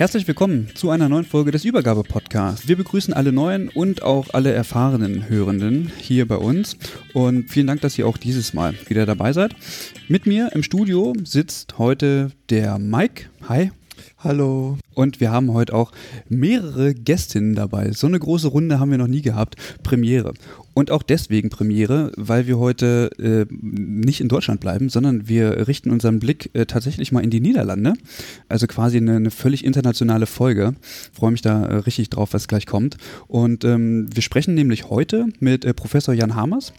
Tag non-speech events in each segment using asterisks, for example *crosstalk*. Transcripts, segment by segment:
Herzlich willkommen zu einer neuen Folge des Übergabe-Podcasts. Wir begrüßen alle neuen und auch alle erfahrenen Hörenden hier bei uns und vielen Dank, dass ihr auch dieses Mal wieder dabei seid. Mit mir im Studio sitzt heute der Mike. Hi. Hallo. Und wir haben heute auch mehrere Gästinnen dabei. So eine große Runde haben wir noch nie gehabt. Premiere. Und auch deswegen Premiere, weil wir heute äh, nicht in Deutschland bleiben, sondern wir richten unseren Blick äh, tatsächlich mal in die Niederlande. Also quasi eine, eine völlig internationale Folge. Freue mich da äh, richtig drauf, was gleich kommt. Und ähm, wir sprechen nämlich heute mit äh, Professor Jan Hamers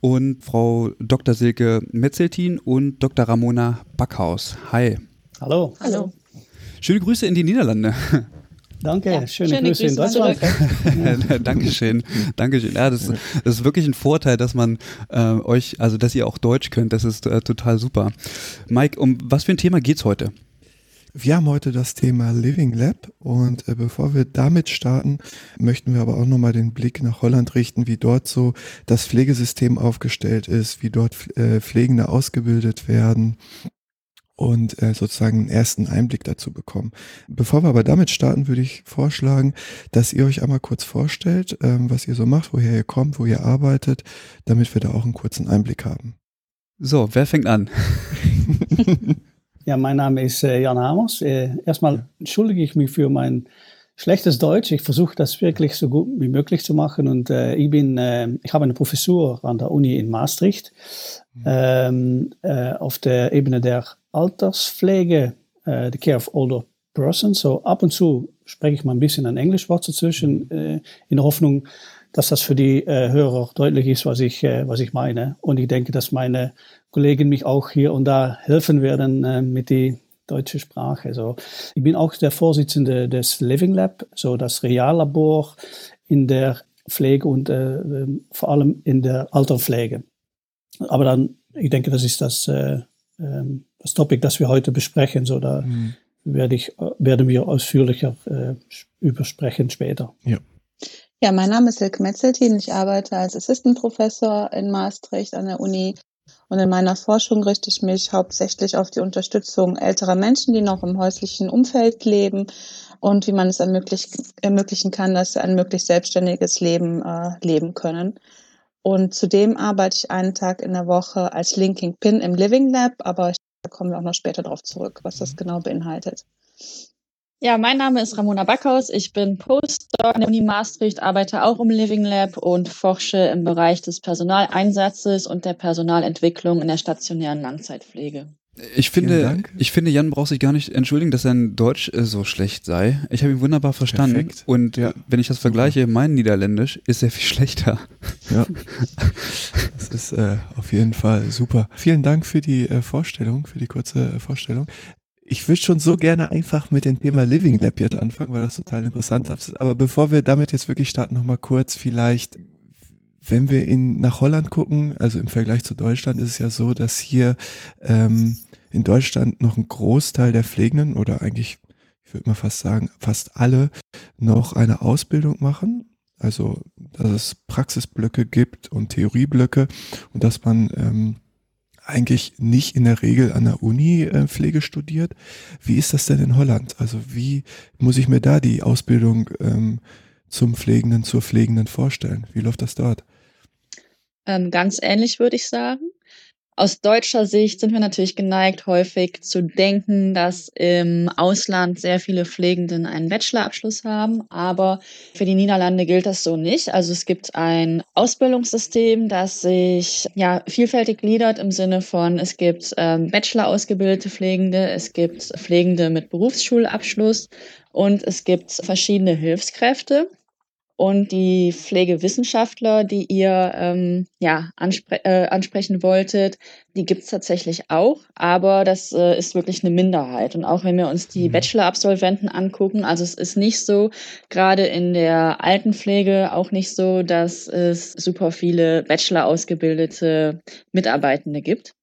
und Frau Dr. Silke Metzeltin und Dr. Ramona Backhaus. Hi. Hallo. Hallo. Schöne Grüße in die Niederlande. Danke, Ja, schöne, schöne Grüße, in Grüße Deutschland. *laughs* Dankeschön. Dankeschön. Ja, das, das ist wirklich ein Vorteil, dass man äh, euch, also dass ihr auch Deutsch könnt. Das ist äh, total super. Mike, um was für ein Thema geht's heute? Wir haben heute das Thema Living Lab und äh, bevor wir damit starten, möchten wir aber auch nochmal den Blick nach Holland richten, wie dort so das Pflegesystem aufgestellt ist, wie dort äh, Pflegende ausgebildet werden und äh, sozusagen einen ersten Einblick dazu bekommen. Bevor wir aber damit starten, würde ich vorschlagen, dass ihr euch einmal kurz vorstellt, ähm, was ihr so macht, woher ihr kommt, wo ihr arbeitet, damit wir da auch einen kurzen Einblick haben. So, wer fängt an? *laughs* Ja, mein Name ist äh, Jan Hamers. Äh, erstmal entschuldige ich mich für mein schlechtes Deutsch. Ich versuche das wirklich so gut wie möglich zu machen. Und äh, ich bin, äh, ich habe eine Professur an der Uni in Maastricht ähm, äh, auf der Ebene der Alterspflege, äh, the care of older persons. So ab und zu spreche ich mal ein bisschen ein Englischwort dazwischen, äh, in der Hoffnung, dass das für die äh, Hörer deutlich ist, was ich, was ich meine. Und ich denke, dass meine Kollegen mich auch hier und da helfen werden mit die deutsche Sprache. So, ich bin auch der Vorsitzende des Living Lab, so das Reallabor in der Pflege und äh, ähm, vor allem in der Alterpflege. Aber dann, ich denke, das ist das, äh, ähm, das Topic, das wir heute besprechen. So, da Mhm. werde ich, werden wir ausführlicher äh, übersprechen später. Ja. Ja, mein Name ist Silke Metzeltin. Ich arbeite als Assistant Professor in Maastricht an der Uni. Und in meiner Forschung richte ich mich hauptsächlich auf die Unterstützung älterer Menschen, die noch im häuslichen Umfeld leben und wie man es ermöglich, ermöglichen kann, dass sie ein möglichst selbstständiges Leben äh, leben können. Und zudem arbeite ich einen Tag in der Woche als Linking Pin im Living Lab, aber da kommen wir auch noch später darauf zurück, was das genau beinhaltet. Ja, mein Name ist Ramona Backhaus. Ich bin Postdoc an der Uni Maastricht, arbeite auch im Living Lab und forsche im Bereich des Personaleinsatzes und der Personalentwicklung in der stationären Langzeitpflege. Ich finde, ich finde, Jan braucht sich gar nicht entschuldigen, dass sein Deutsch äh, so schlecht sei. Ich habe ihn wunderbar verstanden. Perfekt. Und Ja. wenn ich das vergleiche, mein Niederländisch ist sehr viel schlechter. Ja, *laughs* das ist äh, auf jeden Fall super. Vielen Dank für die äh, Vorstellung, für die kurze äh, Vorstellung. Ich würde schon so gerne einfach mit dem Thema Living Lab jetzt anfangen, weil das total interessant ist. Aber bevor wir damit jetzt wirklich starten, nochmal kurz vielleicht, wenn wir in, nach Holland gucken, also im Vergleich zu Deutschland ist es ja so, dass hier ähm, in Deutschland noch ein Großteil der Pflegenden oder eigentlich, ich würde mal fast sagen, fast alle noch eine Ausbildung machen. Also, dass es Praxisblöcke gibt und Theorieblöcke und dass man ähm, eigentlich nicht in der Regel an der Uni äh, Pflege studiert. Wie ist das denn in Holland? Also wie muss ich mir da die Ausbildung ähm, zum Pflegenden, zur Pflegenden vorstellen? Wie läuft das dort? Ähm, ganz ähnlich würde ich sagen. Aus deutscher Sicht sind wir natürlich geneigt, häufig zu denken, dass im Ausland sehr viele Pflegenden einen Bachelorabschluss haben, aber für die Niederlande gilt das so nicht. Also es gibt ein Ausbildungssystem, das sich ja vielfältig gliedert im Sinne von, es gibt ähm, Bachelor ausgebildete Pflegende, es gibt Pflegende mit Berufsschulabschluss und es gibt verschiedene Hilfskräfte. Und die Pflegewissenschaftler, die ihr ähm, ja, anspre äh, ansprechen wolltet, die gibt's tatsächlich auch, aber das äh, ist wirklich eine Minderheit. Und auch wenn wir uns die mhm. Bachelor-Absolventen angucken, also es ist nicht so, gerade in der Altenpflege auch nicht so, dass es super viele Bachelor ausgebildete Mitarbeitende gibt.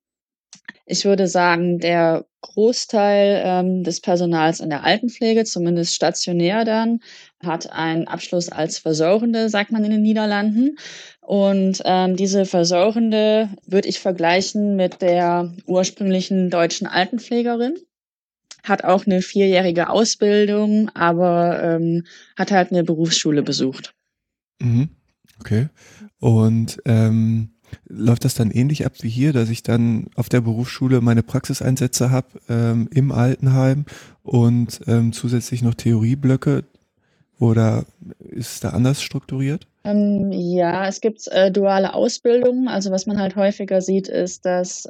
Ich würde sagen, der Großteil ähm, des Personals in der Altenpflege, zumindest stationär dann, hat einen Abschluss als Versorgende, sagt man in den Niederlanden. Und ähm, diese Versorgende würde ich vergleichen mit der ursprünglichen deutschen Altenpflegerin. Hat auch eine vierjährige Ausbildung, aber ähm, hat halt eine Berufsschule besucht. Mhm. Okay. Und ähm, läuft das dann ähnlich ab wie hier, dass ich dann auf der Berufsschule meine Praxiseinsätze habe ähm, im Altenheim und ähm, zusätzlich noch Theorieblöcke oder ist es da anders strukturiert? Ähm, ja, es gibt äh, duale Ausbildungen. Also was man halt häufiger sieht, ist, dass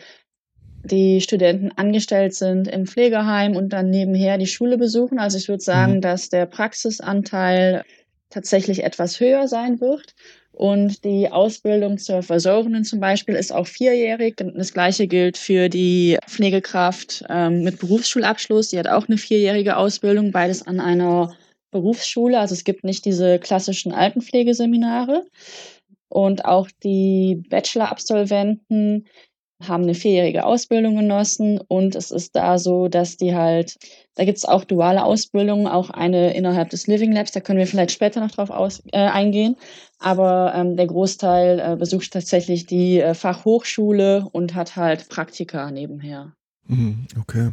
die Studenten angestellt sind im Pflegeheim und dann nebenher die Schule besuchen. Also ich würde sagen, mhm. dass der Praxisanteil tatsächlich etwas höher sein wird. Und die Ausbildung zur Versorgenden zum Beispiel ist auch vierjährig. Das gleiche gilt für die Pflegekraft ähm, mit Berufsschulabschluss. Die hat auch eine vierjährige Ausbildung, beides an einer Berufsschule. Also es gibt nicht diese klassischen Altenpflegeseminare. Und auch die Bachelor-Absolventen haben eine vierjährige Ausbildung genossen und es ist da so, dass die halt, da gibt es auch duale Ausbildungen, auch eine innerhalb des Living Labs, da können wir vielleicht später noch drauf aus, äh, eingehen. Aber ähm, der Großteil äh, besucht tatsächlich die äh, Fachhochschule und hat halt Praktika nebenher. Mhm, okay.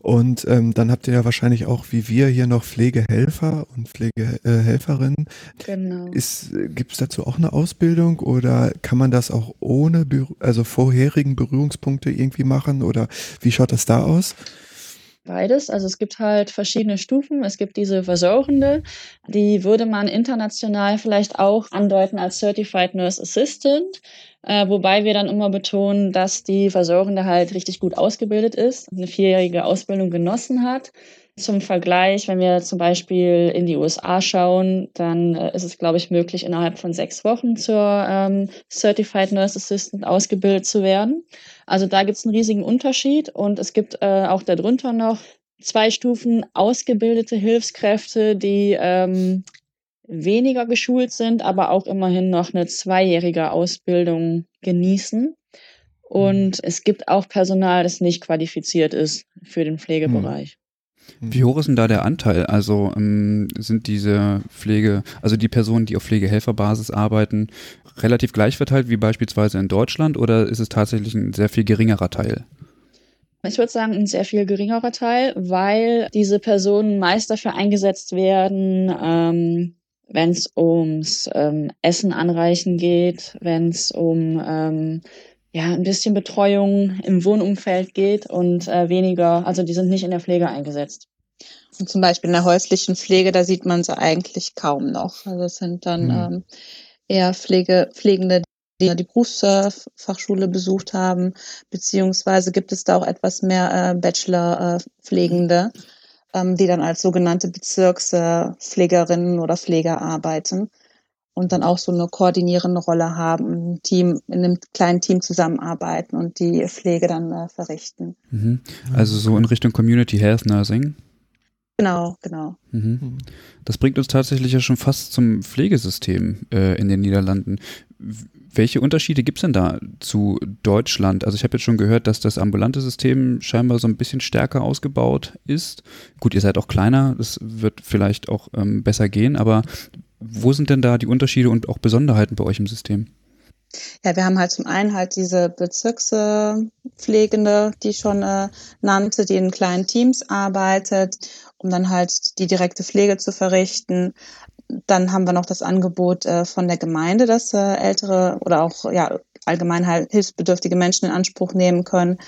Und ähm, dann habt ihr ja wahrscheinlich auch wie wir hier noch Pflegehelfer und Pflegehelferinnen. Genau. Gibt es dazu auch eine Ausbildung oder kann man das auch ohne also vorherigen Berührungspunkte irgendwie machen oder wie schaut das da aus? Beides. Also es gibt halt verschiedene Stufen. Es gibt diese Versorgende, die würde man international vielleicht auch andeuten als Certified Nurse Assistant, äh, wobei wir dann immer betonen, dass die Versorgende halt richtig gut ausgebildet ist, eine vierjährige Ausbildung genossen hat. Zum Vergleich, wenn wir zum Beispiel in die USA schauen, dann äh, ist es, glaube ich, möglich, innerhalb von sechs Wochen zur ähm, Certified Nurse Assistant ausgebildet zu werden. Also da gibt es einen riesigen Unterschied und es gibt äh, auch darunter noch zwei Stufen ausgebildete Hilfskräfte, die ähm, weniger geschult sind, aber auch immerhin noch eine zweijährige Ausbildung genießen. Und mhm. es gibt auch Personal, das nicht qualifiziert ist für den Pflegebereich. Mhm. Wie hoch ist denn da der Anteil? Also ähm, sind diese Pflege, also die Personen, die auf Pflegehelferbasis arbeiten, relativ gleich verteilt wie beispielsweise in Deutschland oder ist es tatsächlich ein sehr viel geringerer Teil? Ich würde sagen, ein sehr viel geringerer Teil, weil diese Personen meist dafür eingesetzt werden, ähm, wenn es ums ähm, Essen anreichen geht, wenn es um ähm, ja, ein bisschen Betreuung im Wohnumfeld geht und äh, weniger, also die sind nicht in der Pflege eingesetzt. Und zum Beispiel in der häuslichen Pflege, da sieht man sie eigentlich kaum noch. Also es sind dann mhm. ähm, eher Pflege, Pflegende, die die Berufsfachschule besucht haben, beziehungsweise gibt es da auch etwas mehr äh, Bachelor-Pflegende, äh, die dann als sogenannte Bezirkspflegerinnen oder Pfleger arbeiten und dann auch so eine koordinierende Rolle haben, ein Team, in einem kleinen Team zusammenarbeiten und die Pflege dann äh, verrichten. Mhm. Also so in Richtung Community Health Nursing? Genau, genau. Mhm. Das bringt uns tatsächlich ja schon fast zum Pflegesystem äh, in den Niederlanden. Welche Unterschiede gibt es denn da zu Deutschland? Also ich habe jetzt schon gehört, dass das ambulante System scheinbar so ein bisschen stärker ausgebaut ist. Gut, ihr seid auch kleiner, das wird vielleicht auch ähm, besser gehen, aber wo sind denn da die Unterschiede und auch Besonderheiten bei euch im System? Ja, wir haben halt zum einen halt diese Bezirkspflegende, die ich schon äh, nannte, die in kleinen Teams arbeitet, um dann halt die direkte Pflege zu verrichten. Dann haben wir noch das Angebot äh, von der Gemeinde, dass äh, ältere oder auch ja, allgemein halt hilfsbedürftige Menschen in Anspruch nehmen können.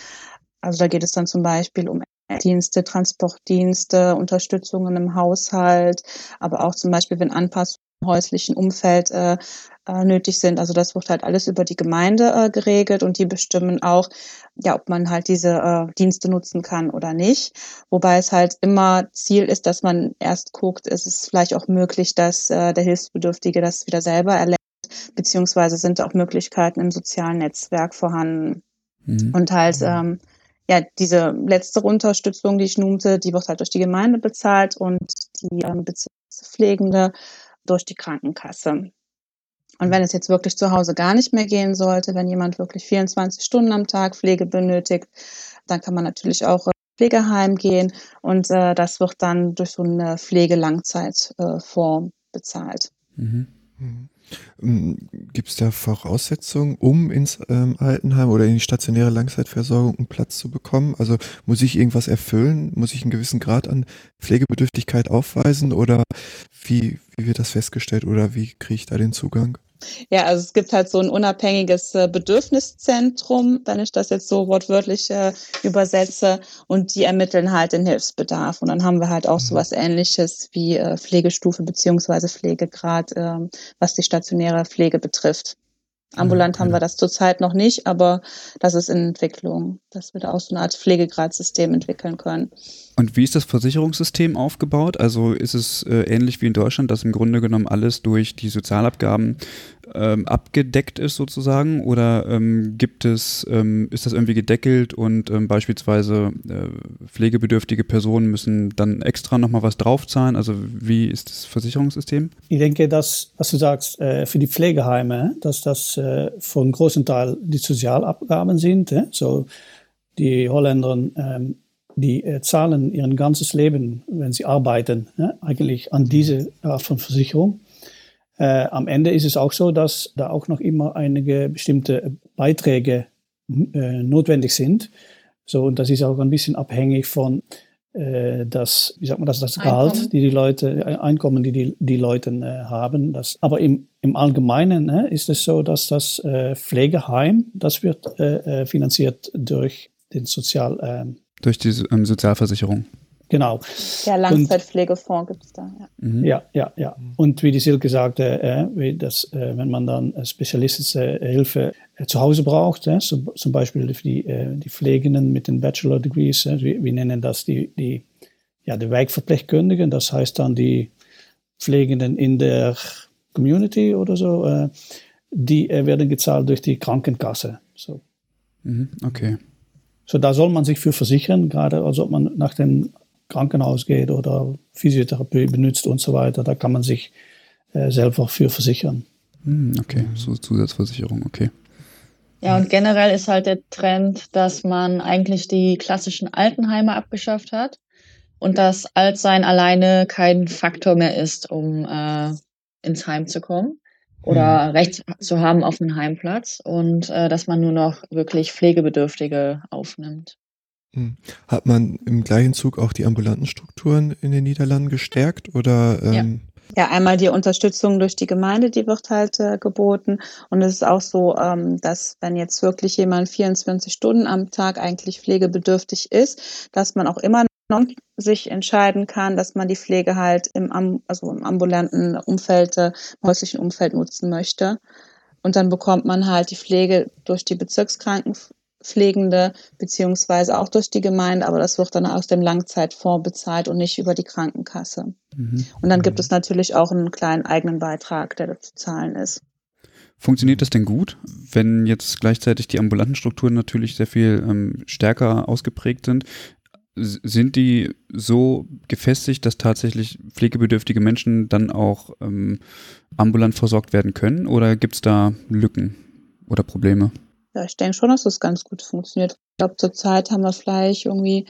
Also da geht es dann zum Beispiel um Dienste, Transportdienste, Unterstützungen im Haushalt, aber auch zum Beispiel, wenn Anpassungen häuslichen Umfeld äh, äh, nötig sind. Also das wird halt alles über die Gemeinde äh, geregelt und die bestimmen auch, ja, ob man halt diese äh, Dienste nutzen kann oder nicht. Wobei es halt immer Ziel ist, dass man erst guckt, ist es vielleicht auch möglich, dass äh, der Hilfsbedürftige das wieder selber erlernt, beziehungsweise sind auch Möglichkeiten im sozialen Netzwerk vorhanden. Mhm. Und halt, ähm, ja, diese letztere Unterstützung, die ich nannte, die wird halt durch die Gemeinde bezahlt und die ähm, Bezirkspflegende durch die Krankenkasse. Und wenn es jetzt wirklich zu Hause gar nicht mehr gehen sollte, wenn jemand wirklich 24 Stunden am Tag Pflege benötigt, dann kann man natürlich auch äh, Pflegeheim gehen und äh, das wird dann durch so eine Pflegelangzeitform äh, bezahlt. Mhm. Mhm. Ähm, Gibt es da Voraussetzungen, um ins ähm, Altenheim oder in die stationäre Langzeitversorgung einen Platz zu bekommen? Also muss ich irgendwas erfüllen? Muss ich einen gewissen Grad an Pflegebedürftigkeit aufweisen oder wie, wie wird das festgestellt oder wie kriege ich da den Zugang? Ja, also es gibt halt so ein unabhängiges äh, Bedürfniszentrum, wenn ich das jetzt so wortwörtlich äh, übersetze, und die ermitteln halt den Hilfsbedarf. Und dann haben wir halt auch so mhm. was ähnliches wie äh, Pflegestufe beziehungsweise Pflegegrad, äh, was die stationäre Pflege betrifft. Ambulant haben wir das zurzeit noch nicht, aber das ist in Entwicklung, dass wir da auch so eine Art Pflegegradsystem entwickeln können. Und wie ist das Versicherungssystem aufgebaut? Also ist es äh, ähnlich wie in Deutschland, dass im Grunde genommen alles durch die Sozialabgaben ähm, abgedeckt ist sozusagen? Oder ähm, gibt es, ähm, ist das irgendwie gedeckelt und ähm, beispielsweise äh, pflegebedürftige Personen müssen dann extra nochmal was draufzahlen? Also wie ist das Versicherungssystem? Ich denke, dass, was du sagst, äh, für die Pflegeheime, dass das äh, einen großen Teil die Sozialabgaben sind. So die Holländer ähm, die äh, zahlen ihr ganzes Leben, wenn sie arbeiten, ja, eigentlich an diese Art von Versicherung. Äh, am Ende ist es auch so, dass da auch noch immer einige bestimmte Beiträge äh, notwendig sind. So, und das ist auch ein bisschen abhängig von äh, das, wie sagt man das, das Gehalt, die die Leute, äh, Einkommen, die die, die Leute äh, haben. Das, aber im, im Allgemeinen äh, ist es so, dass das äh, Pflegeheim, das wird äh, finanziert durch den Sozial, ähm, durch die ähm, Sozialversicherung. Genau. Der Langzeitpflegefonds gibt es da. Ja. Mhm. ja, ja, ja. Und wie die Silke sagte, äh, dass, äh, wenn man dann spezialistische Hilfe äh, zu Hause braucht, äh, so, zum Beispiel die, äh, die Pflegenden mit den Bachelor Degrees, äh, wir, wir, nennen das die, die, ja, die Wijkverpleegkundigen, das heißt dann die Pflegenden in der Community oder so, die werden gezahlt durch die Krankenkasse. So. Mhm, okay. So, da soll man sich für versichern, gerade als ob man nach dem Krankenhaus geht oder Physiotherapie benutzt und so weiter. Da kann man sich äh, selber für versichern. Hm, okay, so Zusatzversicherung, okay. Ja, und generell ist halt der Trend, dass man eigentlich die klassischen Altenheime abgeschafft hat und dass Altsein alleine kein Faktor mehr ist, um äh, ins Heim zu kommen oder mhm. Recht zu haben auf einen Heimplatz und äh, dass man nur noch wirklich Pflegebedürftige aufnimmt. Hm. Hat man im gleichen Zug auch die ambulanten Strukturen in den Niederlanden gestärkt oder? Ähm ja. ja, einmal die Unterstützung durch die Gemeinde, die wird halt äh, geboten. Und es ist auch so, ähm, dass wenn jetzt wirklich jemand 24 Stunden am Tag eigentlich pflegebedürftig ist, dass man auch immer sich entscheiden kann, dass man die Pflege halt im, also im ambulanten Umfeld, äh, im häuslichen Umfeld nutzen möchte. Und dann bekommt man halt die Pflege durch die Bezirkskrankenpflegende beziehungsweise auch durch die Gemeinde, aber das wird dann aus dem Langzeitfonds bezahlt und nicht über die Krankenkasse. Mhm. Und dann gibt es natürlich auch einen kleinen eigenen Beitrag, der da zu zahlen ist. Funktioniert das denn gut, wenn jetzt gleichzeitig die ambulanten Strukturen natürlich sehr viel ähm, stärker ausgeprägt sind? sind die so gefestigt, dass tatsächlich pflegebedürftige Menschen dann auch ähm, ambulant versorgt werden können? Oder gibt es da Lücken oder Probleme? Ja, ich denke schon, dass das ganz gut funktioniert. Ich glaube, zurzeit haben wir vielleicht irgendwie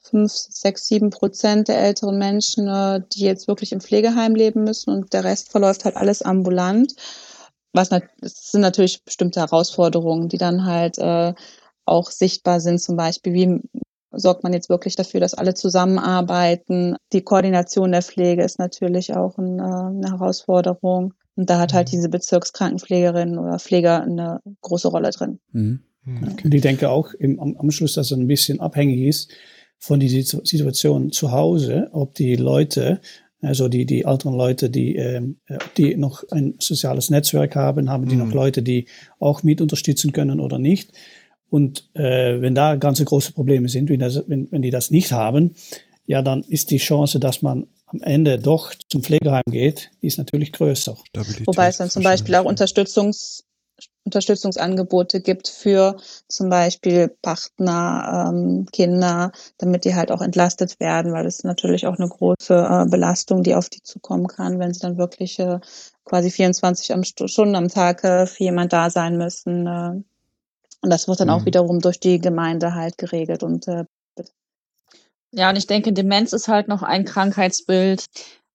fünf, sechs, sieben Prozent der älteren Menschen, äh, die jetzt wirklich im Pflegeheim leben müssen und der Rest verläuft halt alles ambulant. Was das sind natürlich bestimmte Herausforderungen, die dann halt äh, auch sichtbar sind, zum Beispiel wie sorgt man jetzt wirklich dafür, dass alle zusammenarbeiten. Die Koordination der Pflege ist natürlich auch eine, eine Herausforderung. Und da hat halt mhm. diese Bezirkskrankenpflegerin oder Pfleger eine große Rolle drin. Mhm. Okay. Und ich denke auch im, am, am Schluss, dass es ein bisschen abhängig ist von der Situation zu Hause, ob die Leute also die, die älteren Leute, die, ähm, äh, die noch ein soziales Netzwerk haben, haben die mhm. noch Leute, die auch mit unterstützen können oder nicht. Und äh, wenn da ganz große Probleme sind, wenn, das, wenn, wenn die das nicht haben, ja, dann ist die Chance, dass man am Ende doch zum Pflegeheim geht, ist natürlich größer. Stabilität Wobei es dann zum Beispiel auch Unterstützungs Unterstützungsangebote gibt für zum Beispiel Partner, ähm, Kinder, damit die halt auch entlastet werden, weil es natürlich auch eine große äh, Belastung, die auf die zukommen kann, wenn sie dann wirklich äh, quasi 24 am Stunden am Tag äh, für jemand da sein müssen. Äh. Und das wird dann mhm. auch wiederum durch die Gemeinde halt geregelt und äh, ja, und ich denke, Demenz ist halt noch ein Krankheitsbild,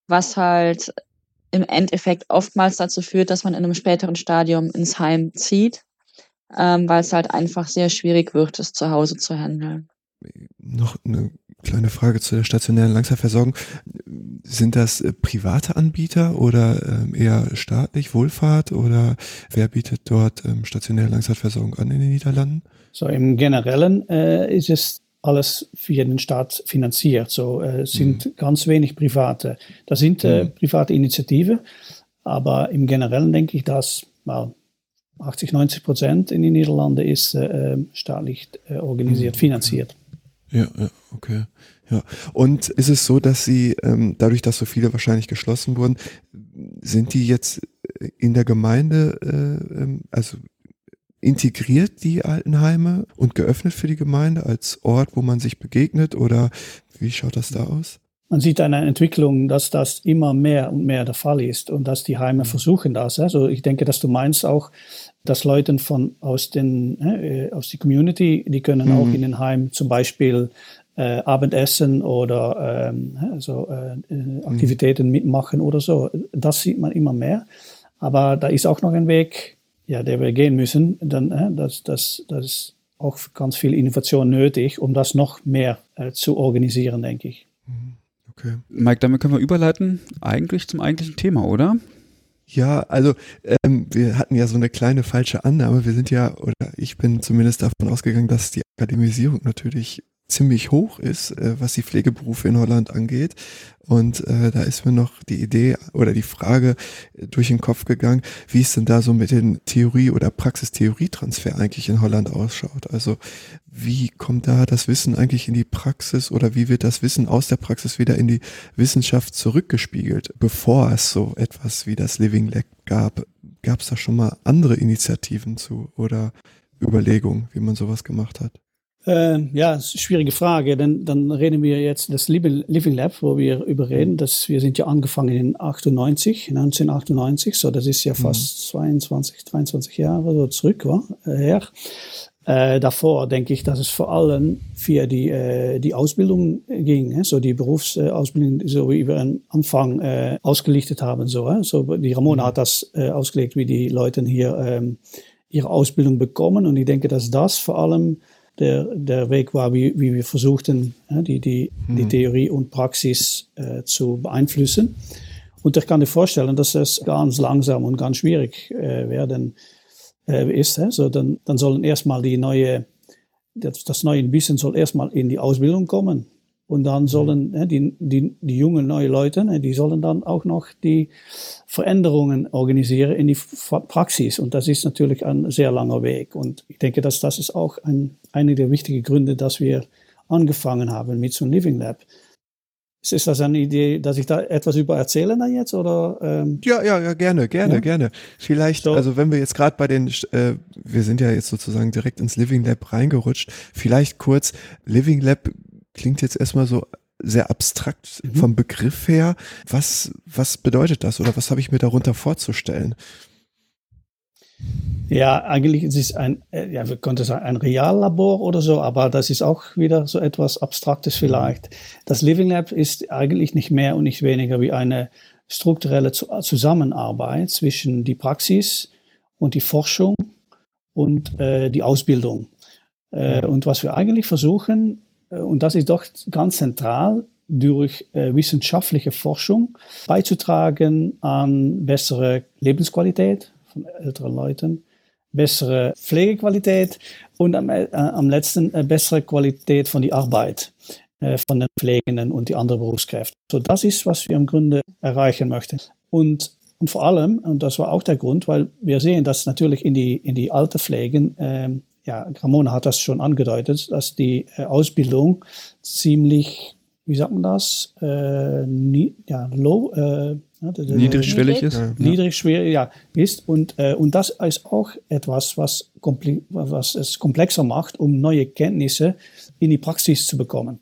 was halt im Endeffekt oftmals dazu führt, dass man in einem späteren Stadium ins Heim zieht, ähm, weil es halt einfach sehr schwierig wird, es zu Hause zu handeln. Noch eine kleine Frage zu der stationären Langzeitversorgung. Sind das äh, private Anbieter oder ähm, eher staatlich, Wohlfahrt oder wer bietet dort ähm, stationäre Langzeitversorgung an in den Niederlanden? So im Generellen äh, ist es alles via den Staat finanziert. So äh, sind mhm. ganz wenig private. Das sind äh, mhm. private Initiativen, aber im Generellen denke ich, dass well, 80, 90 Prozent in den Niederlanden ist äh, äh staatlich äh, organisiert, mhm. finanziert. Ja, ja, okay. Ja. Und ist es so, dass Sie, ähm, dadurch, dass so viele wahrscheinlich geschlossen wurden, sind die jetzt in der Gemeinde, äh, ähm, also integriert die Altenheime und geöffnet für die Gemeinde als Ort, wo man sich begegnet oder wie schaut das da aus? Man sieht eine Entwicklung, dass das immer mehr und mehr der Fall ist und dass die Heime versuchen das. Also ich denke, dass du meinst auch, dass Leute von aus den äh, aus der Community, die können mhm. auch in den Heim zum Beispiel äh, Abendessen oder ähm, also, äh, mhm. Aktivitäten mhm. mitmachen oder so. Das sieht man immer mehr. Aber da ist auch noch ein Weg, ja, der wir gehen müssen, dann äh, das, das, das ist auch ganz viel Innovation nötig, um das noch mehr äh, zu organisieren, denke ich. Mhm. Okay. Mike, damit können wir überleiten, eigentlich zum eigentlichen Thema, oder? Ja, also ähm, wir hatten ja so eine kleine falsche Annahme. Wir sind ja, oder ich bin zumindest davon ausgegangen, dass die Akademisierung natürlich ziemlich hoch ist, äh, was die Pflegeberufe in Holland angeht. Und äh, da ist mir noch die Idee oder die Frage äh, durch den Kopf gegangen, wie es denn da so mit den Theorie- oder Praxistheorietransfer eigentlich in Holland ausschaut. Also wie kommt da das Wissen eigentlich in die Praxis oder wie wird das Wissen aus der Praxis wieder in die Wissenschaft zurückgespiegelt, bevor es so etwas wie das Living Lab gab? Gab es da schon mal andere Initiativen zu oder Überlegungen, wie man sowas gemacht hat? Äh, ja, schwierige Frage. Denn dann reden wir jetzt das Living Lab, wo wir über reden. Das, wir sind ja angefangen in 98, 1998, so das ist ja mhm. fast mhm. 22, 23 Jahre so zurück war, äh, her. Äh, davor denke ich, dass es vor allem für die, äh, die Ausbildung ging, äh, so die Berufsausbildung, so wie wir am Anfang äh, ausgelichtet haben. So, äh. so die Ramona mhm. hat das äh, ausgelegt, wie die Leute hier ähm, ihre Ausbildung bekommen. Und ich denke, dass das vor allem der, der Weg war, wie, wie wir versuchten, die, die, die hm. Theorie und Praxis äh, zu beeinflussen. Und ich kann dir vorstellen, dass das ganz langsam und ganz schwierig äh, werden äh, ist. Hè? So, dann, dann sollen erstmal die neue, das, das neue Wissen soll erstmal in die Ausbildung kommen. Und dann sollen mhm. die, die, die jungen neue Leute, die sollen dann auch noch die Veränderungen organisieren in die Praxis. Und das ist natürlich ein sehr langer Weg. Und ich denke, dass das ist auch ein, einer der wichtigen Gründe, dass wir angefangen haben mit so einem Living Lab. Ist das eine Idee, dass ich da etwas über erzähle dann jetzt oder? Ähm? Ja, ja, ja, gerne, gerne, ja? gerne. Vielleicht, so. also wenn wir jetzt gerade bei den, äh, wir sind ja jetzt sozusagen direkt ins Living Lab reingerutscht. Vielleicht kurz Living Lab klingt jetzt erstmal so sehr abstrakt mhm. vom Begriff her. Was, was bedeutet das oder was habe ich mir darunter vorzustellen? Ja, eigentlich ist es ein, äh, ja, wir könnten sagen, ein Reallabor oder so, aber das ist auch wieder so etwas Abstraktes vielleicht. Das Living Lab ist eigentlich nicht mehr und nicht weniger wie eine strukturelle Zusammenarbeit zwischen die Praxis und die Forschung und äh, die Ausbildung. Äh, und was wir eigentlich versuchen, und das ist doch ganz zentral, durch äh, wissenschaftliche Forschung beizutragen an bessere Lebensqualität von älteren Leuten, bessere Pflegequalität und am, äh, am letzten äh, bessere Qualität von der Arbeit äh, von den Pflegenden und die anderen Berufskräfte. So, das ist, was wir im Grunde erreichen möchten. Und, und vor allem, und das war auch der Grund, weil wir sehen, dass natürlich in die, in die alte Pflegen, ähm, ja, Ramona hat das schon angedeutet, dass die äh, Ausbildung ziemlich wie sagt man das, äh, nie, ja, low, äh, niedrigschwellig ist. Niedrigschwellig, ja, ist. Und, äh, und das ist auch etwas, was, was es komplexer macht, um neue Kenntnisse in die Praxis zu bekommen.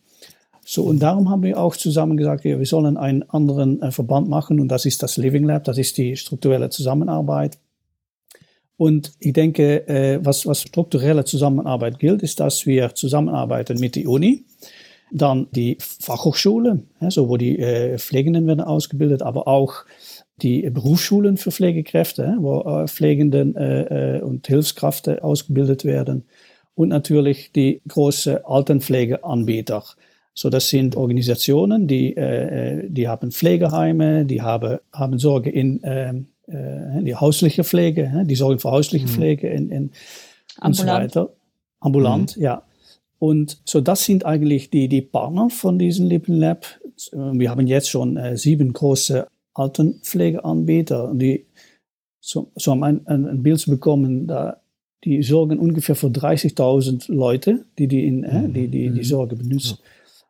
So, und darum haben wir auch zusammen gesagt, ja, wir sollen einen anderen äh, Verband machen und das ist das Living Lab, das ist die strukturelle Zusammenarbeit. Und ich denke, äh, was, was strukturelle Zusammenarbeit gilt, ist, dass wir zusammenarbeiten mit der Uni, dann die Fachhochschule, so wo die äh, Pflegenden werden ausgebildet, aber auch die Berufsschulen für Pflegekräfte, wo äh, Pflegenden äh, und Hilfskräfte ausgebildet werden. Und natürlich die große Altenpflegeanbieter. So, das sind Organisationen, die, die haben Pflegeheime, die haben, haben Sorge in die häusliche Pflege, die sorgen für häusliche mhm. Pflege in, in und so weiter. Ambulant, mhm. ja. Und so das sind eigentlich die, die Partner von diesem Lippen Lab. Wir haben jetzt schon äh, sieben große Altenpflegeanbieter, die so, so um ein, ein, ein Bild bekommen, da die sorgen ungefähr für 30.000 Leute, die die, in, äh, die, die, die mhm. Sorge benutzen.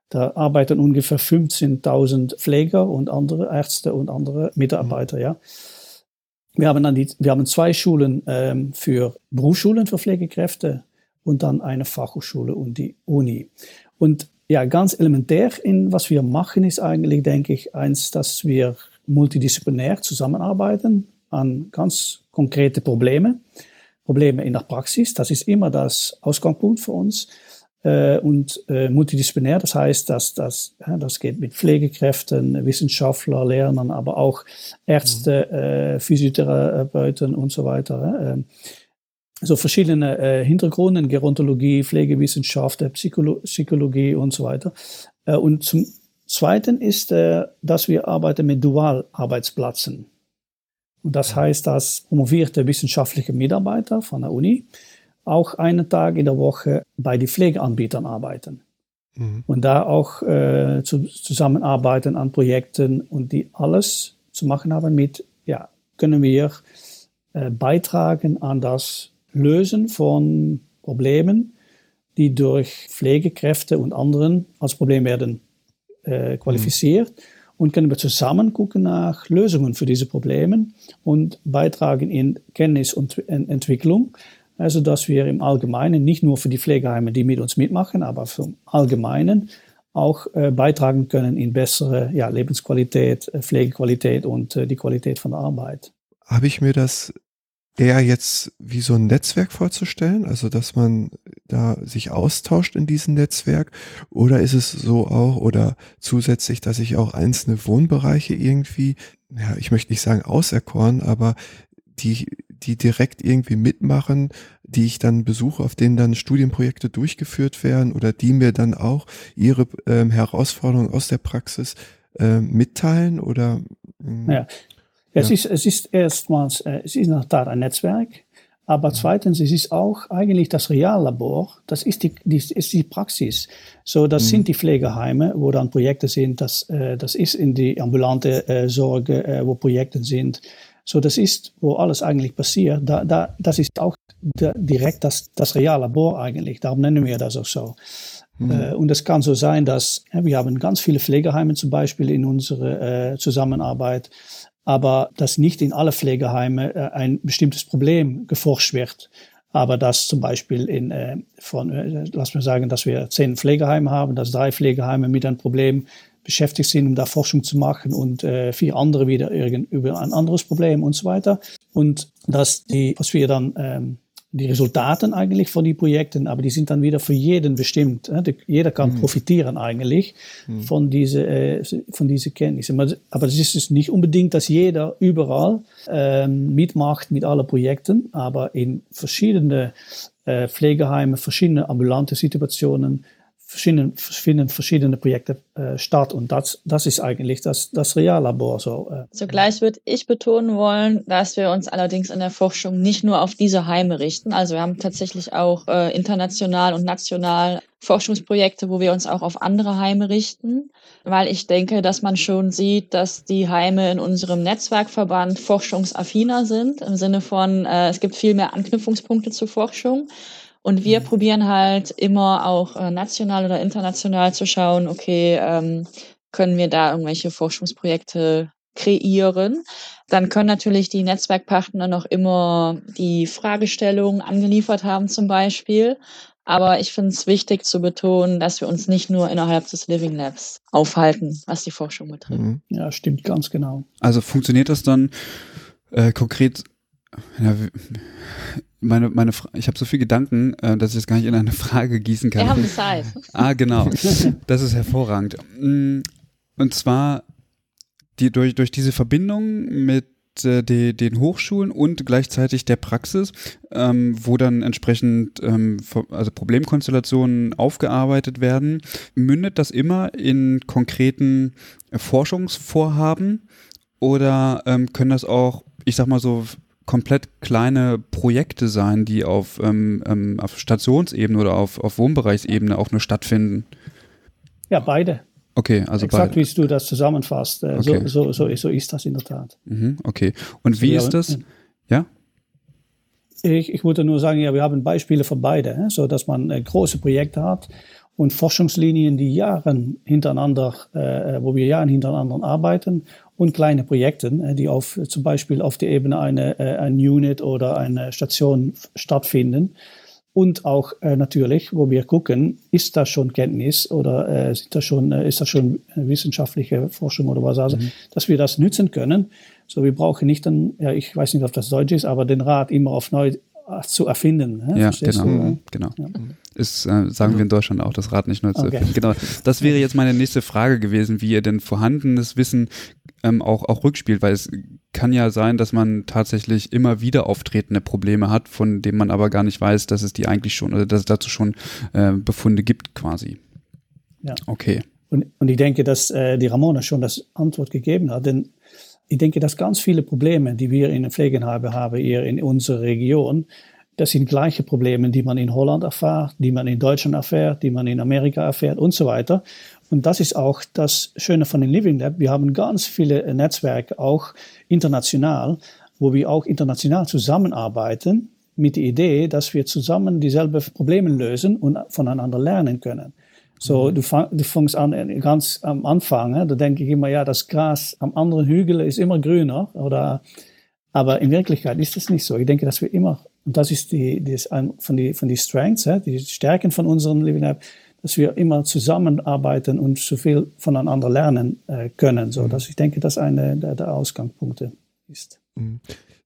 Da arbeiten ungefähr 15.000 Pfleger und andere Ärzte und andere Mitarbeiter, ja. Wir haben dann die, wir haben zwei Schulen ähm, für Berufsschulen für Pflegekräfte und dann eine Fachhochschule und die Uni. Und ja, ganz elementär in was wir machen, ist eigentlich, denke ich, eins, dass wir multidisziplinär zusammenarbeiten an ganz konkrete Probleme. Probleme in der Praxis, das ist immer das Ausgangspunkt für uns. Äh, und äh, multidisziplinär, das heißt, dass das, das geht mit Pflegekräften, Wissenschaftler, Lernern, aber auch Ärzte, mhm. äh, Physiotherapeuten und so weiter. So verschiedene äh, Hintergründe, Gerontologie, Pflegewissenschaft, äh, Psycholo Psychologie und so weiter. Äh, und zum Zweiten ist, äh, dass wir arbeiten mit Dualarbeitsplätzen. Und das heißt, dass promovierte wissenschaftliche Mitarbeiter von der Uni auch einen Tag in der Woche bei den Pflegeanbietern arbeiten. Mhm. Und da auch äh, zu, zusammenarbeiten an Projekten und die alles zu machen haben mit, ja, können wir äh, beitragen an das Lösen von Problemen, die durch Pflegekräfte und anderen als Problem werden äh, qualifiziert. Mhm. Und können wir zusammen gucken nach Lösungen für diese Probleme und beitragen in Kenntnis und Entwicklung. Also, dass wir im Allgemeinen, nicht nur für die Pflegeheime, die mit uns mitmachen, aber für Allgemeinen auch äh, beitragen können in bessere ja, Lebensqualität, äh, Pflegequalität und äh, die Qualität von der Arbeit. Habe ich mir das eher jetzt wie so ein Netzwerk vorzustellen, also dass man da sich austauscht in diesem Netzwerk oder ist es so auch oder zusätzlich, dass ich auch einzelne Wohnbereiche irgendwie, ja, ich möchte nicht sagen auserkoren, aber die, die direkt irgendwie mitmachen, die ich dann besuche, auf denen dann Studienprojekte durchgeführt werden oder die mir dann auch ihre ähm, Herausforderungen aus der Praxis äh, mitteilen oder? Mh? Ja, es, ist, es ist erstmals, äh, es ist in der Tat ein Netzwerk, aber zweitens, es ist auch eigentlich das Reallabor, das ist die, die, ist die Praxis. So, das mhm. sind die Pflegeheime, wo dann Projekte sind, das, äh, das ist in die ambulante äh, Sorge, äh, wo Projekte sind. So, das ist, wo alles eigentlich passiert. Da, da, das ist auch da, direkt das, das Reallabor eigentlich. Darum nennen wir das auch so. Mhm. Äh, und es kann so sein, dass ja, wir haben ganz viele Pflegeheime zum Beispiel in unserer äh, Zusammenarbeit aber dass nicht in alle Pflegeheime äh, ein bestimmtes Problem geforscht wird. Aber dass zum Beispiel in, äh, von, äh, lass mir sagen, dass wir zehn Pflegeheime haben, dass drei Pflegeheime mit einem Problem beschäftigt sind, um da Forschung zu machen und äh, vier andere wieder irgend, über ein anderes Problem und so weiter. Und dass die, was wir dann ähm, die Resultaten eigentlich von den Projekten, aber die sind dann wieder für jeden bestimmt. Jeder kann mhm. profitieren eigentlich mhm. von diese äh, von diese Kenntnissen. Aber es ist nicht unbedingt, dass jeder überall ähm, mitmacht mit allen Projekten, aber in verschiedene äh, Pflegeheime, verschiedene ambulante Situationen verschiedenen, finden verschiedene Projekte äh, statt und das, das ist eigentlich das, das Reallabor. So, äh. Zugleich würde ich betonen wollen, dass wir uns allerdings in der Forschung nicht nur auf diese Heime richten. Also wir haben tatsächlich auch äh, international und national Forschungsprojekte, wo wir uns auch auf andere Heime richten, weil ich denke, dass man schon sieht, dass die Heime in unserem Netzwerkverband forschungsaffiner sind, im Sinne von, äh, es gibt viel mehr Anknüpfungspunkte zur Forschung. Und wir mhm. probieren halt immer auch äh, national oder international zu schauen, okay, ähm, können wir da irgendwelche Forschungsprojekte kreieren. Dann können natürlich die Netzwerkpartner noch immer die Fragestellungen angeliefert haben zum Beispiel. Aber ich finde es wichtig zu betonen, dass wir uns nicht nur innerhalb des Living Labs aufhalten, was die Forschung betrifft. Mhm. Ja, stimmt ganz genau. Also funktioniert das dann äh, konkret ja, meine, meine, ich habe so viel Gedanken, äh, dass ich das gar nicht in eine *laughs* Frage gießen kann. Wir haben Zeit. *laughs* Ah, genau. Das ist hervorragend. Mm, und zwar die, durch, durch diese Verbindung mit äh, die, den Hochschulen und gleichzeitig der Praxis, ähm, wo dann entsprechend ähm, also Problemkonstellationen aufgearbeitet werden, mündet das immer in konkreten Forschungsvorhaben oder ähm, können das auch, ich sag mal so, komplett kleine Projekte sein, die auf, ähm, ähm, auf Stationsebene oder auf, auf Wohnbereichsebene auch nur stattfinden? Ja, beide. Okay, also Exakt, beide. wie du das zusammenfasst. Äh, okay. So, so, so, so ist das in der Tat. Mhm, okay. Und wie ist das? Ja? Ich, ich würde nur sagen, ja, wir haben Beispiele für beide, so dass man äh, große Projekte hat und Forschungslinien, die Jahren hintereinander, äh, äh wo wir Jahren hintereinander arbeiten und kleine Projekte, äh, die auf, zum Beispiel auf der Ebene eine, äh, ein Unit oder eine Station stattfinden. Und auch äh, natürlich, wo wir gucken, ist das schon Kenntnis oder äh, ist, das schon, äh, ist das schon wissenschaftliche Forschung oder was, also, mhm. dass wir das nützen können. So, wir brauchen nicht dann, ja, ich weiß nicht, ob das Deutsch ist, aber den Rat immer auf neu zu erfinden. Ne? Ja, genau. Du? genau. Ja. Ist, äh, sagen wir in Deutschland auch, das Rad nicht neu zu okay. erfinden. Genau. Das wäre jetzt meine nächste Frage gewesen, wie ihr denn vorhandenes Wissen ähm, auch, auch rückspielt, weil es kann ja sein, dass man tatsächlich immer wieder auftretende Probleme hat, von denen man aber gar nicht weiß, dass es die eigentlich schon, oder dass es dazu schon äh, Befunde gibt quasi. Ja. Okay. Und, und ich denke, dass äh, die Ramona schon das Antwort gegeben hat, denn ich denke, dass ganz viele Probleme, die wir in den Pflegeheimen haben, hier in unserer Region, das sind gleiche Probleme, die man in Holland erfährt, die man in Deutschland erfährt, die man in Amerika erfährt und so weiter. Und das ist auch das Schöne von den Living Lab. Wir haben ganz viele Netzwerke, auch international, wo wir auch international zusammenarbeiten mit der Idee, dass wir zusammen dieselben Probleme lösen und voneinander lernen können. So, mhm. du, fang, du fängst an äh, ganz am Anfang, da denke ich immer, ja, das Gras am anderen Hügel ist immer grüner, oder, aber in Wirklichkeit ist das nicht so. Ich denke, dass wir immer, und das ist die, das von die, von die Strengths, die Stärken von unserem Living Lab, dass wir immer zusammenarbeiten und so viel voneinander lernen äh, können. So, mhm. dass ich denke, dass eine der, der Ausgangspunkte ist. Mhm.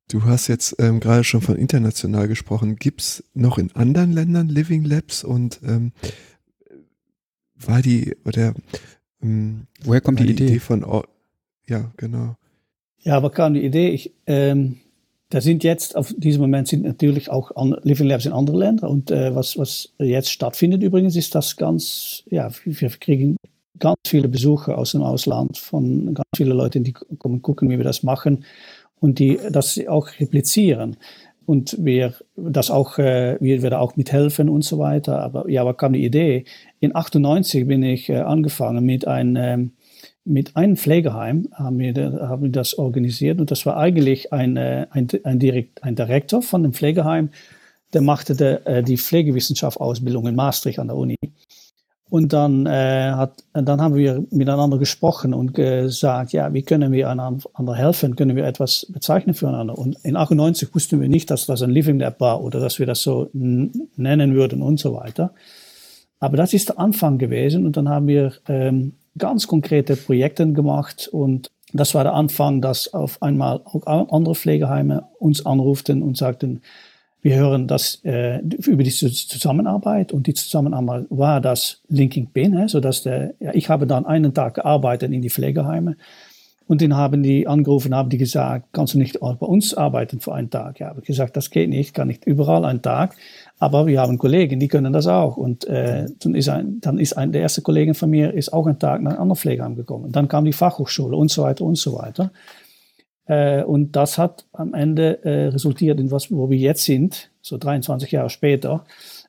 Du hast jetzt ähm, gerade schon von international gesprochen. Gibt es noch in anderen Ländern Living Labs und ähm, war die oder ähm, woher kommt die, die Idee? Idee von ja genau ja aber kam die Idee ich ähm, da sind jetzt, auf diesem Moment sind natürlich auch Living Labs in anderen Ländern. Und äh, was, was jetzt stattfindet übrigens, ist das ganz, ja, wir kriegen ganz viele Besucher aus dem Ausland von ganz vielen Leuten, die kommen gucken, wie wir das machen und die das auch replizieren. Und wir das auch, äh, wir werden auch mithelfen und so weiter. Aber ja, aber kam die Idee. In 98 bin ich äh, angefangen mit einem mit einem Pflegeheim haben wir, haben wir das organisiert und das war eigentlich ein, äh, ein, ein, Direkt, ein Direktor von dem Pflegeheim, der machte de, äh, die Pflegewissenschaft-Ausbildung in Maastricht an der Uni. Und dann, äh, hat, dann haben wir miteinander gesprochen und gesagt, ja, wie können wir einander helfen? Können wir etwas bezeichnen füreinander? Und in 98 wussten wir nicht, dass das ein Living Lab war oder dass wir das so nennen würden und so weiter. Aber das ist der Anfang gewesen und dann haben wir ähm, ganz konkrete Projekte gemacht und das war der Anfang, dass auf einmal auch andere Pflegeheime uns anruften und sagten, wir hören das äh, über die Zusammenarbeit und die Zusammenarbeit war das Linking Pin, so dass der, ja, ich habe dann einen Tag gearbeitet in die Pflegeheime Und dann haben die angerufen, haben die gesagt, kannst du nicht auch bei uns arbeiten für einen Tag? Ja, habe ich gesagt, das geht nicht, kann nicht überall einen Tag. Aber wir haben Kollegen, die können das auch. Und äh, dann ist, ein, dann ist ein, der erste Kollege von mir ist auch einen Tag nach einem anderen Pflegeheim gekommen. Dann kam die Fachhochschule und so weiter und so weiter. Äh, und das hat am Ende äh, resultiert in was, wo wir jetzt sind, so 23 Jahre später,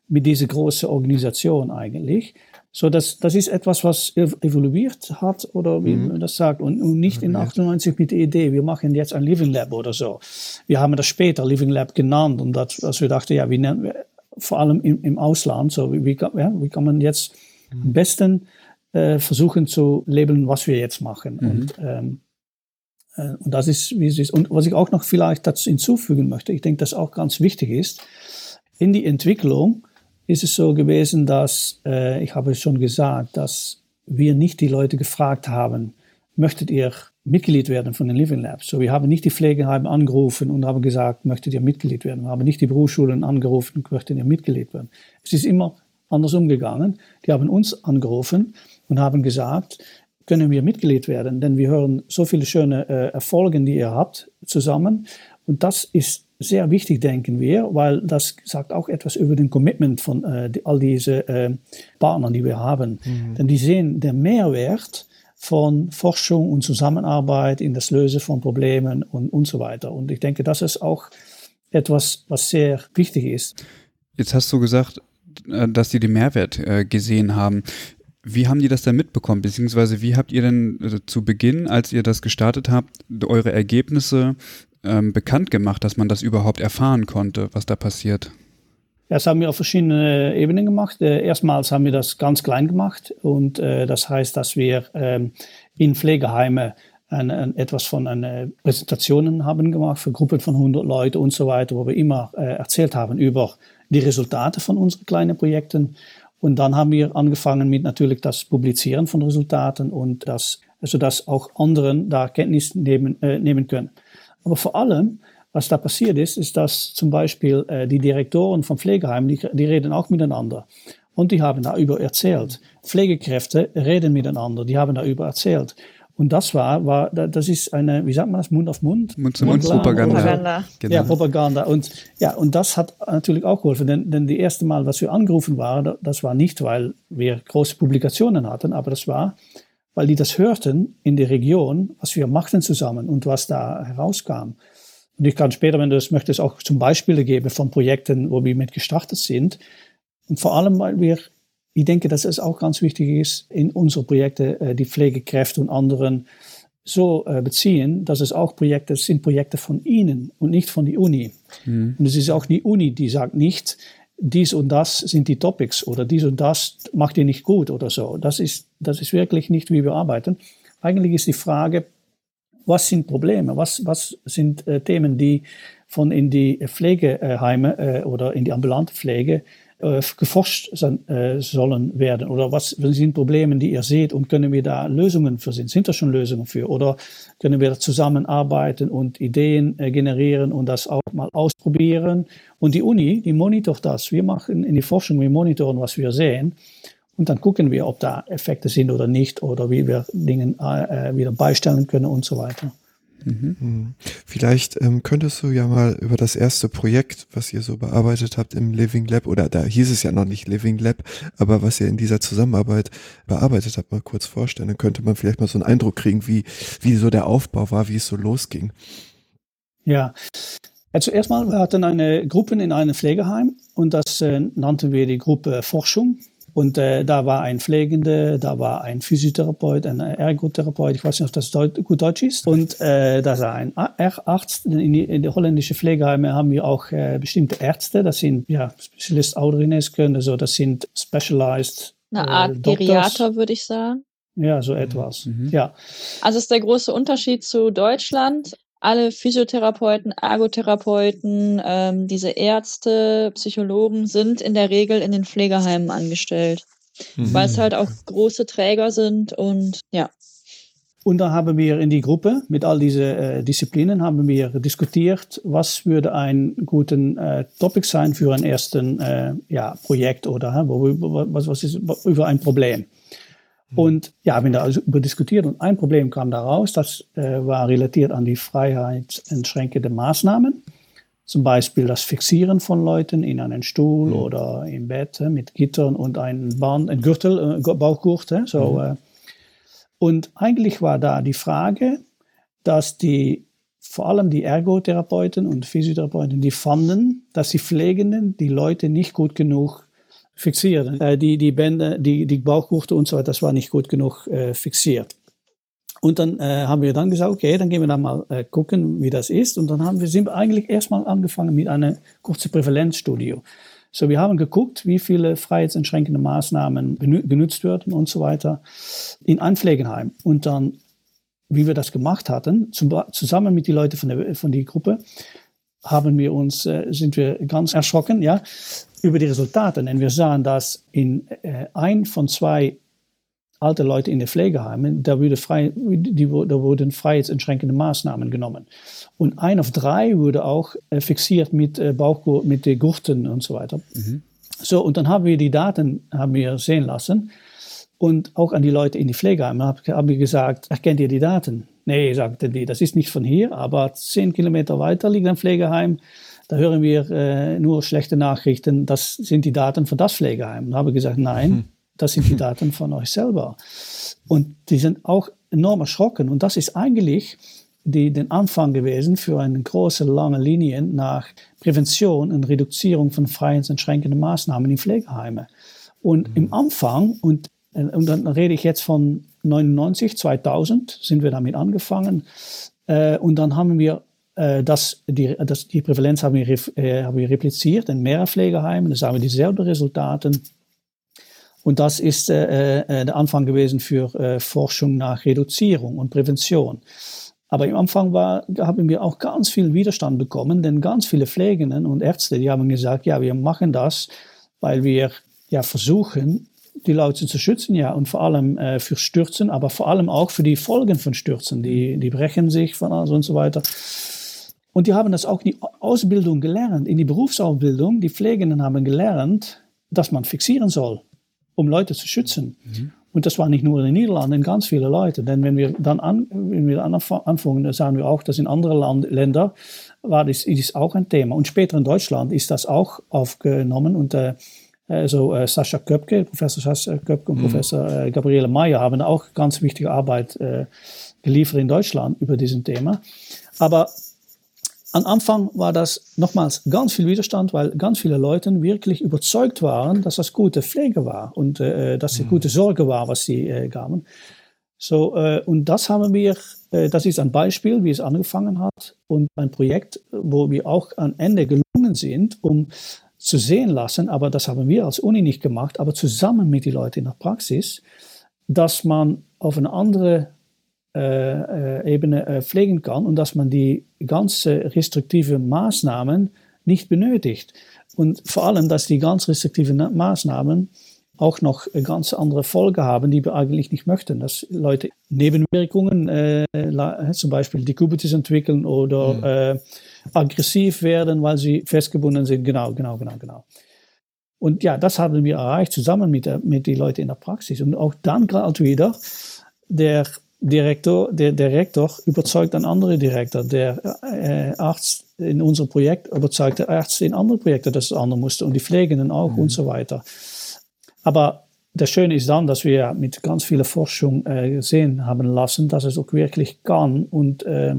mit dieser großen Organisation eigentlich. So, das, das ist etwas, was evoluiert hat, oder wie mhm. man das sagt, und, und nicht in 98 mit der Idee, wir machen jetzt ein Living Lab oder so. Wir haben das später Living Lab genannt, und das, dass wir dachten, ja, wie nennen wir, vor allem im, im Ausland, so wie, wie, ja, wie kann man jetzt mhm. am besten äh, versuchen zu labeln, was wir jetzt machen. Mhm. Und, ähm, äh, und das ist, wie es ist. Und was ich auch noch vielleicht dazu hinzufügen möchte, ich denke, das auch ganz wichtig ist, in die Entwicklung, ist es so gewesen, dass, äh, ich habe schon gesagt, dass wir nicht die Leute gefragt haben, möchtet ihr Mitglied werden von den Living Labs? So, wir haben nicht die Pflegeheime angerufen und haben gesagt, möchtet ihr Mitglied werden? Wir haben nicht die Berufsschulen angerufen und möchtet ihr Mitglied werden? Es ist immer andersrum gegangen. Die haben uns angerufen und haben gesagt, können wir Mitglied werden? Denn wir hören so viele schöne äh, Erfolge, die ihr habt, zusammen. Und das ist sehr wichtig, denken wir, weil das sagt auch etwas über den Commitment von äh, die, all diese äh, Partnern, die wir haben. Mhm. Denn die sehen den Mehrwert von Forschung und Zusammenarbeit in das Lösen von Problemen und, und so weiter. Und ich denke, das ist auch etwas, was sehr wichtig ist. Jetzt hast du gesagt, äh, dass die den Mehrwert äh, gesehen haben. Wie haben die das denn mitbekommen? Beziehungsweise wie habt ihr denn äh, zu Beginn, als ihr das gestartet habt, eure Ergebnisse ähm, bekannt gemacht, dass man das überhaupt erfahren konnte, was da passiert? Das haben wir auf verschiedene Ebenen gemacht. Äh, erstmals haben wir das ganz klein gemacht und äh, das heißt, dass wir ähm, in Pflegeheime ein, ein, etwas von eine Präsentationen haben gemacht für Gruppen von 100 Leuten und so weiter, wo wir immer äh, erzählt haben über die Resultate von unseren kleinen Projekten. Und dann haben wir angefangen mit natürlich das Publizieren von Resultaten und das, also dass auch anderen da Kenntnis nehmen, äh, nehmen können. Aber vor allem, was da passiert ist, ist, dass zum Beispiel äh, die Direktoren von Pflegeheimen, die, die reden auch miteinander. Und die haben darüber erzählt. Pflegekräfte reden miteinander, die haben darüber erzählt. Und das war, war, das ist eine, wie sagt man das, Mund auf Mund? Mund zu Mund Propaganda. Propaganda. Genau. Ja, Propaganda. Und, ja, und das hat natürlich auch geholfen, denn, denn die erste Mal, was wir angerufen waren, das war nicht, weil wir große Publikationen hatten, aber das war, weil die das hörten in der Region, was wir machten zusammen und was da herauskam. Und ich kann später, wenn du das möchtest, auch zum Beispiele geben von Projekten, wo wir mit gestartet sind. Und vor allem, weil wir, ich denke, dass es auch ganz wichtig ist, in unsere Projekte äh, die Pflegekräfte und anderen so äh, beziehen, dass es auch Projekte sind, Projekte von ihnen und nicht von der Uni. Mhm. Und es ist auch die Uni, die sagt nicht, dies und das sind die Topics oder dies und das macht ihr nicht gut oder so. Das ist, das ist wirklich nicht, wie wir arbeiten. Eigentlich ist die Frage, was sind Probleme? Was, was sind äh, Themen, die von in die Pflegeheime äh, oder in die ambulante Pflege äh, geforscht sein, äh, sollen werden? Oder was sind Probleme, die ihr seht und können wir da Lösungen für sind? Sind da schon Lösungen für? Oder können wir zusammenarbeiten und Ideen äh, generieren und das auch mal ausprobieren? Und die Uni, die monitort das. Wir machen in die Forschung, wir monitoren, was wir sehen. Und dann gucken wir, ob da Effekte sind oder nicht oder wie wir Dinge äh, wieder beistellen können und so weiter. Mhm. mhm. Vielleicht ähm, könntest du ja mal über das erste Projekt, was ihr so bearbeitet habt im Living Lab, oder da hieß es ja noch nicht Living Lab, aber was ihr in dieser Zusammenarbeit bearbeitet habt, mal kurz vorstellen. Dann könnte man vielleicht mal so einen Eindruck kriegen, wie, wie so der Aufbau war, wie es so losging. Ja, also erstmal, wir hatten eine Gruppe in einem Pflegeheim und das äh, nannten wir die Gruppe Forschung. Und äh, da war ein Pflegende, da war ein Physiotherapeut, ein Ergotherapeut, ich weiß nicht, ob das Deut gut Deutsch ist. Und äh, da war ein Arzt. In die, in die holländische Pflegeheime haben wir auch äh, bestimmte Ärzte. Das sind ja Spezialist Oudergeneeskunde, also das sind Specialized. Eine Art äh, Geriater, würde ich sagen. Ja, so etwas. Mhm. Ja. Also ist der große Unterschied zu Deutschland alle Physiotherapeuten, Ergotherapeuten, ähm, diese Ärzte, Psychologen sind in der Regel in den Pflegeheimen angestellt, mhm. weil es halt auch große Träger sind und ja. Und da haben wir in die Gruppe mit all diesen äh, Disziplinen haben wir diskutiert, was würde ein guten äh, Topic sein für ein ersten äh, ja, Projekt oder wo, was, was ist über ein Problem. Und ja, haben da also über diskutiert und ein Problem kam daraus, das äh, war relatiert an die freiheitsentschränkende Maßnahmen. Zum Beispiel das Fixieren von Leuten in einen Stuhl mhm. oder im Bett äh, mit Gittern und ein Band, ein Gürtel, äh, Bauchgurt. Äh, so, mhm. und eigentlich war da die Frage, dass die vor allem die Ergotherapeuten und Physiotherapeuten, die fanden, dass die Pflegenden die Leute nicht gut genug fixieren. Äh, die, die Bänder, die, die Bauchgurte und so weiter, das war nicht gut genug äh, fixiert. Und dann äh, haben wir dann gesagt, okay, dann gehen wir da mal äh, gucken, wie das ist. Und dann haben wir, sind eigentlich erstmal angefangen mit einer kurzen Prävalenzstudie. So, wir haben geguckt, wie viele freiheitsentschränkende Maßnahmen genutzt werden und so weiter in ein Pflegeheim. Und dann, wie wir das gemacht hatten, zum, zusammen mit den Leuten von der, von der Gruppe, haben wir uns, äh, sind wir ganz erschrocken, ja, über die Resultate. Denn wir sahen, dass in äh, ein von zwei alte Leute in den Pflegeheimen, da, wurde frei, die, da wurden freiheitsentschränkende Maßnahmen genommen. Und ein auf drei wurde auch äh, fixiert mit äh, Bauchgurt, mit den Gurten und so weiter. Mhm. So, und dann haben wir die Daten haben wir sehen lassen. Und auch an die Leute in die Pflegeheime haben hab wir gesagt, erkennt ihr die Daten? Nee, sagten die, das ist nicht von hier, aber zehn Kilometer weiter liegt ein Pflegeheim. Da hören wir äh, nur schlechte Nachrichten. Das sind die Daten von das Pflegeheim. Da habe ich gesagt, nein, mhm. das sind die Daten von euch selber. Und die sind auch enorm erschrocken. Und das ist eigentlich die, den Anfang gewesen für eine große, lange Linie nach Prävention und Reduzierung von freiheitsentschränkenden Maßnahmen in Pflegeheimen. Und mhm. im Anfang, und, und dann rede ich jetzt von 99, 2000 sind wir damit angefangen. Äh, und dann haben wir äh, das, die, das, die Prävalenz haben wir, äh, haben wir repliziert in mehreren Pflegeheimen. Da haben wir dieselben Resultate. Und das ist äh, äh, der Anfang gewesen für äh, Forschung nach Reduzierung und Prävention. Aber im Anfang war, haben wir auch ganz viel Widerstand bekommen, denn ganz viele Pflegenden und Ärzte, die haben gesagt, ja, wir machen das, weil wir ja versuchen, die Leute zu schützen, ja, und vor allem äh, für Stürzen, aber vor allem auch für die Folgen von Stürzen. Die, die brechen sich von alles und so weiter. Und die haben das auch in die Ausbildung gelernt, in die Berufsausbildung. Die Pflegenden haben gelernt, dass man fixieren soll, um Leute zu schützen. Mhm. Und das war nicht nur in den Niederlanden, ganz viele Leute. Denn wenn wir dann an, wenn wir anfangen, dann sagen wir auch, dass in anderen Ländern war das, ist auch ein Thema. Und später in Deutschland ist das auch aufgenommen. Und äh, also äh, Sascha Köpke, Professor Sascha Köpke und mhm. Professor äh, Gabriele Meyer haben auch ganz wichtige Arbeit äh, geliefert in Deutschland über diesen Thema. Aber am Anfang war das nochmals ganz viel Widerstand, weil ganz viele Leute wirklich überzeugt waren, dass das gute Pflege war und äh, dass es mhm. gute Sorge war, was sie äh, gaben. So, äh, und das haben wir, äh, das ist ein Beispiel, wie es angefangen hat und ein Projekt, wo wir auch am Ende gelungen sind, um zu sehen lassen, aber das haben wir als Uni nicht gemacht, aber zusammen mit den Leuten in der Praxis, dass man auf eine andere äh, äh, Ebene äh, pflegen kann und dass man die ganze restriktive Maßnahmen nicht benötigt. Und vor allem, dass die ganz restriktiven Maßnahmen auch noch ganz andere Folgen haben, die wir eigentlich nicht möchten. Dass Leute Nebenwirkungen, äh, zum Beispiel Dekubitis entwickeln oder mhm. äh, aggressiv werden, weil sie festgebunden sind. Genau, genau, genau, genau. Und ja, das haben wir erreicht, zusammen mit, mit den Leuten in der Praxis. Und auch dann gerade wieder, der Direktor, der, der Rektor überzeugt einen anderen Direktor. Der äh, Arzt in unserem Projekt überzeugt der Arzt in anderen Projekten, dass es anders musste und die Pflegenden auch mhm. und so weiter. Aber das Schöne ist dann, dass wir mit ganz viel Forschung äh, sehen haben lassen, dass es auch wirklich kann und äh,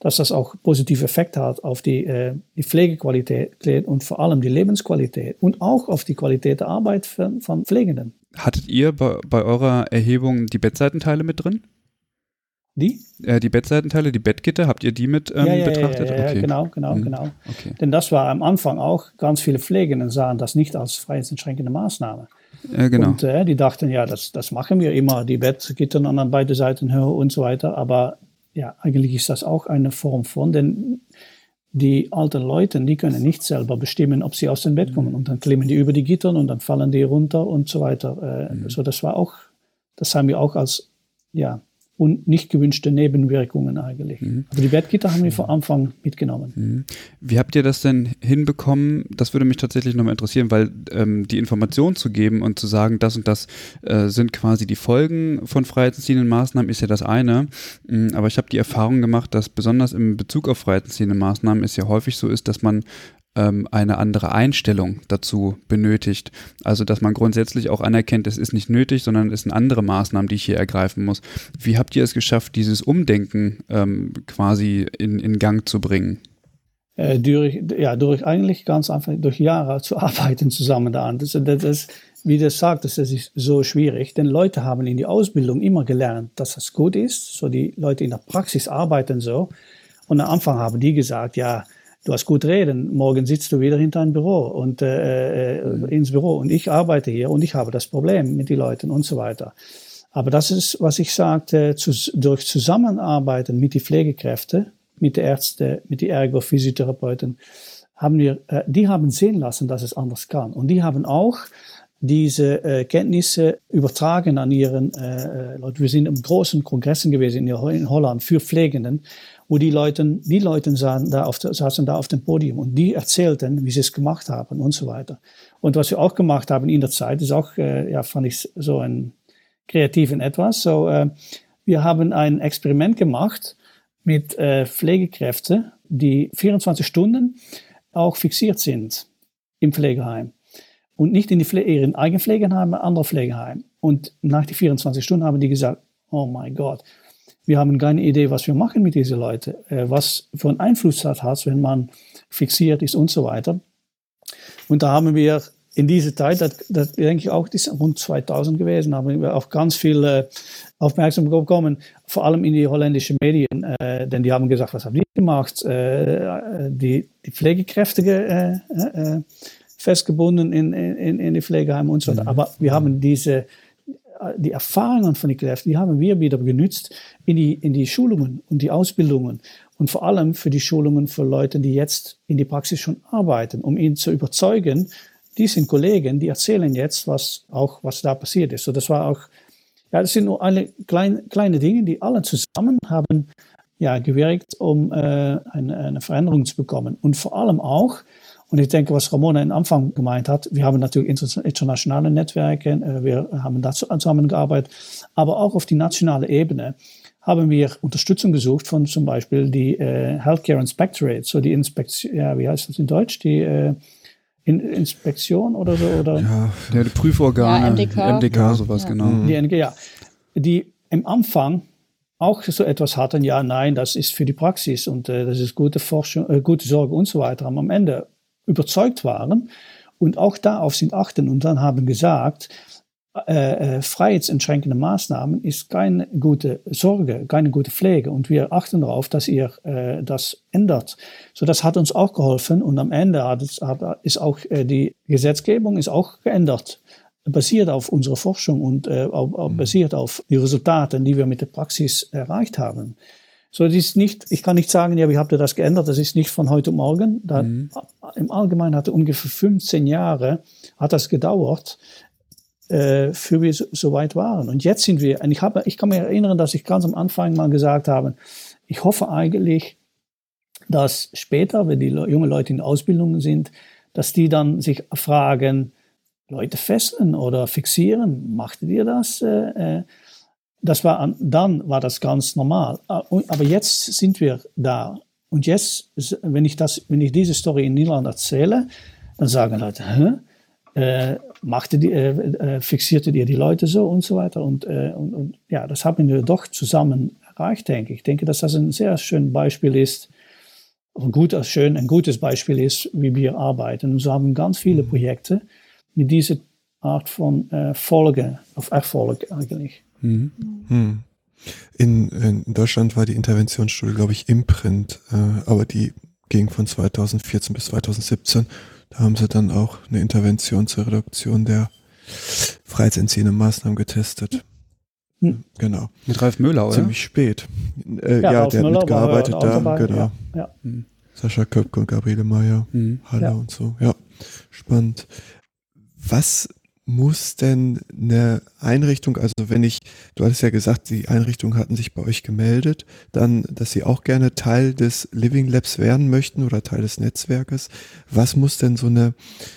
dass das auch positive Effekte hat auf die, äh, die Pflegequalität und vor allem die Lebensqualität und auch auf die Qualität der Arbeit von, von Pflegenden. Hattet ihr bei, bei eurer Erhebung die Bettseitenteile mit drin? Die? Äh, die Bettseitenteile, die Bettgitter, habt ihr die mit ähm, ja, ja, betrachtet? Ja, ja, okay. genau, genau, mhm. genau. Okay. Denn das war am Anfang auch, ganz viele Pflegenden sahen das nicht als freiheitsentschränkende Maßnahme. Ja, genau. Und äh, die dachten, ja, das, das machen wir immer, die Bettgitter an beiden Seiten höher und so weiter. Aber ja, eigentlich ist das auch eine Form von, denn die alten Leute, die können nicht selber bestimmen, ob sie aus dem Bett kommen. Und dann klimmen die über die Gitter und dann fallen die runter und so weiter. Äh, mhm. So, das war auch, das haben wir auch als, ja, und nicht gewünschte Nebenwirkungen eigentlich. Mhm. Aber die Bettgitter haben wir von Anfang mitgenommen. Mhm. Wie habt ihr das denn hinbekommen? Das würde mich tatsächlich nochmal interessieren, weil ähm, die Information zu geben und zu sagen, das und das äh, sind quasi die Folgen von freiheitsentziehenden Maßnahmen, ist ja das eine. Mhm, aber ich habe die Erfahrung gemacht, dass besonders im Bezug auf freiheitsentziehende Maßnahmen es ja häufig so ist, dass man ähm, eine andere Einstellung dazu benötigt. Also dass man grundsätzlich auch anerkennt, es ist nicht nötig, sondern es sind andere Maßnahmen, die ich hier ergreifen muss. Wie habt ihr es geschafft, dieses Umdenken ähm, quasi in, in Gang zu bringen? Äh, durch, ja, durch eigentlich ganz einfach durch Jahre zu *laughs* arbeiten zusammen daran. Das, das, das, wie du sagt, das ist so schwierig, denn Leute haben in die Ausbildung immer gelernt, dass das gut ist. So die Leute in der Praxis arbeiten so. Und am Anfang haben die gesagt, ja, du hast gut reden, morgen sitzt du wieder hinter ein Büro und äh, äh, ins Büro und ich arbeite hier und ich habe das Problem mit den Leuten und so weiter. Aber das ist, was ich sagte, zu, durch Zusammenarbeiten mit den Pflegekräften, mit den Ärzten, mit den Ergophysiotherapeuten, haben wir, äh, die haben sehen lassen, dass es anders kann. Und die haben auch diese äh, Kenntnisse übertragen an ihren äh, äh Leute. Wir sind im großen Kongressen gewesen in Holland für Pflegenden wo die Leute, die Leute saßen da, auf, saßen da auf dem Podium und die erzählten, wie sie es gemacht haben und so weiter. Und was wir auch gemacht haben in der Zeit, ist auch, äh, ja, fand ich so ein kreativen etwas. So, äh, wir haben ein Experiment gemacht mit äh, Pflegekräften, die 24 Stunden auch fixiert sind im Pflegeheim. Und nicht in die Pfle ihren eigenen Pflegeheim, sondern andere Pflegeheim. Und nach den 24 Stunden haben die gesagt, oh mein Gott, wir haben keine Idee, was wir machen mit diesen Leuten, äh, was für einen Einfluss das hat, wenn man fixiert ist und so weiter. Und da haben wir in dieser Zeit, das, das denke ich auch, das ist rund 2000 gewesen, haben wir auch ganz viel äh, Aufmerksamkeit bekommen, vor allem in die holländischen Medien, äh, denn die haben gesagt, was haben die gemacht? Die, die Pflegekräfte äh, festgebunden in, in, in die Pflegeheime und so weiter. Mhm. Aber wir haben diese die Erfahrungen von den Kräften, die haben wir wieder genützt in die, in die Schulungen und die Ausbildungen und vor allem für die Schulungen für Leute, die jetzt in die Praxis schon arbeiten, um ihnen zu überzeugen, die sind Kollegen, die erzählen jetzt, was auch, was da passiert ist. So, das war auch, ja, das sind nur alle klein, kleine Dinge, die alle zusammen haben, ja, gewirkt, um äh, eine, eine Veränderung zu bekommen. Und vor allem auch, und ich denke, was Ramona am Anfang gemeint hat, wir haben natürlich internationale Netzwerke, äh, wir haben dazu zusammengearbeitet, aber auch auf die nationale Ebene haben wir Unterstützung gesucht von zum Beispiel die äh, Healthcare Inspectorate, so die Inspektion, ja, wie heißt das in Deutsch, die äh, in, Inspektion oder so oder ja, die Prüforgane, ja, MDK, MDK sowas ja. genau. Die, ja, die im Anfang auch so etwas hatten, ja, nein, das ist für die Praxis und äh, das ist gute Forschung, äh, gute Sorge und so weiter. Aber am Ende überzeugt waren und auch darauf sind achten und dann haben gesagt, äh, äh, freiheitsentschränkende Maßnahmen ist keine gute Sorge, keine gute Pflege und wir achten darauf, dass ihr äh, das ändert. So, das hat uns auch geholfen und am Ende hat es, hat, ist auch äh, die Gesetzgebung ist auch geändert, basiert auf unserer Forschung und äh, auf, mhm. basiert auf die Resultaten, die wir mit der Praxis erreicht haben. So, das ist nicht, ich kann nicht sagen, ja, wie habt ihr das geändert? Das ist nicht von heute morgen. Da, mhm. Im Allgemeinen hat ungefähr 15 Jahre hat das gedauert, äh, für wir so, so, weit waren. Und jetzt sind wir, und ich, habe, ich kann mich erinnern, dass ich ganz am Anfang mal gesagt habe, ich hoffe eigentlich, dass später, wenn die junge Leute in Ausbildung sind, dass die dann sich fragen, Leute fesseln oder fixieren, machtet ihr das? Äh, äh das war, dann war das ganz normal. Ah, aber jetzt sind wir da. Und jetzt, wenn ich, das, wenn ich diese Story in Niederland erzähle, dann sagen Leute, hä? Äh, machte die, äh, äh, fixierte ihr die Leute so und so weiter. Und, äh, und, und ja, das haben wir doch zusammen erreicht, denke ich. Ich denke, dass das ein sehr schönes Beispiel ist, ein, guter, schön, ein gutes Beispiel ist, wie wir arbeiten. Und so haben ganz viele mhm. Projekte mit dieser Art von äh, Folge, auf Erfolg eigentlich. Mhm. Hm. In, in, Deutschland war die Interventionsstudie, glaube ich, im Print, äh, aber die ging von 2014 bis 2017. Da haben sie dann auch eine Intervention zur Reduktion der freiheitsentziehenden Maßnahmen getestet. Hm. Genau. Mit Ralf Müller, oder? Ziemlich spät. Äh, ja, ja der hat mitgearbeitet da, dabei, genau. Ja, ja. Hm. Sascha Köpke und Gabriele Meyer, hm. Halle und so. Ja, spannend. Was muss denn eine Einrichtung, also wenn ich, du hattest ja gesagt, die Einrichtungen hatten sich bei euch gemeldet, dann, dass sie auch gerne Teil des Living Labs werden möchten oder Teil des Netzwerkes. Was muss denn so eine,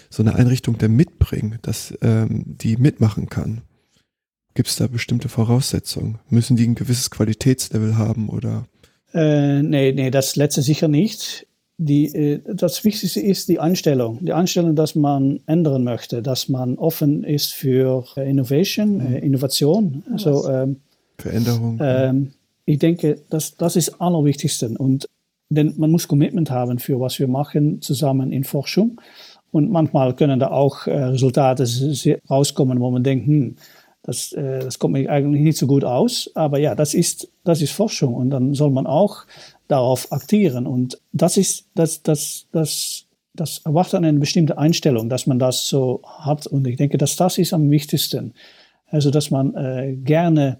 so eine Einrichtung denn mitbringen, dass ähm, die mitmachen kann? Gibt es da bestimmte Voraussetzungen? Müssen die ein gewisses Qualitätslevel haben oder? Äh, nee, nee, das letzte sicher nicht die, äh, das Wichtigste ist die Einstellung. Die Einstellung, dass man ändern möchte, dass man offen ist für äh, Innovation, mhm. Innovation. Also, ähm, Veränderung. Ähm, ich denke, das, das ist das Allerwichtigste. Und denn man muss Commitment haben für was wir machen zusammen in Forschung. Und manchmal können da auch äh, Resultate rauskommen, wo man denkt, hm, das, äh, das kommt mir eigentlich nicht so gut aus. Aber ja, das ist, das ist Forschung. Und dann soll man auch darauf aktieren. Und das ist, das, das, das, das erwartet eine bestimmte Einstellung, dass man das so hat. Und ich denke, dass das ist am wichtigsten. Also, dass man äh, gerne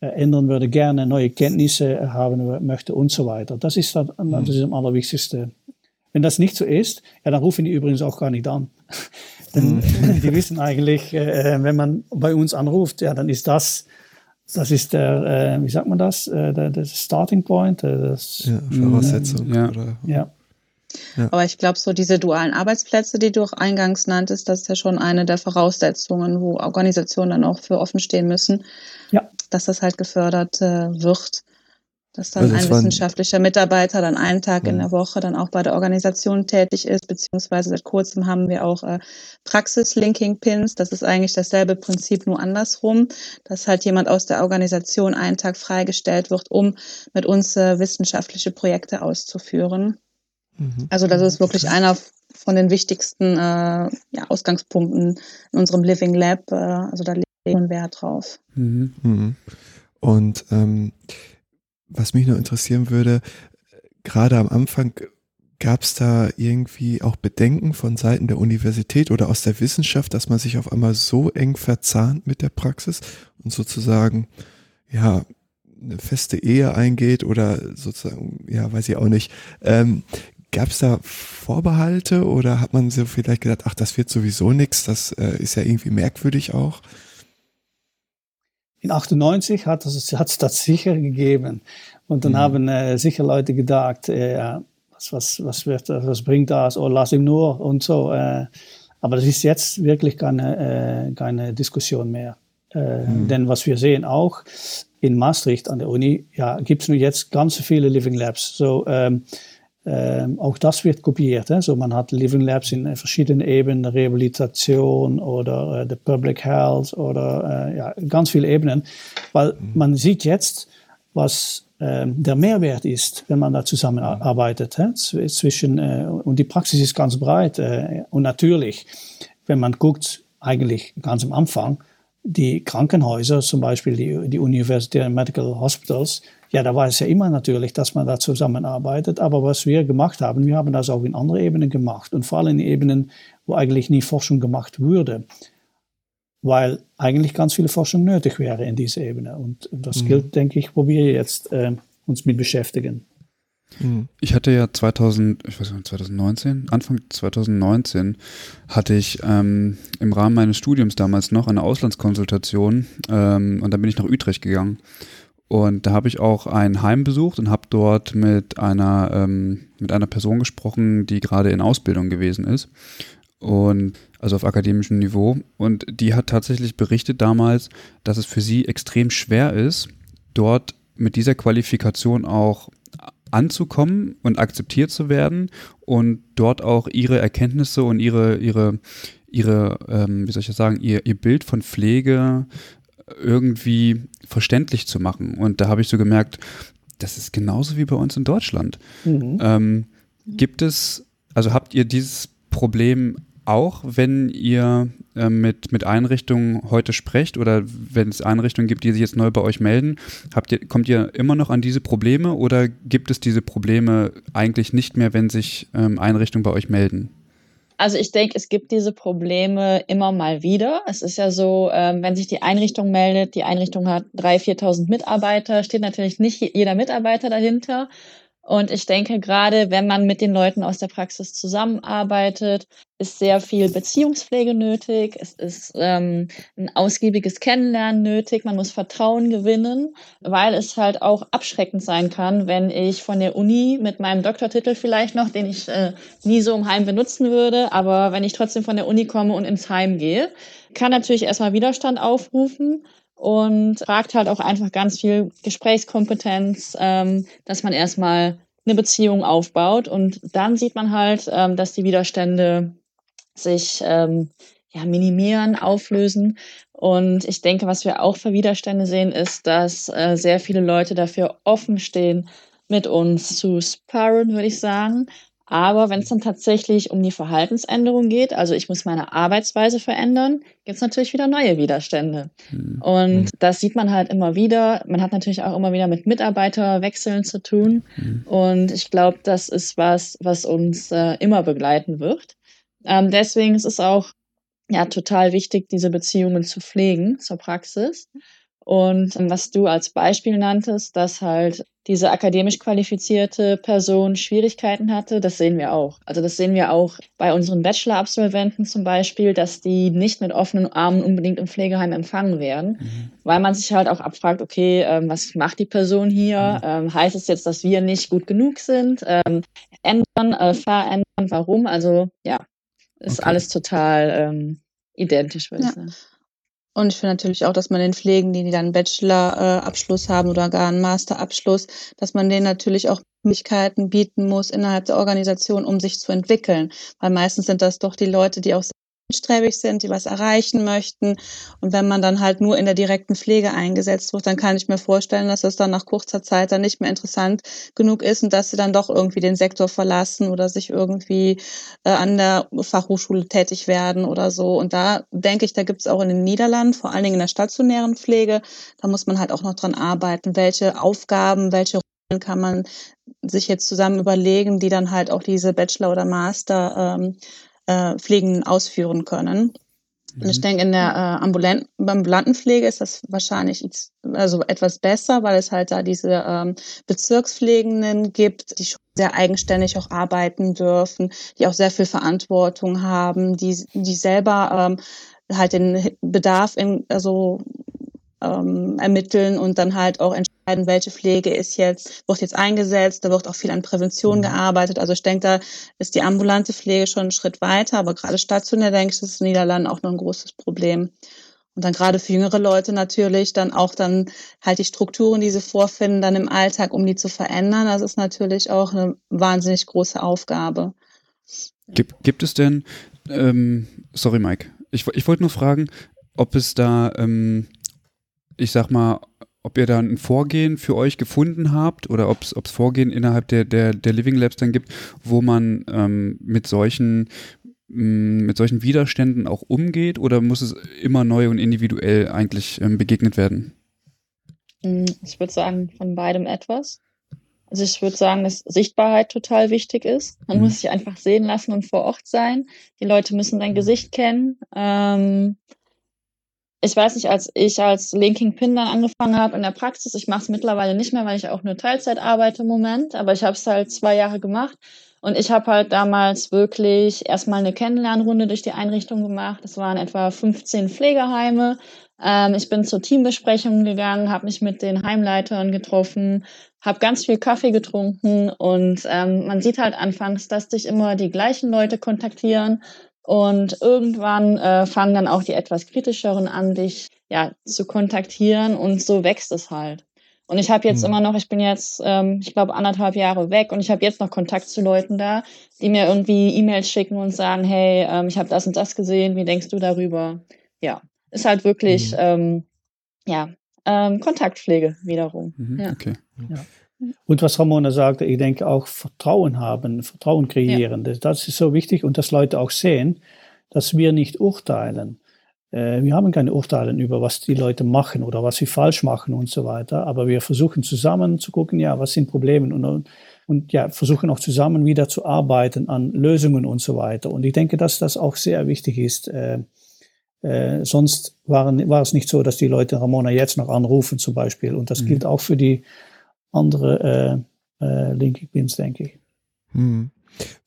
äh, ändern würde, gerne neue Kenntnisse haben möchte und so weiter. Das ist, das, das ist am allerwichtigsten. Wenn das nicht so ist, ja, dann rufen die übrigens auch gar nicht an. *laughs* Denn mhm. *laughs* die wissen eigentlich, äh, wenn man bei uns anruft, ja, dann ist das das ist der, äh, wie sagt man das, äh, der, der Starting Point. Äh, das, ja, Voraussetzung. Ja. Oder, ja. Ja. Aber ich glaube, so diese dualen Arbeitsplätze, die du auch eingangs nanntest, das ist ja schon eine der Voraussetzungen, wo Organisationen dann auch für offen stehen müssen, ja. dass das halt gefördert äh, wird dass dann also ein wissenschaftlicher Mitarbeiter dann einen Tag ja. in der Woche dann auch bei der Organisation tätig ist, beziehungsweise seit kurzem haben wir auch äh, Praxis-Linking-Pins. Das ist eigentlich dasselbe Prinzip, nur andersrum, dass halt jemand aus der Organisation einen Tag freigestellt wird, um mit uns äh, wissenschaftliche Projekte auszuführen. Mhm. Also das ist wirklich okay. einer von den wichtigsten äh, ja, Ausgangspunkten in unserem Living Lab. Äh, also da legen wir Wert drauf. Mhm. Mhm. Und ähm, was mich nur interessieren würde, gerade am Anfang gab es da irgendwie auch Bedenken von Seiten der Universität oder aus der Wissenschaft, dass man sich auf einmal so eng verzahnt mit der Praxis und sozusagen, ja, eine feste Ehe eingeht oder sozusagen, ja, weiß ich auch nicht. Ähm, Gab es da Vorbehalte oder hat man so vielleicht gedacht, ach, das wird sowieso nichts, das äh, ist ja irgendwie merkwürdig auch? In 98 hat es hat's das sicher gegeben. Und dann mhm. haben äh, sicher Leute gedacht, äh, was, was, was, wird, was bringt das? Oh, lass ihn nur und so. Äh, aber das ist jetzt wirklich keine, äh, keine Diskussion mehr. Äh, mhm. Denn was wir sehen auch in Maastricht an der Uni, ja, gibt es nur jetzt ganz viele Living Labs. So, ähm, ähm, auch das wird kopiert. Hè? So, man hat Living Labs in äh, verschiedenen Ebenen, Rehabilitation oder äh, the Public Health oder äh, ja, ganz viele Ebenen, weil mhm. man sieht jetzt, was äh, der Mehrwert ist, wenn man da zusammenarbeitet. Hè? Zwischen, äh, und die Praxis ist ganz breit. Äh, und natürlich, wenn man guckt, eigentlich ganz am Anfang, die Krankenhäuser, zum Beispiel die, die universitären Medical Hospitals, ja, da war es ja immer natürlich, dass man da zusammenarbeitet. Aber was wir gemacht haben, wir haben das auch in anderen Ebenen gemacht und vor allem in Ebenen, wo eigentlich nie Forschung gemacht würde. Weil eigentlich ganz viel Forschung nötig wäre in dieser Ebene. Und das mhm. gilt, denke ich, wo wir jetzt äh, uns mit beschäftigen. Mhm. Ich hatte ja 2000, ich weiß nicht, 2019, Anfang 2019 hatte ich ähm, im Rahmen meines Studiums damals noch eine Auslandskonsultation ähm, und dann bin ich nach Utrecht gegangen. Und da habe ich auch ein Heim besucht und habe dort mit einer, ähm, mit einer Person gesprochen, die gerade in Ausbildung gewesen ist. Und also auf akademischem Niveau. Und die hat tatsächlich berichtet damals, dass es für sie extrem schwer ist, dort mit dieser Qualifikation auch anzukommen und akzeptiert zu werden und dort auch ihre Erkenntnisse und ihre, ihre, ihre, ähm, wie soll ich das sagen, ihr, ihr Bild von Pflege irgendwie verständlich zu machen. Und da habe ich so gemerkt, das ist genauso wie bei uns in Deutschland. Mhm. Ähm, gibt es, also habt ihr dieses Problem auch, wenn ihr äh, mit, mit Einrichtungen heute sprecht oder wenn es Einrichtungen gibt, die sich jetzt neu bei euch melden, habt ihr, kommt ihr immer noch an diese Probleme oder gibt es diese Probleme eigentlich nicht mehr, wenn sich ähm, Einrichtungen bei euch melden? Also ich denke, es gibt diese Probleme immer mal wieder. Es ist ja so, ähm, wenn sich die Einrichtung meldet, die Einrichtung hat 3.000, 4.000 Mitarbeiter, steht natürlich nicht jeder Mitarbeiter dahinter. Und ich denke, gerade wenn man mit den Leuten aus der Praxis zusammenarbeitet, ist sehr viel Beziehungspflege nötig. Es ist ähm, ein ausgiebiges Kennenlernen nötig. Man muss Vertrauen gewinnen, weil es halt auch abschreckend sein kann, wenn ich von der Uni mit meinem Doktortitel vielleicht noch, den ich äh, nie so im Heim benutzen würde, aber wenn ich trotzdem von der Uni komme und ins Heim gehe, kann natürlich erstmal Widerstand aufrufen und fragt halt auch einfach ganz viel Gesprächskompetenz, ähm, dass man erstmal eine Beziehung aufbaut und dann sieht man halt, ähm, dass die Widerstände sich ähm, ja, minimieren, auflösen. Und ich denke, was wir auch für Widerstände sehen, ist, dass äh, sehr viele Leute dafür offen stehen, mit uns zu sparen, würde ich sagen. Aber wenn es dann tatsächlich um die Verhaltensänderung geht, also ich muss meine Arbeitsweise verändern, gibt es natürlich wieder neue Widerstände. Mhm. Und mhm. das sieht man halt immer wieder. Man hat natürlich auch immer wieder mit Mitarbeiterwechseln zu tun. Mhm. Und ich glaube, das ist was, was uns äh, immer begleiten wird. Ähm, deswegen ist es auch ja total wichtig, diese Beziehungen zu pflegen zur Praxis. Und was du als Beispiel nanntest, dass halt diese akademisch qualifizierte Person Schwierigkeiten hatte, das sehen wir auch. Also das sehen wir auch bei unseren Bachelor-Absolventen zum Beispiel, dass die nicht mit offenen Armen unbedingt im Pflegeheim empfangen werden, mhm. weil man sich halt auch abfragt, okay, ähm, was macht die Person hier? Mhm. Ähm, heißt es jetzt, dass wir nicht gut genug sind? Ähm, ändern, äh, verändern, warum? Also ja, ist okay. alles total ähm, identisch, würde ja. ich sagen. Und ich finde natürlich auch, dass man den Pflegen, die, dann einen Bachelor-Abschluss haben oder gar einen Master-Abschluss, dass man denen natürlich auch Möglichkeiten bieten muss innerhalb der Organisation, um sich zu entwickeln. Weil meistens sind das doch die Leute, die auch strebig sind, die was erreichen möchten. Und wenn man dann halt nur in der direkten Pflege eingesetzt wird, dann kann ich mir vorstellen, dass das dann nach kurzer Zeit dann nicht mehr interessant genug ist und dass sie dann doch irgendwie den Sektor verlassen oder sich irgendwie äh, an der Fachhochschule tätig werden oder so. Und da denke ich, da gibt es auch in den Niederlanden, vor allen Dingen in der stationären Pflege, da muss man halt auch noch dran arbeiten, welche Aufgaben, welche Rollen kann man sich jetzt zusammen überlegen, die dann halt auch diese Bachelor- oder Master ähm, äh, Pflegen ausführen können. Und ich mhm. denke, in der äh, ambulanten, ambulanten Pflege ist das wahrscheinlich also etwas besser, weil es halt da diese ähm, Bezirkspflegenden gibt, die schon sehr eigenständig auch arbeiten dürfen, die auch sehr viel Verantwortung haben, die, die selber ähm, halt den Bedarf in, also ähm, ermitteln und dann halt auch entscheiden, welche Pflege ist jetzt, wird jetzt eingesetzt, da wird auch viel an Prävention mhm. gearbeitet. Also ich denke, da ist die ambulante Pflege schon einen Schritt weiter, aber gerade stationär denke ich, das ist in den Niederlanden auch noch ein großes Problem. Und dann gerade für jüngere Leute natürlich dann auch dann halt die Strukturen, die sie vorfinden, dann im Alltag, um die zu verändern. Das ist natürlich auch eine wahnsinnig große Aufgabe. Gibt, gibt es denn, ähm, sorry Mike, ich, ich wollte nur fragen, ob es da ähm, ich sag mal, ob ihr da ein Vorgehen für euch gefunden habt oder ob es Vorgehen innerhalb der, der, der Living Labs dann gibt, wo man ähm, mit solchen mm, mit solchen Widerständen auch umgeht oder muss es immer neu und individuell eigentlich ähm, begegnet werden? Mm, ich würde sagen, von beidem etwas. Also ich würde sagen, dass Sichtbarkeit total wichtig ist. Man mhm. muss sich einfach sehen lassen und vor Ort sein. Die Leute müssen dein Gesicht kennen. Ähm, ich weiß nicht, als ich als Linking Pin dann angefangen habe in der Praxis, ich mache es mittlerweile nicht mehr, weil ich auch nur Teilzeit arbeite im Moment, aber ich habe es halt zwei Jahre gemacht und ich habe halt damals wirklich erstmal eine Kennenlernrunde durch die Einrichtung gemacht. Es waren etwa 15 Pflegeheime. Ähm, ich bin zur Teambesprechung gegangen, habe mich mit den Heimleitern getroffen, habe ganz viel Kaffee getrunken und ähm, man sieht halt anfangs, dass dich immer die gleichen Leute kontaktieren und irgendwann äh, fangen dann auch die etwas kritischeren an, dich ja zu kontaktieren und so wächst es halt. Und ich habe jetzt mhm. immer noch, ich bin jetzt, ähm, ich glaube, anderthalb Jahre weg und ich habe jetzt noch Kontakt zu Leuten da, die mir irgendwie E-Mails schicken und sagen, hey, ähm, ich habe das und das gesehen, wie denkst du darüber? Ja, ist halt wirklich, mhm. ähm, ja, ähm, Kontaktpflege wiederum. Mhm, ja. Okay. Ja. Und was Ramona sagte, ich denke auch Vertrauen haben, Vertrauen kreieren. Ja. Das ist so wichtig und dass Leute auch sehen, dass wir nicht urteilen. Äh, wir haben keine Urteile über, was die Leute machen oder was sie falsch machen und so weiter. Aber wir versuchen zusammen zu gucken, ja, was sind Probleme und, und ja, versuchen auch zusammen wieder zu arbeiten an Lösungen und so weiter. Und ich denke, dass das auch sehr wichtig ist. Äh, äh, sonst waren, war es nicht so, dass die Leute Ramona jetzt noch anrufen zum Beispiel. Und das mhm. gilt auch für die andere äh, Linking Pins, denke ich. Hm.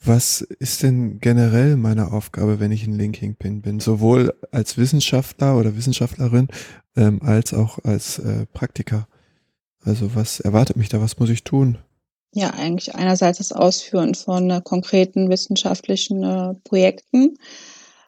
Was ist denn generell meine Aufgabe, wenn ich ein Linking Pin bin? Sowohl als Wissenschaftler oder Wissenschaftlerin ähm, als auch als äh, Praktiker. Also was erwartet mich da? Was muss ich tun? Ja, eigentlich einerseits das Ausführen von äh, konkreten wissenschaftlichen äh, Projekten.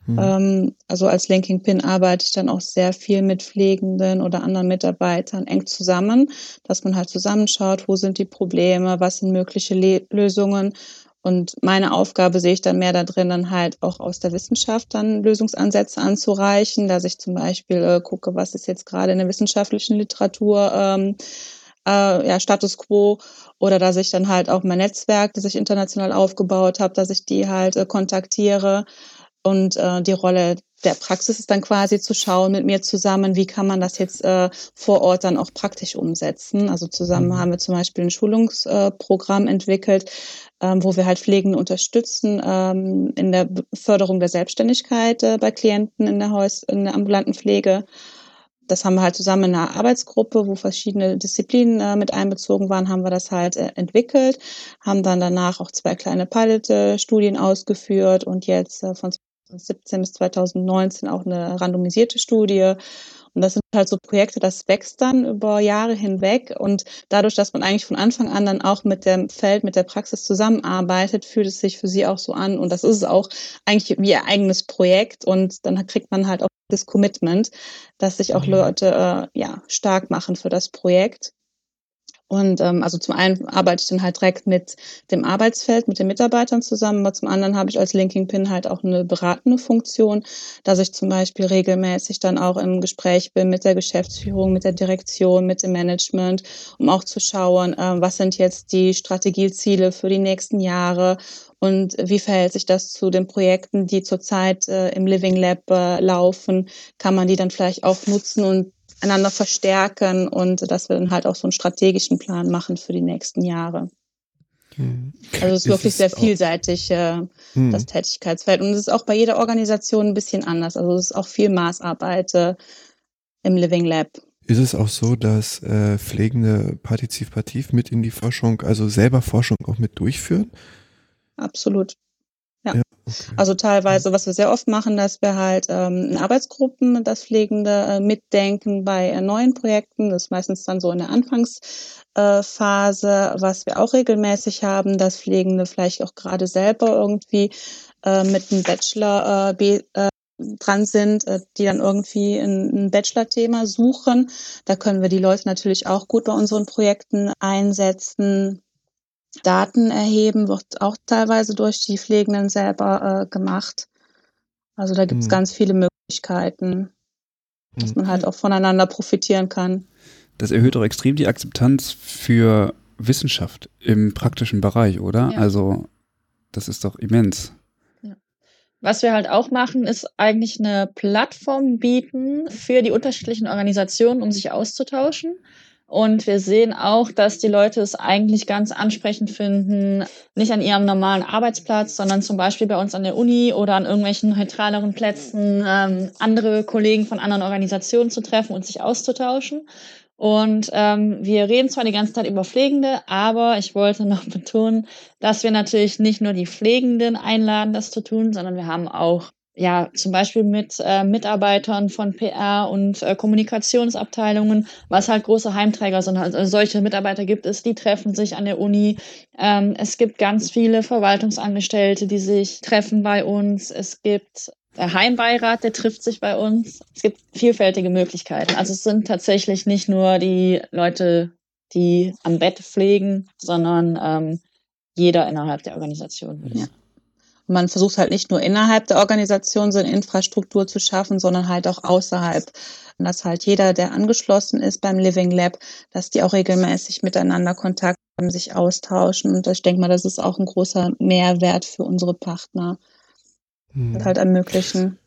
Hm. Ähm, also als Linking Pin arbeite ich dann auch sehr viel mit Pflegenden oder anderen Mitarbeitern eng zusammen, dass man halt zusammenschaut, wo sind die Probleme, was sind mögliche Le Lösungen. Und meine Aufgabe sehe ich dann mehr da drin, dann halt auch aus der Wissenschaft dann Lösungsansätze anzureichen, dass ich zum Beispiel äh, gucke, was ist jetzt gerade in der wissenschaftlichen Literatur ähm, äh, ja, Status quo. Oder dass ich dann halt auch mein Netzwerk, das ich international aufgebaut habe, dass ich die halt äh, kontaktiere und äh, die Rolle der Praxis ist dann quasi zu schauen mit mir zusammen, wie kann man das jetzt äh, vor Ort dann auch praktisch umsetzen. Also zusammen mhm. haben wir zum Beispiel ein Schulungsprogramm äh, entwickelt, ähm, wo wir halt Pflegende unterstützen ähm, in der Förderung der Selbstständigkeit äh, bei Klienten in der, Haus in der ambulanten Pflege. Das haben wir halt zusammen in einer Arbeitsgruppe, wo verschiedene Disziplinen äh, mit einbezogen waren, haben wir das halt äh, entwickelt, haben dann danach auch zwei kleine Pilot-Studien ausgeführt und jetzt äh, von 2017 bis 2019 auch eine randomisierte Studie und das sind halt so Projekte, das wächst dann über Jahre hinweg. Und dadurch, dass man eigentlich von Anfang an dann auch mit dem Feld, mit der Praxis zusammenarbeitet, fühlt es sich für sie auch so an. Und das ist auch eigentlich wie ihr eigenes Projekt. Und dann kriegt man halt auch das Commitment, dass sich auch mhm. Leute äh, ja stark machen für das Projekt. Und ähm, also zum einen arbeite ich dann halt direkt mit dem Arbeitsfeld, mit den Mitarbeitern zusammen, aber zum anderen habe ich als Linking Pin halt auch eine beratende Funktion, dass ich zum Beispiel regelmäßig dann auch im Gespräch bin mit der Geschäftsführung, mit der Direktion, mit dem Management, um auch zu schauen, äh, was sind jetzt die Strategieziele für die nächsten Jahre und wie verhält sich das zu den Projekten, die zurzeit äh, im Living Lab äh, laufen? Kann man die dann vielleicht auch nutzen und einander verstärken und dass wir dann halt auch so einen strategischen Plan machen für die nächsten Jahre. Hm. Also es ist, ist wirklich sehr vielseitig, äh, hm. das Tätigkeitsfeld. Und es ist auch bei jeder Organisation ein bisschen anders. Also es ist auch viel Maßarbeit äh, im Living Lab. Ist es auch so, dass äh, Pflegende partizipativ mit in die Forschung, also selber Forschung auch mit durchführen? Absolut. Okay. Also teilweise, was wir sehr oft machen, dass wir halt ähm, in Arbeitsgruppen das Pflegende äh, mitdenken bei äh, neuen Projekten. Das ist meistens dann so in der Anfangsphase, äh, was wir auch regelmäßig haben, dass Pflegende vielleicht auch gerade selber irgendwie äh, mit einem Bachelor äh, äh, dran sind, die dann irgendwie ein Bachelor-Thema suchen. Da können wir die Leute natürlich auch gut bei unseren Projekten einsetzen. Daten erheben wird auch teilweise durch die Pflegenden selber äh, gemacht. Also da gibt es mhm. ganz viele Möglichkeiten, dass man halt auch voneinander profitieren kann. Das erhöht auch extrem die Akzeptanz für Wissenschaft im praktischen Bereich, oder? Ja. Also das ist doch immens. Was wir halt auch machen, ist eigentlich eine Plattform bieten für die unterschiedlichen Organisationen, um sich auszutauschen. Und wir sehen auch, dass die Leute es eigentlich ganz ansprechend finden, nicht an ihrem normalen Arbeitsplatz, sondern zum Beispiel bei uns an der Uni oder an irgendwelchen neutraleren Plätzen ähm, andere Kollegen von anderen Organisationen zu treffen und sich auszutauschen. Und ähm, wir reden zwar die ganze Zeit über Pflegende, aber ich wollte noch *laughs* betonen, dass wir natürlich nicht nur die Pflegenden einladen, das zu tun, sondern wir haben auch ja, zum Beispiel mit äh, Mitarbeitern von PR und äh, Kommunikationsabteilungen, was halt große Heimträger sind. Also solche Mitarbeiter gibt es, die treffen sich an der Uni. Ähm, es gibt ganz viele Verwaltungsangestellte, die sich treffen bei uns. Es gibt der Heimbeirat, der trifft sich bei uns. Es gibt vielfältige Möglichkeiten. Also es sind tatsächlich nicht nur die Leute, die am Bett pflegen, sondern ähm, jeder innerhalb der Organisation. Ja man versucht halt nicht nur innerhalb der Organisation so eine Infrastruktur zu schaffen, sondern halt auch außerhalb. Und dass halt jeder, der angeschlossen ist beim Living Lab, dass die auch regelmäßig miteinander Kontakt haben, sich austauschen. Und ich denke mal, das ist auch ein großer Mehrwert für unsere Partner. Hm. halt ermöglichen.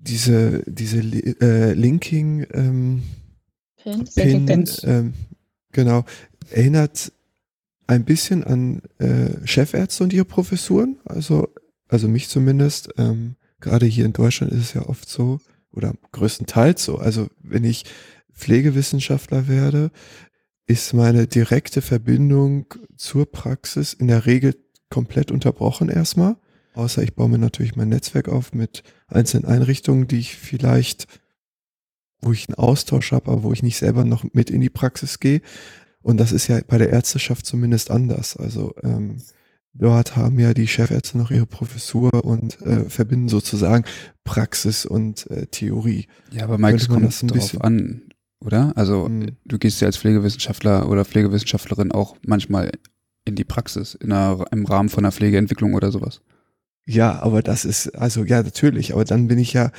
Diese, diese äh, Linking ähm, Pins, Pin, Pins. Ähm, genau, erinnert ein bisschen an äh, Chefärzte und ihre Professuren. Also also mich zumindest, ähm, gerade hier in Deutschland ist es ja oft so, oder größtenteils so, also wenn ich Pflegewissenschaftler werde, ist meine direkte Verbindung zur Praxis in der Regel komplett unterbrochen erstmal. Außer ich baue mir natürlich mein Netzwerk auf mit einzelnen Einrichtungen, die ich vielleicht, wo ich einen Austausch habe, aber wo ich nicht selber noch mit in die Praxis gehe. Und das ist ja bei der Ärzteschaft zumindest anders. Also ähm, dort haben ja die Chefärzte noch ihre Professur und äh, verbinden sozusagen Praxis und äh, Theorie. Ja, aber Mike, es kommt das ein drauf an, oder? Also mhm. du gehst ja als Pflegewissenschaftler oder Pflegewissenschaftlerin auch manchmal in die Praxis, in einer, im Rahmen von einer Pflegeentwicklung oder sowas. Ja, aber das ist, also ja, natürlich, aber dann bin ich ja,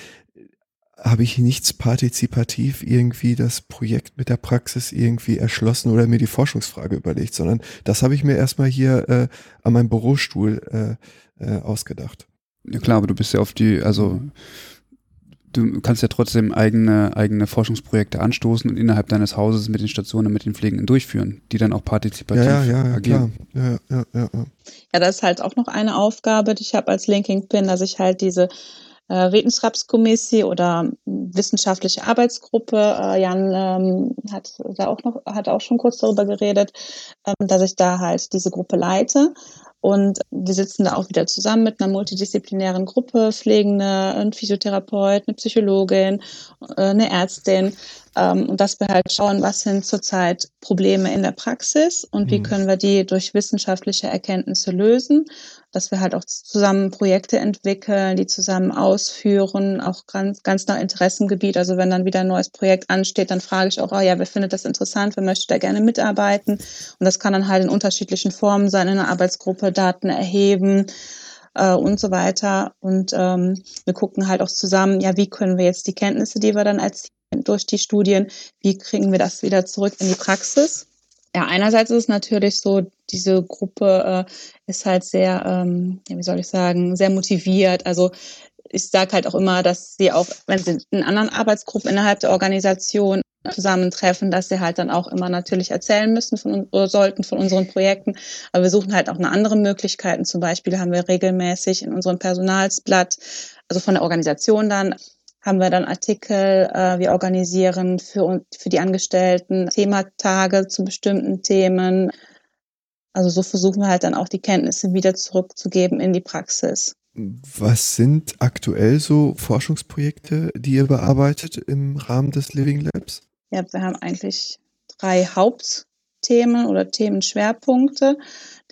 habe ich nichts partizipativ irgendwie das Projekt mit der Praxis irgendwie erschlossen oder mir die Forschungsfrage überlegt, sondern das habe ich mir erstmal hier äh, an meinem Bürostuhl äh, äh, ausgedacht. Ja klar, aber du bist ja auf die, also du kannst ja trotzdem eigene, eigene Forschungsprojekte anstoßen und innerhalb deines Hauses mit den Stationen, mit den Pflegenden durchführen, die dann auch partizipativ ja, ja, ja, agieren. Klar. Ja, ja, ja, ja. ja, das ist halt auch noch eine Aufgabe, die ich habe als Linking Pin, dass ich halt diese äh, Wissenschaftskommissie oder wissenschaftliche Arbeitsgruppe, äh, Jan ähm, hat da auch noch, hat auch schon kurz darüber geredet, ähm, dass ich da halt diese Gruppe leite und wir sitzen da auch wieder zusammen mit einer multidisziplinären Gruppe, Pflegende, ein Physiotherapeut, eine Psychologin, äh, eine Ärztin. Ähm, und dass wir halt schauen, was sind zurzeit Probleme in der Praxis und wie mhm. können wir die durch wissenschaftliche Erkenntnisse lösen dass wir halt auch zusammen Projekte entwickeln, die zusammen ausführen, auch ganz, ganz nach Interessengebiet. Also wenn dann wieder ein neues Projekt ansteht, dann frage ich auch, oh ja, wer findet das interessant, wer möchte da gerne mitarbeiten? Und das kann dann halt in unterschiedlichen Formen sein, in einer Arbeitsgruppe Daten erheben äh, und so weiter. Und ähm, wir gucken halt auch zusammen, ja, wie können wir jetzt die Kenntnisse, die wir dann erzielen durch die Studien, wie kriegen wir das wieder zurück in die Praxis? Ja, einerseits ist es natürlich so, diese Gruppe äh, ist halt sehr, ähm, ja, wie soll ich sagen, sehr motiviert. Also ich sage halt auch immer, dass sie auch, wenn sie in anderen Arbeitsgruppen innerhalb der Organisation zusammentreffen, dass sie halt dann auch immer natürlich erzählen müssen von oder sollten von unseren Projekten. Aber wir suchen halt auch eine andere Möglichkeiten. Zum Beispiel haben wir regelmäßig in unserem Personalsblatt, also von der Organisation dann, haben wir dann Artikel, äh, wir organisieren für, für die Angestellten Thematage zu bestimmten Themen. Also so versuchen wir halt dann auch die Kenntnisse wieder zurückzugeben in die Praxis. Was sind aktuell so Forschungsprojekte, die ihr bearbeitet im Rahmen des Living Labs? Ja, wir haben eigentlich drei Hauptthemen oder Themenschwerpunkte.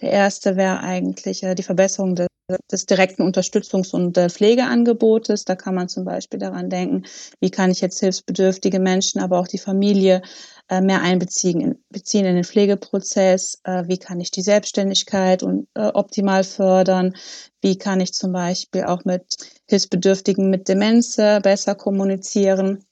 Der erste wäre eigentlich äh, die Verbesserung des des direkten Unterstützungs- und äh, Pflegeangebotes. Da kann man zum Beispiel daran denken, wie kann ich jetzt hilfsbedürftige Menschen, aber auch die Familie äh, mehr einbeziehen beziehen in den Pflegeprozess. Äh, wie kann ich die Selbstständigkeit und optimal fördern? Wie kann ich zum Beispiel auch mit Hilfsbedürftigen mit Demenz besser kommunizieren?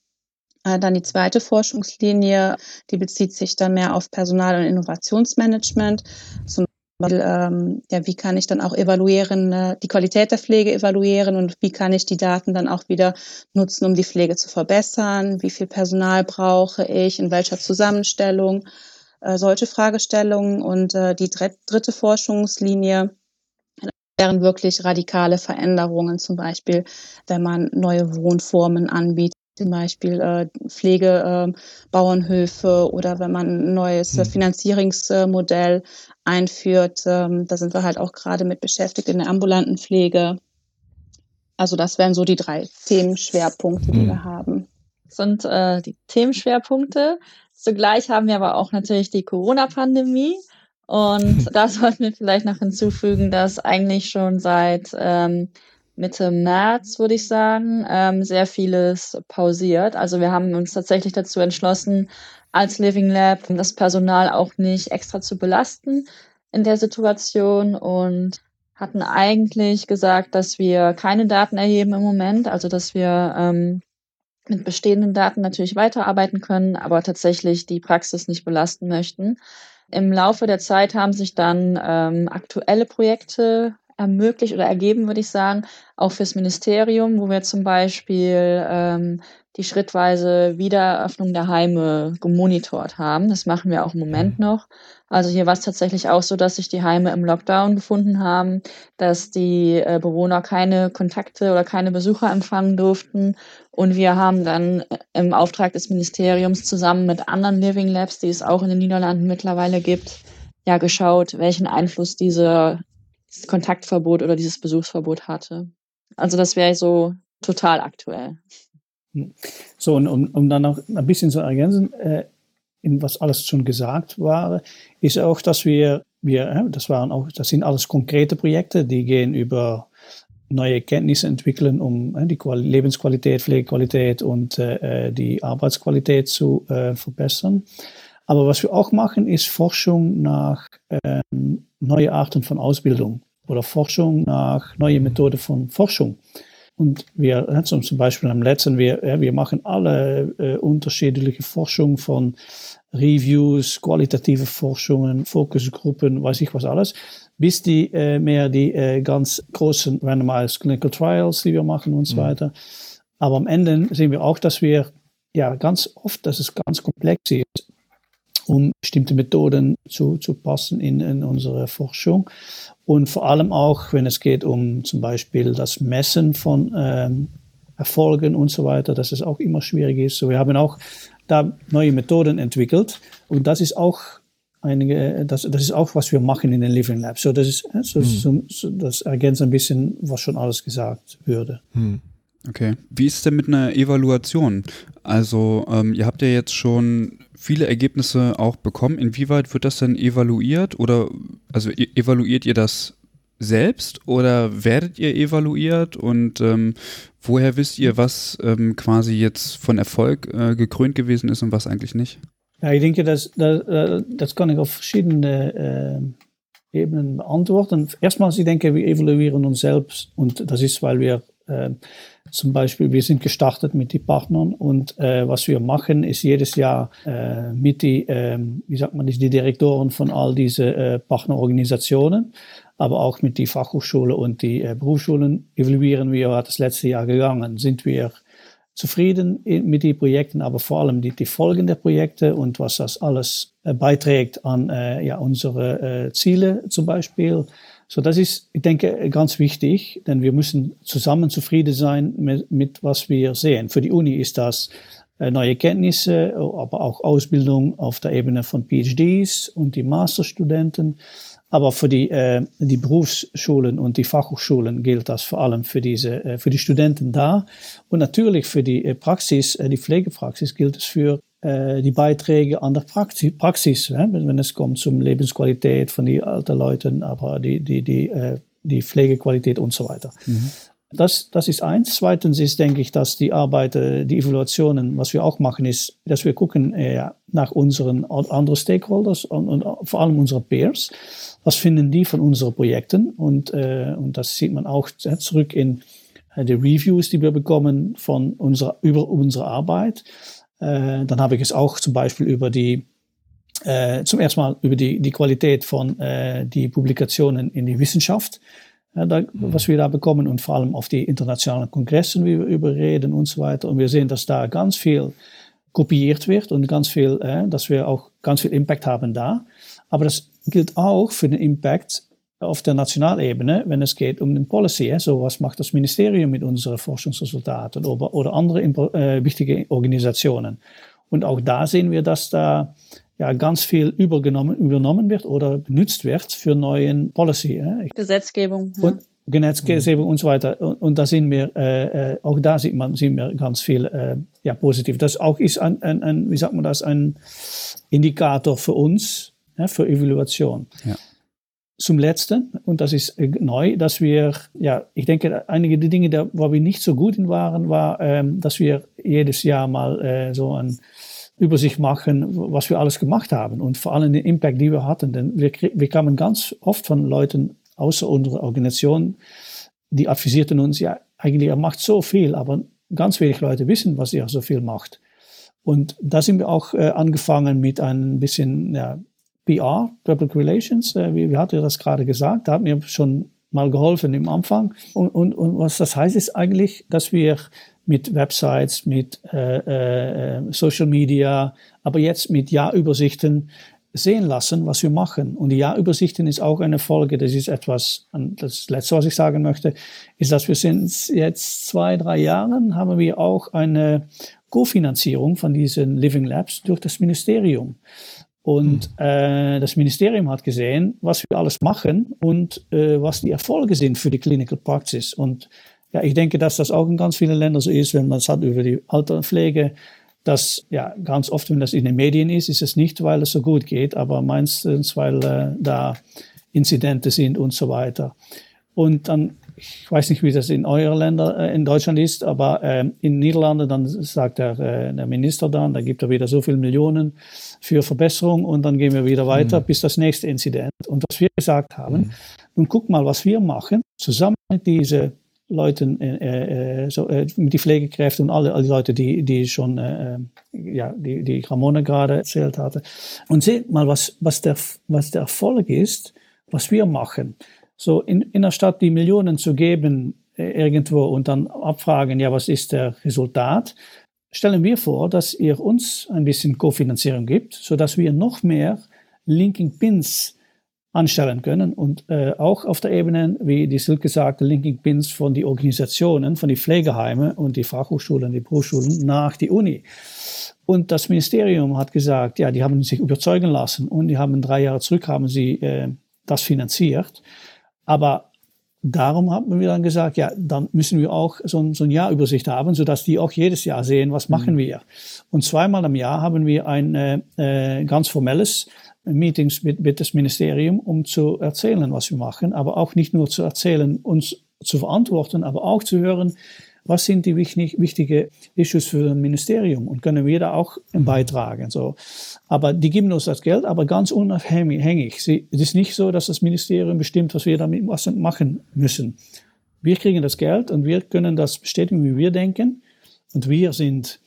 Dann die zweite Forschungslinie, die bezieht sich dann mehr auf Personal- und Innovationsmanagement. Zum weil, ähm, ja, wie kann ich dann auch evaluieren, äh, die Qualität der Pflege evaluieren und wie kann ich die Daten dann auch wieder nutzen, um die Pflege zu verbessern? Wie viel Personal brauche ich? In welcher Zusammenstellung? Äh, solche Fragestellungen. Und äh, die dritte Forschungslinie wären wirklich radikale Veränderungen, zum Beispiel, wenn man neue Wohnformen anbietet zum Beispiel äh, Pflegebauernhöfe äh, oder wenn man ein neues äh, Finanzierungsmodell einführt. Ähm, da sind wir halt auch gerade mit beschäftigt in der ambulanten Pflege. Also das wären so die drei Themenschwerpunkte, die mhm. wir haben. Das sind äh, die Themenschwerpunkte. Zugleich haben wir aber auch natürlich die Corona-Pandemie. Und *laughs* da sollten wir vielleicht noch hinzufügen, dass eigentlich schon seit ähm, Mitte März, würde ich sagen, ähm, sehr vieles pausiert. Also wir haben uns tatsächlich dazu entschlossen, als Living Lab das Personal auch nicht extra zu belasten in der Situation und hatten eigentlich gesagt, dass wir keine Daten erheben im Moment, also dass wir ähm, mit bestehenden Daten natürlich weiterarbeiten können, aber tatsächlich die Praxis nicht belasten möchten. Im Laufe der Zeit haben sich dann ähm, aktuelle Projekte ermöglicht oder ergeben, würde ich sagen, auch fürs Ministerium, wo wir zum Beispiel ähm, die schrittweise Wiedereröffnung der Heime gemonitort haben. Das machen wir auch im Moment mhm. noch. Also hier war es tatsächlich auch so, dass sich die Heime im Lockdown befunden haben, dass die äh, Bewohner keine Kontakte oder keine Besucher empfangen durften. Und wir haben dann äh, im Auftrag des Ministeriums zusammen mit anderen Living Labs, die es auch in den Niederlanden mittlerweile gibt, ja geschaut, welchen Einfluss diese, Kontaktverbot oder dieses Besuchsverbot hatte. Also das wäre so total aktuell. So, und um, um dann noch ein bisschen zu ergänzen, äh, in was alles schon gesagt war, ist auch, dass wir, wir das waren auch, das sind alles konkrete Projekte, die gehen über neue Kenntnisse entwickeln, um äh, die Lebensqualität, Pflegequalität und äh, die Arbeitsqualität zu äh, verbessern. Aber was wir auch machen, ist Forschung nach ähm, neue Arten von Ausbildung oder Forschung nach neue Methoden von Forschung. Und wir, zum Beispiel am letzten, wir, wir machen alle äh, unterschiedliche Forschung von Reviews, qualitative Forschungen, Fokusgruppen, weiß ich was alles, bis die äh, mehr die äh, ganz großen Randomized Clinical Trials, die wir machen und so mhm. weiter. Aber am Ende sehen wir auch, dass wir ja ganz oft, dass es ganz komplex ist, um bestimmte Methoden zu, zu passen in, in unsere Forschung. Und vor allem auch, wenn es geht um zum Beispiel das Messen von ähm, Erfolgen und so weiter, dass es auch immer schwierig ist. So, wir haben auch da neue Methoden entwickelt und das ist auch einige, das, das ist auch, was wir machen in den Living Labs. So, das ist, so, mhm. so, das ergänzt ein bisschen, was schon alles gesagt würde. Mhm. Okay. Wie ist es denn mit einer Evaluation? Also, ähm, ihr habt ja jetzt schon viele Ergebnisse auch bekommen. Inwieweit wird das denn evaluiert oder also e evaluiert ihr das selbst oder werdet ihr evaluiert und ähm, woher wisst ihr, was ähm, quasi jetzt von Erfolg äh, gekrönt gewesen ist und was eigentlich nicht? Ja, ich denke, das, das, das kann ich auf verschiedene äh, Ebenen beantworten. Erstmals, ich denke, wir evaluieren uns selbst und das ist, weil wir äh, zum Beispiel, wir sind gestartet mit den Partnern und äh, was wir machen, ist jedes Jahr äh, mit die, äh, wie sagt man, die Direktoren von all diese äh, Partnerorganisationen, aber auch mit die Fachhochschule und die äh, Berufsschulen evaluieren wir, was das letzte Jahr gegangen, sind wir zufrieden mit den Projekten, aber vor allem die, die Folgen der Projekte und was das alles äh, beiträgt an äh, ja, unsere äh, Ziele zum Beispiel. So, das ist, ich denke, ganz wichtig, denn wir müssen zusammen zufrieden sein mit, mit was wir sehen. Für die Uni ist das äh, neue Kenntnisse, aber auch Ausbildung auf der Ebene von PhDs und die Masterstudenten. Aber für die, äh, die Berufsschulen und die Fachhochschulen gilt das vor allem für diese, äh, für die Studenten da. Und natürlich für die äh, Praxis, äh, die Pflegepraxis gilt es für die Beiträge an der Praxis, Praxis wenn es kommt zum Lebensqualität von den alten Leuten, aber die, die, die, äh, die Pflegequalität und so weiter. Mhm. Das, das ist eins. Zweitens ist, denke ich, dass die Arbeit, äh, die Evaluationen, was wir auch machen, ist, dass wir gucken äh, nach unseren anderen Stakeholders und, und, vor allem unsere Peers. Was finden die von unseren Projekten? Und, äh, und das sieht man auch äh, zurück in die Reviews, die wir bekommen von unserer, über unsere Arbeit. Äh, dann habe ich es auch zum Beispiel über die, äh, zum ersten Mal über die, die Qualität von äh, die Publikationen in die Wissenschaft, äh, da, mhm. was wir da bekommen und vor allem auf die internationalen Kongressen, wie wir über reden und so weiter. Und wir sehen, dass da ganz viel kopiert wird und ganz viel, äh, dass wir auch ganz viel Impact haben da. Aber das gilt auch für den Impact auf der Nationalebene, wenn es geht um den Policy. Hè? So was macht das Ministerium mit unseren Forschungsresultaten oder, oder andere äh, wichtige Organisationen. Und auch da sehen wir, dass da ja ganz viel übergenommen, übernommen wird oder benutzt wird für neuen Policy. Hè? Gesetzgebung. Ja. Und, Gesetzgebung und so weiter. Und, und da sehen wir, äh, äh, auch da sieht man, sehen wir ganz viel äh, ja, positiv. Das auch ist ein, ein, ein, wie sagt man das, ein Indikator für uns, ja, für Evaluation. Ja zum Letzten, und das ist äh, neu, dass wir, ja, ich denke, einige der Dinge, da, wo wir nicht so gut in waren, war, ähm, dass wir jedes Jahr mal äh, so ein Übersicht machen, was wir alles gemacht haben und vor allem den Impact, die wir hatten. Denn wir, wir kamen ganz oft von Leuten außer unserer Organisation, die advisierten uns, ja, eigentlich, er macht so viel, aber ganz wenig Leute wissen, was er so viel macht. Und da sind wir auch äh, angefangen mit ein bisschen ja, PR, Public Relations, äh, wie, wie hat ihr das gerade gesagt, da haben wir schon mal geholfen im Anfang. Und, und, und was das heißt, ist eigentlich, dass wir mit Websites, mit äh, äh, Social Media, aber jetzt mit Jahrübersichten sehen lassen, was wir machen. Und die Jahrübersichten ist auch eine Folge, das ist etwas, das Letzte, was ich sagen möchte, ist, dass wir sind jetzt zwei, drei Jahren haben wir auch eine Kofinanzierung von diesen Living Labs durch das Ministerium. Und mhm. äh, das Ministerium hat gesehen, was wir alles machen und äh, was die Erfolge sind für die Clinical Praxis. Und ja, ich denke, dass das auch in ganz vielen Ländern so ist, wenn man es hat über die Altenpflege, dass ja ganz oft, wenn das in den Medien ist, ist es nicht, weil es so gut geht, aber meistens, weil äh, da Inzidente sind und so weiter. Und dann, ich weiß nicht, wie das in euren Ländern, äh, in Deutschland ist, aber äh, in Niederlanden, dann sagt der, äh, der Minister dann, da gibt er wieder so viele Millionen für Verbesserung und dann gehen wir wieder weiter mhm. bis das nächste Inzident. Und was wir gesagt haben, mhm. nun guck mal, was wir machen, zusammen mit diesen Leuten, äh, äh, so, äh, mit die Pflegekräfte und alle, alle Leute, die, die schon, äh, ja, die, die Ramona gerade erzählt hatte. Und seht mal, was, was, der, was der Erfolg ist, was wir machen. So in, in der Stadt die Millionen zu geben äh, irgendwo und dann abfragen, ja, was ist der Resultat? Stellen wir vor, dass ihr uns ein bisschen Kofinanzierung gibt, so dass wir noch mehr Linking Pins anstellen können und äh, auch auf der Ebene, wie die Silke sagte, Linking Pins von die Organisationen, von die Pflegeheime und die Fachhochschulen, die Berufsschulen nach die Uni. Und das Ministerium hat gesagt, ja, die haben sich überzeugen lassen und die haben drei Jahre zurück haben sie äh, das finanziert. Aber darum haben wir dann gesagt, ja, dann müssen wir auch so, so eine Jahrübersicht haben, sodass die auch jedes Jahr sehen, was machen mhm. wir. Und zweimal im Jahr haben wir ein äh, äh ganz formelles Meetings mit, mit das Ministerium, um zu erzählen, was wir machen, aber auch nicht nur zu erzählen, uns zu verantworten, aber auch zu hören, was sind die wichtig, wichtige Issues für das Ministerium und können wir da auch beitragen. So. Aber die geben uns das Geld, aber ganz unabhängig. Sie, es ist nicht so, dass das Ministerium bestimmt, was wir damit machen müssen. Wir kriegen das Geld und wir können das bestätigen, wie wir denken. Und wir sind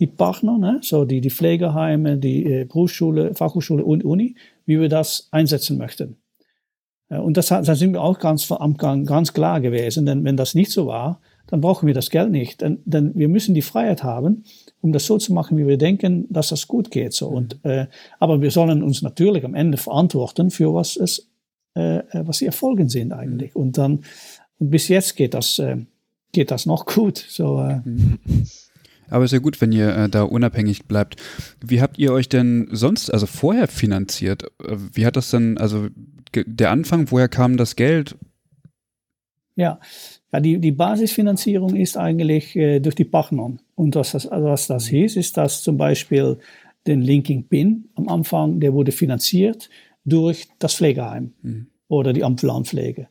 die Partner, ne? so die, die Pflegeheime, die äh, Berufsschule, Fachhochschule und Uni, wie wir das einsetzen möchten. Äh, und das, da sind wir auch ganz am Anfang ganz klar gewesen, denn wenn das nicht so war, dann brauchen wir das Geld nicht. Denn, denn wir müssen die Freiheit haben, um das so zu machen, wie wir denken, dass das gut geht. So. Und, äh, aber wir sollen uns natürlich am Ende verantworten für was es, äh, äh was die Erfolge sind eigentlich. Und dann, und bis jetzt geht das, äh, geht das noch gut. So, äh. Mhm. Aber ist ja gut, wenn ihr äh, da unabhängig bleibt. Wie habt ihr euch denn sonst, also vorher finanziert? Äh, wie hat das denn, also der Anfang, woher kam das Geld? Ja, ja die, die Basisfinanzierung ist eigentlich äh, durch die Partner. Und was das, also was das hieß, ist, dass zum Beispiel den Linking Pin am Anfang, der wurde finanziert durch das Pflegeheim mhm. oder die Ambulanpflege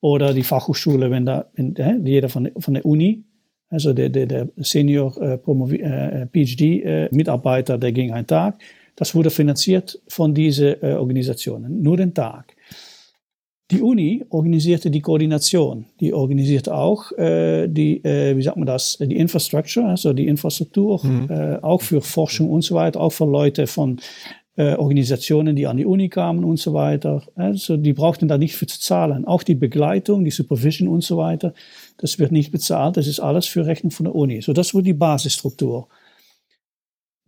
oder die Fachhochschule, wenn da wenn, äh, jeder von, von der Uni also der, der, der Senior äh, äh, PhD-Mitarbeiter, äh, der ging einen Tag. Das wurde finanziert von diesen äh, Organisationen, nur den Tag. Die Uni organisierte die Koordination. Die organisierte auch äh, die, äh, wie sagt man das, die Infrastructure, also die Infrastruktur, mhm. äh, auch für Forschung und so weiter, auch für Leute von äh, Organisationen, die an die Uni kamen und so weiter. Also die brauchten da nicht für zu zahlen. Auch die Begleitung, die Supervision und so weiter. Das wird nicht bezahlt, das ist alles für Rechnung von der Uni. So, das war die Basisstruktur.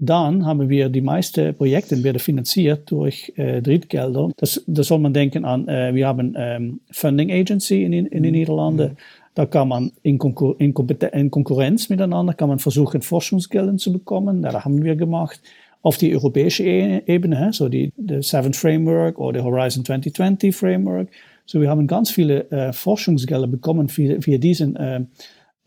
Dann haben wir die meisten Projekte werden finanziert durch äh, Drittgelder. Das, da soll man denken an, äh, wir haben ähm, Funding Agency in, in den mhm. Niederlanden. Da kann man in, Konkur in, in, Konkurrenz miteinander kann man versuchen, Forschungsgelder zu bekommen. Das haben wir gemacht. Auf die europäische e-, Ebene, so die, die Seventh Framework oder Horizon 2020 Framework. So, wir haben ganz viele äh, Forschungsgelder bekommen für, für diesen äh, äh,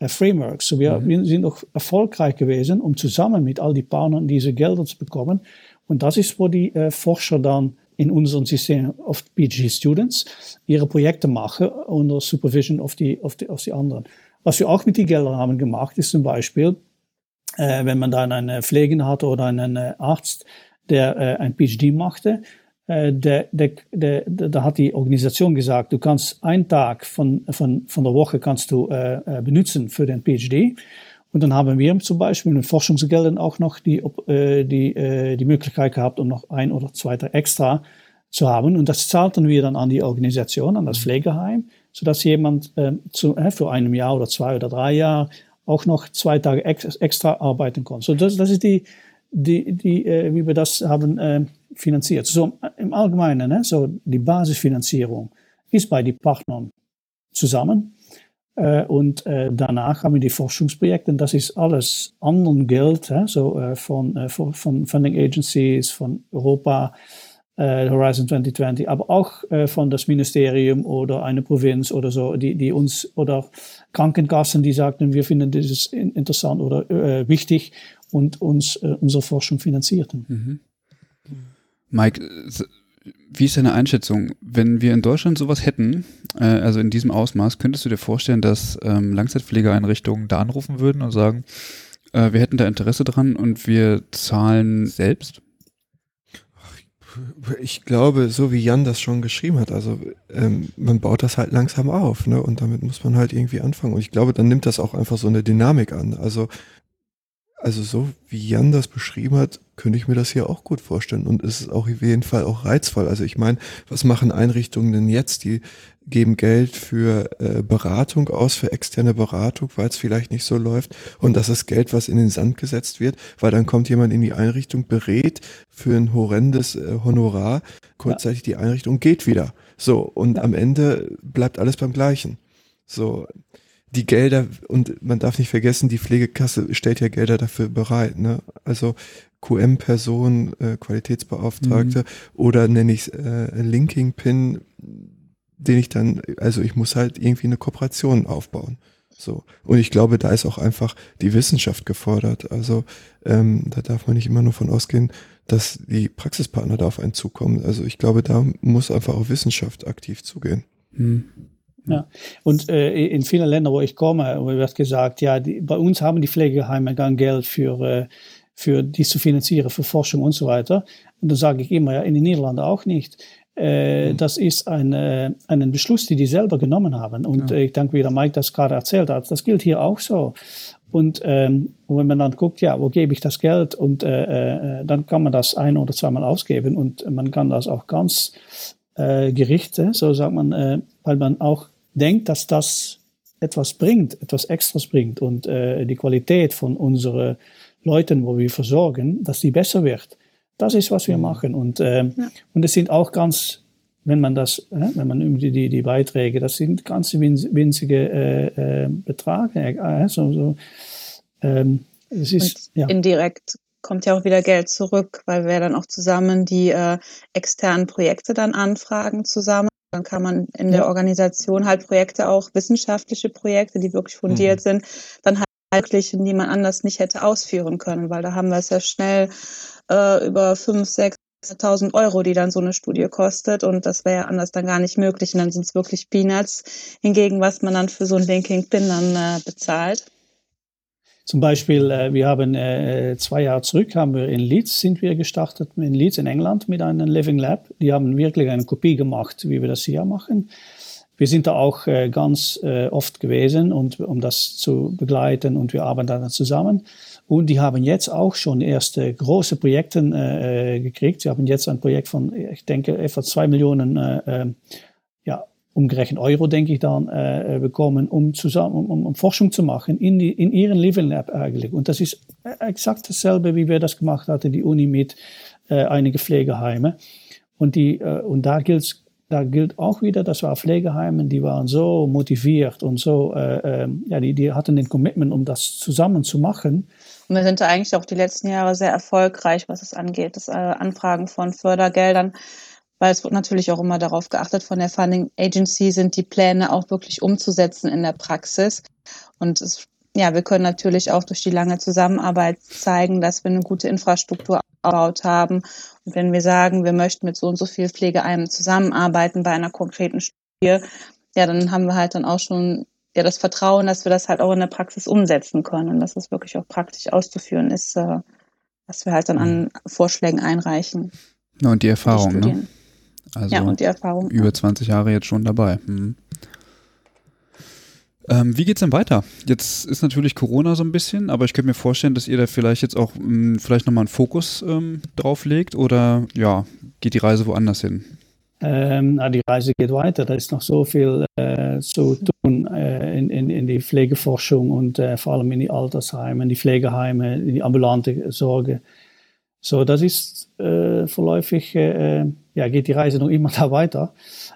Frameworks. So, wir, mhm. sind auch erfolgreich gewesen, um zusammen mit all die Partnern diese Gelder zu bekommen. Und das ist, wo die äh, Forscher dann in unserem System of PhD Students ihre Projekte machen unter Supervision auf die, auf die, auf die anderen. Was wir auch mit den Geldern haben gemacht, ist zum Beispiel, äh, wenn man dann einen Pflegen hatte oder einen äh, Arzt, der äh, ein PhD machte, äh, der, der, der, da hat die Organisation gesagt, du kannst einen Tag von, von, von der Woche kannst du äh, äh benutzen für den PhD. Und dann haben wir zum Beispiel mit Forschungsgeldern auch noch die, äh, die, äh, die Möglichkeit gehabt, um noch ein oder zwei Tage extra zu haben. Und das zahlten wir dann an die Organisation, an das Pflegeheim, sodass jemand äh, zu, äh, für einem Jahr oder zwei oder drei Jahre auch noch zwei Tage ex extra arbeiten kann. So das, das ist die, die, die äh, wie wir das haben äh, finanziert. So im Allgemeinen, ne, so die Basisfinanzierung ist bei den Partnern zusammen. Äh, und äh, danach haben wir die Forschungsprojekte. Das ist alles anderen Geld, äh, so äh, von, äh, von Funding Agencies, von Europa, äh, Horizon 2020, aber auch äh, von das Ministerium oder eine Provinz oder so, die, die uns oder Krankenkassen, die sagten, wir finden dieses interessant oder wichtig und uns äh, unsere Forschung finanzierten. Mhm. Mike, wie ist deine Einschätzung? Wenn wir in Deutschland sowas hätten, äh, also in diesem Ausmaß, könntest du dir vorstellen, dass ähm, Langzeitpflegeeinrichtungen da anrufen würden und sagen, äh, wir hätten da Interesse dran und wir zahlen selbst? Ich glaube, so wie Jan das schon geschrieben hat, also ähm, man baut das halt langsam auf, ne? Und damit muss man halt irgendwie anfangen. Und ich glaube, dann nimmt das auch einfach so eine Dynamik an. Also also so wie Jan das beschrieben hat, könnte ich mir das hier auch gut vorstellen. Und es ist auch auf jeden Fall auch reizvoll. Also ich meine, was machen Einrichtungen denn jetzt? Die geben Geld für äh, Beratung aus, für externe Beratung, weil es vielleicht nicht so läuft. Und das ist Geld, was in den Sand gesetzt wird, weil dann kommt jemand in die Einrichtung, berät für ein horrendes äh, Honorar. Kurzzeitig die Einrichtung geht wieder. So, und ja. am Ende bleibt alles beim Gleichen. So, die Gelder, und man darf nicht vergessen, die Pflegekasse stellt ja Gelder dafür bereit. Ne? Also QM-Person, äh, Qualitätsbeauftragte mhm. oder nenne ich äh, Linking-Pin, den ich dann, also ich muss halt irgendwie eine Kooperation aufbauen. So. Und ich glaube, da ist auch einfach die Wissenschaft gefordert. Also ähm, da darf man nicht immer nur von ausgehen, dass die Praxispartner da auf einen zukommen. Also ich glaube, da muss einfach auch Wissenschaft aktiv zugehen. Mhm. Ja. Und äh, in vielen Ländern, wo ich komme, wird gesagt, ja, die, bei uns haben die Pflegeheime gar Geld für, äh, für dies zu finanzieren, für Forschung und so weiter. Und dann sage ich immer, ja, in den Niederlanden auch nicht. Äh, mhm. Das ist ein, äh, Beschluss, die die selber genommen haben. Und ja. ich denke, wie der Mike das gerade erzählt hat, das gilt hier auch so. Und, ähm, wenn man dann guckt, ja, wo gebe ich das Geld? Und äh, äh, dann kann man das ein oder zweimal ausgeben und man kann das auch ganz äh, Gerichte, so sagt man, äh, weil man auch denkt, dass das etwas bringt, etwas Extras bringt und äh, die Qualität von unseren Leuten, wo wir versorgen, dass die besser wird. Das ist, was wir mhm. machen. Und, äh, ja. und es sind auch ganz, wenn man das, äh, wenn man die, die, die Beiträge, das sind ganz winzige äh, äh, Beträge. Äh, so, so, ähm, es ist, ja. indirekt kommt ja auch wieder Geld zurück, weil wir dann auch zusammen die externen Projekte dann anfragen zusammen. Dann kann man in ja. der Organisation halt Projekte auch, wissenschaftliche Projekte, die wirklich fundiert mhm. sind, dann halt wirklich, die man anders nicht hätte ausführen können, weil da haben wir es ja schnell äh, über fünf, sechs 1000 Euro, die dann so eine Studie kostet und das wäre ja anders dann gar nicht möglich und dann sind es wirklich Peanuts hingegen, was man dann für so ein Linking Pin dann äh, bezahlt. Zum Beispiel, äh, wir haben äh, zwei Jahre zurück, haben wir in Leeds sind wir gestartet, in Leeds in England mit einem Living Lab. Die haben wirklich eine Kopie gemacht, wie wir das hier machen. Wir sind da auch äh, ganz äh, oft gewesen, und, um das zu begleiten und wir arbeiten da zusammen. Und die haben jetzt auch schon erste große Projekte äh, gekriegt. Sie haben jetzt ein Projekt von, ich denke, etwa zwei Millionen äh, ja, umgerechnet Euro, denke ich dann, äh, bekommen, um, zusammen, um, um Forschung zu machen in, die, in ihren Living Lab eigentlich. Und das ist exakt dasselbe, wie wir das gemacht hatten, die Uni mit äh, einige Pflegeheime. Und, die, äh, und da gilt da gilt auch wieder, das war Pflegeheimen, die waren so motiviert und so, äh, äh, ja, die, die hatten den Commitment, um das zusammen zu machen. Und wir sind da eigentlich auch die letzten Jahre sehr erfolgreich, was es angeht, das äh, Anfragen von Fördergeldern weil es wird natürlich auch immer darauf geachtet von der Funding Agency, sind die Pläne auch wirklich umzusetzen in der Praxis. Und es, ja, wir können natürlich auch durch die lange Zusammenarbeit zeigen, dass wir eine gute Infrastruktur aufgebaut haben. Und wenn wir sagen, wir möchten mit so und so viel Pflegeeimen zusammenarbeiten bei einer konkreten Studie, ja, dann haben wir halt dann auch schon ja das Vertrauen, dass wir das halt auch in der Praxis umsetzen können und dass es wirklich auch praktisch auszuführen ist, äh, was wir halt dann an Vorschlägen einreichen. Ja, und die Erfahrung, ne? Also ja, und die Erfahrung. Über 20 Jahre jetzt schon dabei. Hm. Ähm, wie geht's denn weiter? Jetzt ist natürlich Corona so ein bisschen, aber ich könnte mir vorstellen, dass ihr da vielleicht jetzt auch mh, hm, vielleicht nochmal einen Fokus ähm, drauf legt oder ja, geht die Reise woanders hin? Ähm, die Reise geht weiter. Da ist noch so viel äh, zu tun äh, in, in, in, die Pflegeforschung und äh, vor allem in die Altersheime, in die Pflegeheime, in die ambulante Sorge. So, das ist äh, vorläufig, äh, ja, geht die Reise noch immer *laughs* da weiter.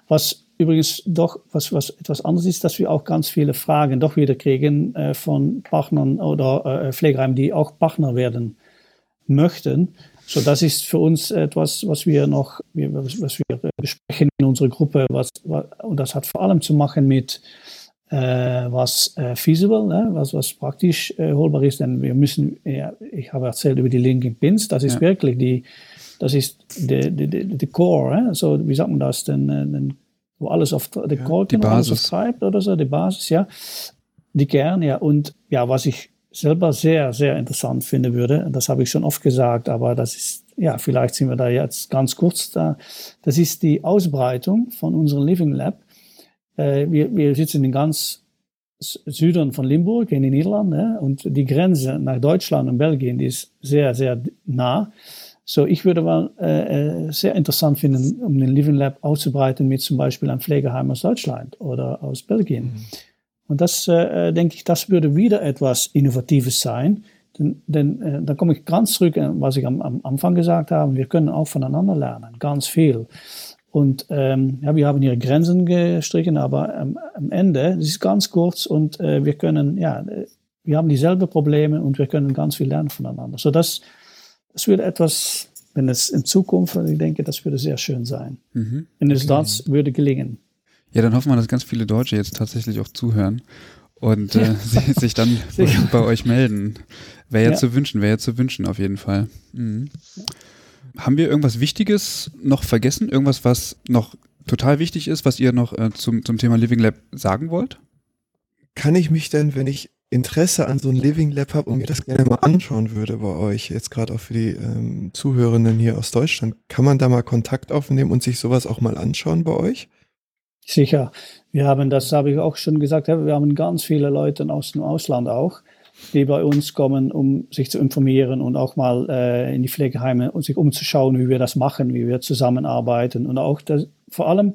Was übrigens doch, was, was etwas anderes ist, dass wir auch ganz viele Fragen doch wieder kriegen äh, von Partnern oder äh, Pflegeheimen, die auch Partner werden möchten. So, das ist für uns etwas, was wir noch, was wir besprechen in unserer Gruppe, was, und das hat vor allem zu machen mit, äh, was äh, feasible, ne? was, was praktisch äh, holbar ist, denn wir müssen, ja, ich habe erzählt über die Linking Pins, das ist ja. wirklich die, das ist die, die, die, die Core, ne? so, wie sagt man das, denn, äh, denn wo alles auf der ja, Core, die Basis. alles treibt oder so, die Basis, ja, die Kern, ja, und ja, was ich selber sehr, sehr interessant finden würde. Das habe ich schon oft gesagt, aber das ist, ja, vielleicht sind wir da jetzt ganz kurz da. Das ist die Ausbreitung von unserem Living Lab. Äh, wir, wir sitzen in ganz Süden von Limburg in den Niederlanden ja, und die Grenze nach Deutschland und Belgien die ist sehr, sehr nah. So, ich würde mal äh, äh sehr interessant finden, um den Living Lab auszubreiten mit zum Beispiel einem Pflegeheim aus Deutschland oder aus Belgien. Mhm. Und das, äh, denke ich, das würde wieder etwas Innovatives sein. Denn, denn äh, da komme ich ganz zurück, was ich am, am Anfang gesagt habe, wir können auch voneinander lernen, ganz viel. Und ähm, ja, wir haben hier Grenzen gestrichen, aber ähm, am Ende, das ist ganz kurz und äh, wir können, ja, wir haben dieselben Probleme und wir können ganz viel lernen voneinander. So das, das würde etwas, wenn es in Zukunft, ich denke, das würde sehr schön sein. Mhm. Wenn es okay. das würde gelingen. Ja, dann hoffen wir, dass ganz viele Deutsche jetzt tatsächlich auch zuhören und äh, *laughs* sich dann bei euch melden. Wäre ja, ja, zu wünschen, wäre ja zu wünschen auf jeden Fall. Mhm. Haben wir irgendwas Wichtiges noch vergessen? Irgendwas, was noch total wichtig ist, was ihr noch äh, zum, zum Thema Living Lab sagen wollt? Kann ich mich denn, wenn ich Interesse an so einem Living Lab habe und mir das gerne mal anschauen würde bei euch, jetzt gerade auch für die ähm, Zuhörenden hier aus Deutschland, kann man da mal Kontakt aufnehmen und sich sowas auch mal anschauen bei euch? Sicher. Wir haben, das habe ich auch schon gesagt, wir haben ganz viele Leute aus dem Ausland auch, die bei uns kommen, um sich zu informieren und auch mal äh, in die Pflegeheime und sich umzuschauen, wie wir das machen, wie wir zusammenarbeiten und auch das, vor allem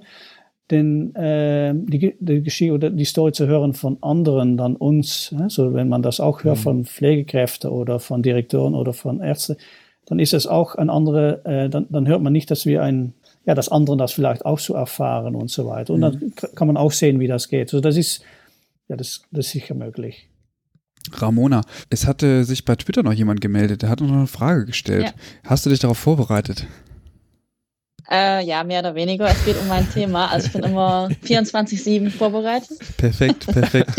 den, äh, die, die Geschichte oder die Story zu hören von anderen dann uns. Ne? So, wenn man das auch hört mhm. von Pflegekräften oder von Direktoren oder von Ärzten, dann ist es auch ein andere, äh, dann, dann hört man nicht, dass wir ein ja, das andere das vielleicht auch zu erfahren und so weiter. Und mhm. dann kann man auch sehen, wie das geht. Also das ist, ja, das, das ist sicher möglich. Ramona, es hatte sich bei Twitter noch jemand gemeldet, der hat noch eine Frage gestellt. Ja. Hast du dich darauf vorbereitet? Äh, ja, mehr oder weniger. Es geht um mein Thema. Also ich bin immer 24-7 vorbereitet. Perfekt, perfekt.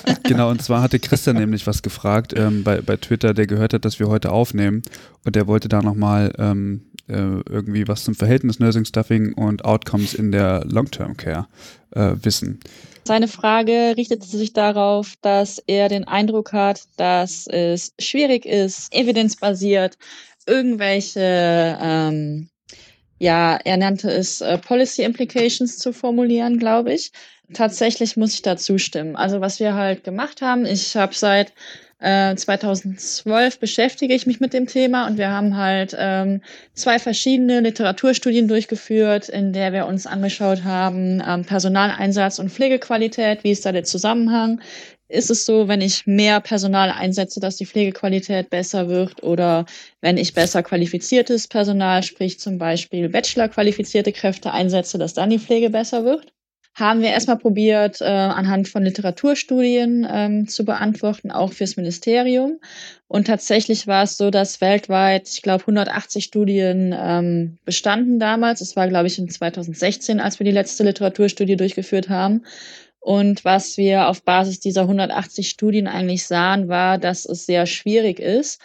*laughs* genau, und zwar hatte Christian nämlich was gefragt ähm, bei, bei Twitter, der gehört hat, dass wir heute aufnehmen. Und der wollte da nochmal ähm, äh, irgendwie was zum Verhältnis Nursing Stuffing und Outcomes in der Long-Term Care äh, wissen. Seine Frage richtet sich darauf, dass er den Eindruck hat, dass es schwierig ist, evidenzbasiert irgendwelche ähm, ja, er nannte es äh, Policy Implications zu formulieren, glaube ich. Tatsächlich muss ich da zustimmen. Also was wir halt gemacht haben, ich habe seit äh, 2012 beschäftige ich mich mit dem Thema und wir haben halt ähm, zwei verschiedene Literaturstudien durchgeführt, in der wir uns angeschaut haben, ähm, Personaleinsatz und Pflegequalität, wie ist da der Zusammenhang, ist es so, wenn ich mehr Personal einsetze, dass die Pflegequalität besser wird oder wenn ich besser qualifiziertes Personal, sprich zum Beispiel Bachelor-qualifizierte Kräfte einsetze, dass dann die Pflege besser wird? Haben wir erstmal probiert, äh, anhand von Literaturstudien ähm, zu beantworten, auch fürs Ministerium. Und tatsächlich war es so, dass weltweit, ich glaube, 180 Studien ähm, bestanden damals. Es war, glaube ich, in 2016, als wir die letzte Literaturstudie durchgeführt haben. Und was wir auf Basis dieser 180 Studien eigentlich sahen, war, dass es sehr schwierig ist,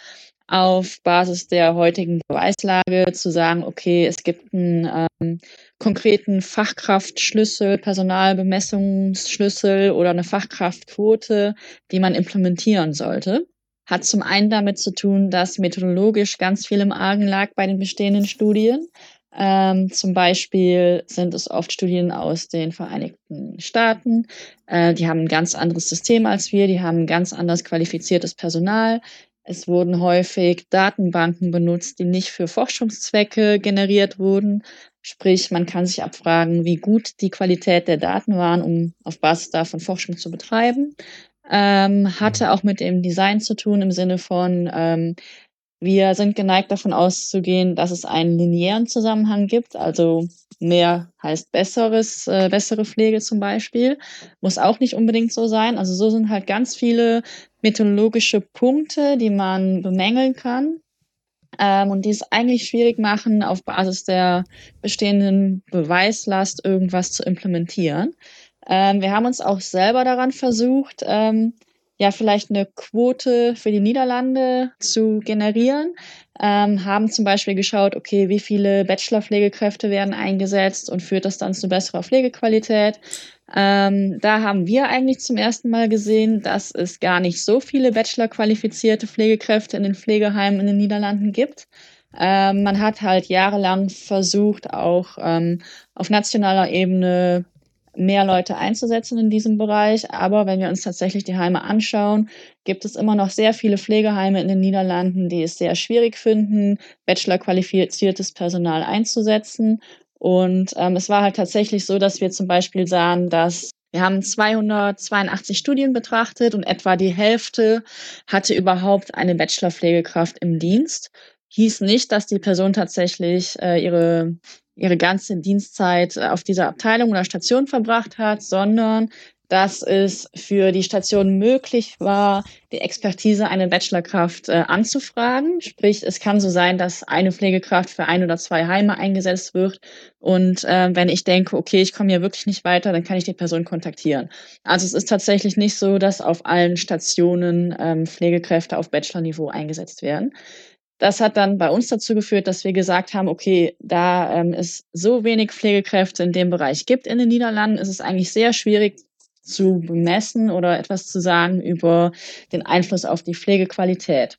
auf Basis der heutigen Beweislage zu sagen, okay, es gibt einen ähm, konkreten Fachkraftschlüssel, Personalbemessungsschlüssel oder eine Fachkraftquote, die man implementieren sollte. Hat zum einen damit zu tun, dass methodologisch ganz viel im Argen lag bei den bestehenden Studien. Ähm, zum Beispiel sind es oft Studien aus den Vereinigten Staaten. Äh, die haben ein ganz anderes System als wir, die haben ein ganz anders qualifiziertes Personal. Es wurden häufig Datenbanken benutzt, die nicht für Forschungszwecke generiert wurden, Sprich, man kann sich abfragen, wie gut die Qualität der Daten waren, um auf Basis davon Forschung zu betreiben. Ähm, hatte auch mit dem Design zu tun im Sinne von, ähm, wir sind geneigt davon auszugehen, dass es einen linearen Zusammenhang gibt, also mehr heißt besseres, äh, bessere Pflege zum Beispiel. Muss auch nicht unbedingt so sein. Also so sind halt ganz viele methodologische Punkte, die man bemängeln kann ähm, und die es eigentlich schwierig machen, auf Basis der bestehenden Beweislast irgendwas zu implementieren. Ähm, wir haben uns auch selber daran versucht, ähm, ja vielleicht eine Quote für die Niederlande zu generieren. Ähm, haben zum Beispiel geschaut, okay, wie viele Bachelor-Pflegekräfte werden eingesetzt und führt das dann zu besserer Pflegequalität. Ähm, da haben wir eigentlich zum ersten Mal gesehen, dass es gar nicht so viele Bachelor-qualifizierte Pflegekräfte in den Pflegeheimen in den Niederlanden gibt. Ähm, man hat halt jahrelang versucht, auch ähm, auf nationaler Ebene mehr Leute einzusetzen in diesem Bereich. Aber wenn wir uns tatsächlich die Heime anschauen, gibt es immer noch sehr viele Pflegeheime in den Niederlanden, die es sehr schwierig finden, Bachelor-qualifiziertes Personal einzusetzen. Und ähm, es war halt tatsächlich so, dass wir zum Beispiel sahen, dass wir haben 282 Studien betrachtet und etwa die Hälfte hatte überhaupt eine Bachelor-Pflegekraft im Dienst. Hieß nicht, dass die Person tatsächlich äh, ihre ihre ganze Dienstzeit äh, auf dieser Abteilung oder Station verbracht hat, sondern dass es für die Station möglich war, die Expertise einer Bachelorkraft äh, anzufragen. Sprich, es kann so sein, dass eine Pflegekraft für ein oder zwei Heime eingesetzt wird. Und äh, wenn ich denke, okay, ich komme hier wirklich nicht weiter, dann kann ich die Person kontaktieren. Also es ist tatsächlich nicht so, dass auf allen Stationen ähm, Pflegekräfte auf Bachelorniveau eingesetzt werden. Das hat dann bei uns dazu geführt, dass wir gesagt haben, okay, da ähm, es so wenig Pflegekräfte in dem Bereich gibt in den Niederlanden, ist es eigentlich sehr schwierig zu bemessen oder etwas zu sagen über den Einfluss auf die Pflegequalität.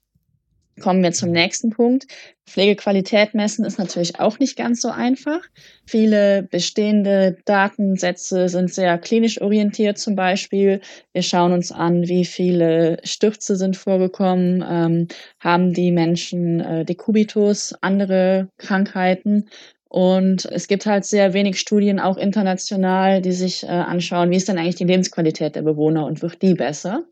Kommen wir zum nächsten Punkt. Pflegequalität messen ist natürlich auch nicht ganz so einfach. Viele bestehende Datensätze sind sehr klinisch orientiert zum Beispiel. Wir schauen uns an, wie viele Stürze sind vorgekommen, ähm, haben die Menschen äh, Dekubitus, andere Krankheiten. Und es gibt halt sehr wenig Studien, auch international, die sich äh, anschauen, wie ist denn eigentlich die Lebensqualität der Bewohner und wird die besser.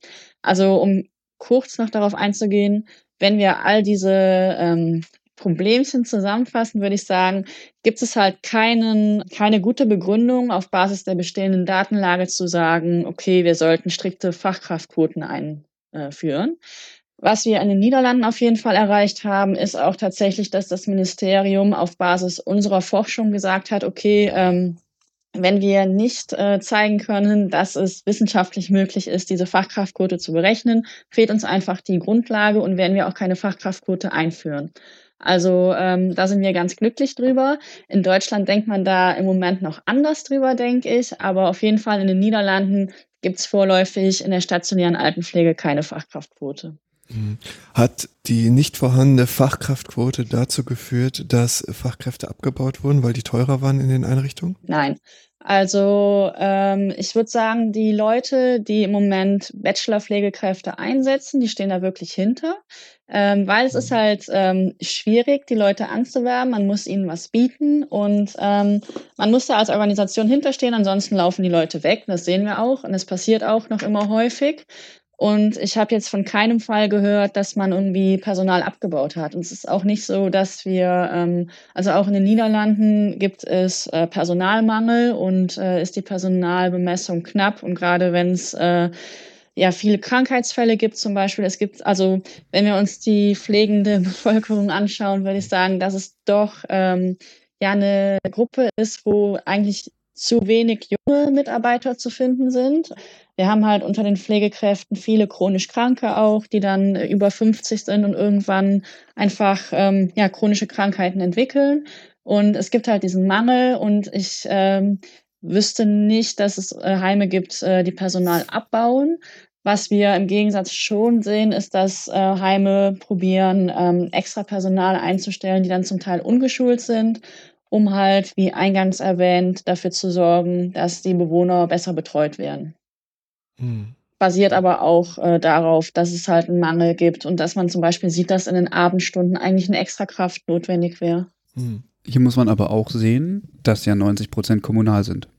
Also um kurz noch darauf einzugehen, wenn wir all diese ähm, Problemchen zusammenfassen, würde ich sagen, gibt es halt keinen, keine gute Begründung auf Basis der bestehenden Datenlage zu sagen, okay, wir sollten strikte Fachkraftquoten einführen. Was wir in den Niederlanden auf jeden Fall erreicht haben, ist auch tatsächlich, dass das Ministerium auf Basis unserer Forschung gesagt hat, okay, ähm, wenn wir nicht äh, zeigen können, dass es wissenschaftlich möglich ist, diese Fachkraftquote zu berechnen, fehlt uns einfach die Grundlage und werden wir auch keine Fachkraftquote einführen. Also ähm, da sind wir ganz glücklich drüber. In Deutschland denkt man da im Moment noch anders drüber, denke ich. Aber auf jeden Fall in den Niederlanden gibt es vorläufig in der stationären Altenpflege keine Fachkraftquote. Hat die nicht vorhandene Fachkraftquote dazu geführt, dass Fachkräfte abgebaut wurden, weil die teurer waren in den Einrichtungen? Nein. Also ähm, ich würde sagen, die Leute, die im Moment Bachelor-Pflegekräfte einsetzen, die stehen da wirklich hinter, ähm, weil es ist mhm. halt ähm, schwierig, die Leute anzuwerben. Man muss ihnen was bieten und ähm, man muss da als Organisation hinterstehen, ansonsten laufen die Leute weg. Das sehen wir auch und es passiert auch noch immer häufig. Und ich habe jetzt von keinem Fall gehört, dass man irgendwie Personal abgebaut hat. Und es ist auch nicht so, dass wir, ähm, also auch in den Niederlanden gibt es äh, Personalmangel und äh, ist die Personalbemessung knapp. Und gerade wenn es äh, ja viele Krankheitsfälle gibt zum Beispiel, es gibt, also wenn wir uns die pflegende *laughs* Bevölkerung anschauen, würde ich sagen, dass es doch ähm, ja eine Gruppe ist, wo eigentlich zu wenig junge Mitarbeiter zu finden sind. Wir haben halt unter den Pflegekräften viele chronisch Kranke auch, die dann über 50 sind und irgendwann einfach ähm, ja, chronische Krankheiten entwickeln. Und es gibt halt diesen Mangel und ich ähm, wüsste nicht, dass es äh, Heime gibt, äh, die Personal abbauen. Was wir im Gegensatz schon sehen, ist, dass äh, Heime probieren, ähm, extra Personal einzustellen, die dann zum Teil ungeschult sind, um halt, wie eingangs erwähnt, dafür zu sorgen, dass die Bewohner besser betreut werden. Mhm. Basiert aber auch äh, darauf, dass es halt einen Mangel gibt und dass man zum Beispiel sieht, dass in den Abendstunden eigentlich eine extra Kraft notwendig wäre. Mhm. Hier muss man aber auch sehen, dass ja 90 Prozent kommunal sind.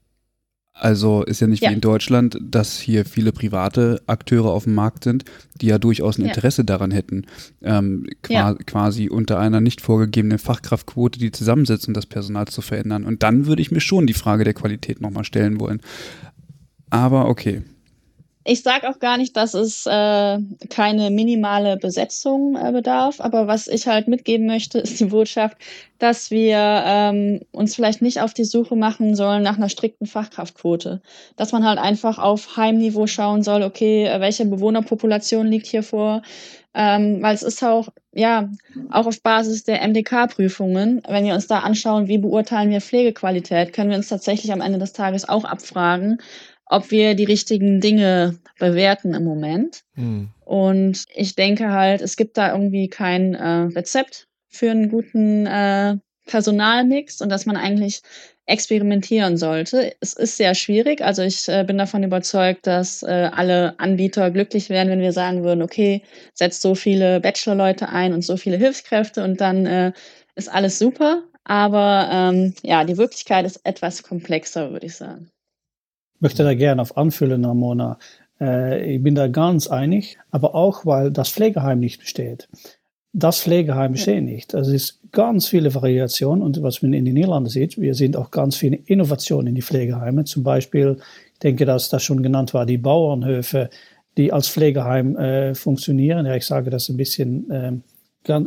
Also ist ja nicht ja. wie in Deutschland, dass hier viele private Akteure auf dem Markt sind, die ja durchaus ein Interesse ja. daran hätten, ähm, qua ja. quasi unter einer nicht vorgegebenen Fachkraftquote die Zusammensetzung des Personals zu verändern. Und dann würde ich mir schon die Frage der Qualität nochmal stellen wollen. Aber okay, ich sage auch gar nicht, dass es äh, keine minimale Besetzung äh, bedarf, aber was ich halt mitgeben möchte, *laughs* ist die Botschaft, dass wir ähm, uns vielleicht nicht auf die Suche machen sollen nach einer strikten Fachkraftquote. Dass man halt einfach auf Heimniveau schauen soll, okay, äh, welche Bewohnerpopulation liegt hier vor, ähm, weil es ist auch, ja, auch auf Basis der MDK-Prüfungen, wenn wir uns da anschauen, wie beurteilen wir Pflegequalität, können wir uns tatsächlich am Ende des Tages auch abfragen, ob wir die richtigen Dinge bewerten im Moment. Mhm. Und ich denke halt, es gibt da irgendwie kein äh, Rezept für einen guten äh, Personalmix und dass man eigentlich experimentieren sollte. Es ist sehr schwierig. Also ich äh, bin davon überzeugt, dass äh, alle Anbieter glücklich wären, wenn wir sagen würden, okay, setzt so viele Bachelorleute ein und so viele Hilfskräfte und dann äh, ist alles super. Aber ähm, ja, die Wirklichkeit ist etwas komplexer, würde ich sagen möchte da gerne auf anfüllen, Ramona. Äh, ich bin da ganz einig, aber auch, weil das Pflegeheim nicht besteht. Das Pflegeheim besteht nicht. Also es ist ganz viele Variationen und was man in den Niederlanden sieht, wir sehen auch ganz viele Innovationen in die Pflegeheime. Zum Beispiel, ich denke, dass das schon genannt war, die Bauernhöfe, die als Pflegeheim äh, funktionieren. Ja, ich sage das ein bisschen äh,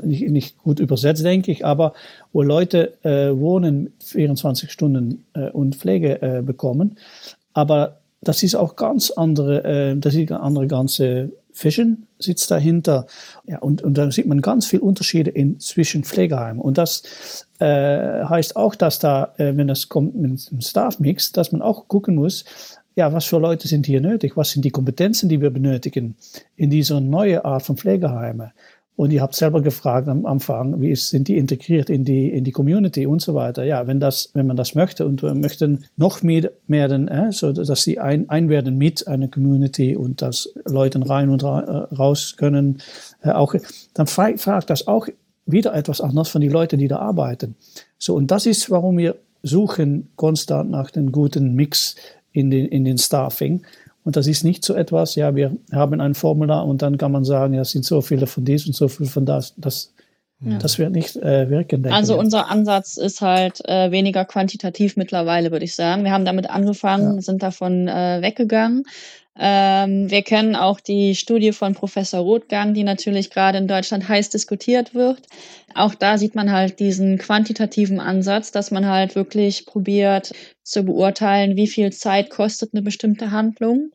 nicht, nicht gut übersetzt, denke ich, aber wo Leute äh, wohnen 24 Stunden äh, und Pflege äh, bekommen. Aber das ist auch ganz andere, äh, das ist eine andere ganze Vision sitzt dahinter. Ja, und, und da sieht man ganz viel Unterschiede in zwischen Pflegeheimen. Und das äh, heißt auch, dass da, äh, wenn das kommt mit dem Staff-Mix, dass man auch gucken muss, ja, was für Leute sind hier nötig? Was sind die Kompetenzen, die wir benötigen in dieser neuen Art von Pflegeheime? Und ihr habt selber gefragt am Anfang, wie ist, sind die integriert in die, in die Community und so weiter. Ja, wenn das, wenn man das möchte und wir möchten noch mehr, mehr denn, äh, so dass sie ein, ein werden mit einer Community und dass Leute rein und ra äh, raus können, äh, auch, dann fragt das auch wieder etwas anders von den Leuten, die da arbeiten. So, und das ist, warum wir suchen konstant nach dem guten Mix in den, in den Staffing. Und das ist nicht so etwas, ja, wir haben ein Formular und dann kann man sagen, ja, es sind so viele von dies und so viele von das. Das, ja. das wird nicht äh, wirken. Also ich. unser Ansatz ist halt äh, weniger quantitativ mittlerweile, würde ich sagen. Wir haben damit angefangen, ja. sind davon äh, weggegangen. Ähm, wir kennen auch die Studie von Professor Rothgang, die natürlich gerade in Deutschland heiß diskutiert wird. Auch da sieht man halt diesen quantitativen Ansatz, dass man halt wirklich probiert zu beurteilen, wie viel Zeit kostet eine bestimmte Handlung.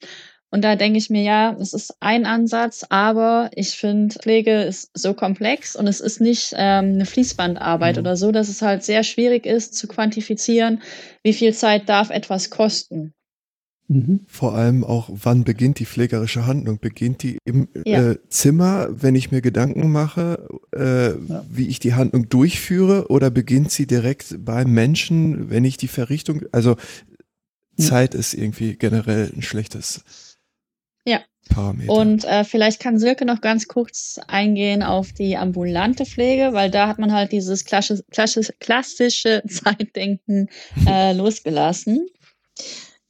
Und da denke ich mir, ja, es ist ein Ansatz, aber ich finde, Pflege ist so komplex und es ist nicht ähm, eine Fließbandarbeit mhm. oder so, dass es halt sehr schwierig ist zu quantifizieren, wie viel Zeit darf etwas kosten. Mhm. Vor allem auch, wann beginnt die pflegerische Handlung? Beginnt die im ja. äh, Zimmer, wenn ich mir Gedanken mache, äh, ja. wie ich die Handlung durchführe, oder beginnt sie direkt beim Menschen, wenn ich die Verrichtung, also mhm. Zeit ist irgendwie generell ein schlechtes ja. Parameter. Und äh, vielleicht kann Silke noch ganz kurz eingehen auf die ambulante Pflege, weil da hat man halt dieses klassische, klassische, klassische *laughs* Zeitdenken äh, losgelassen.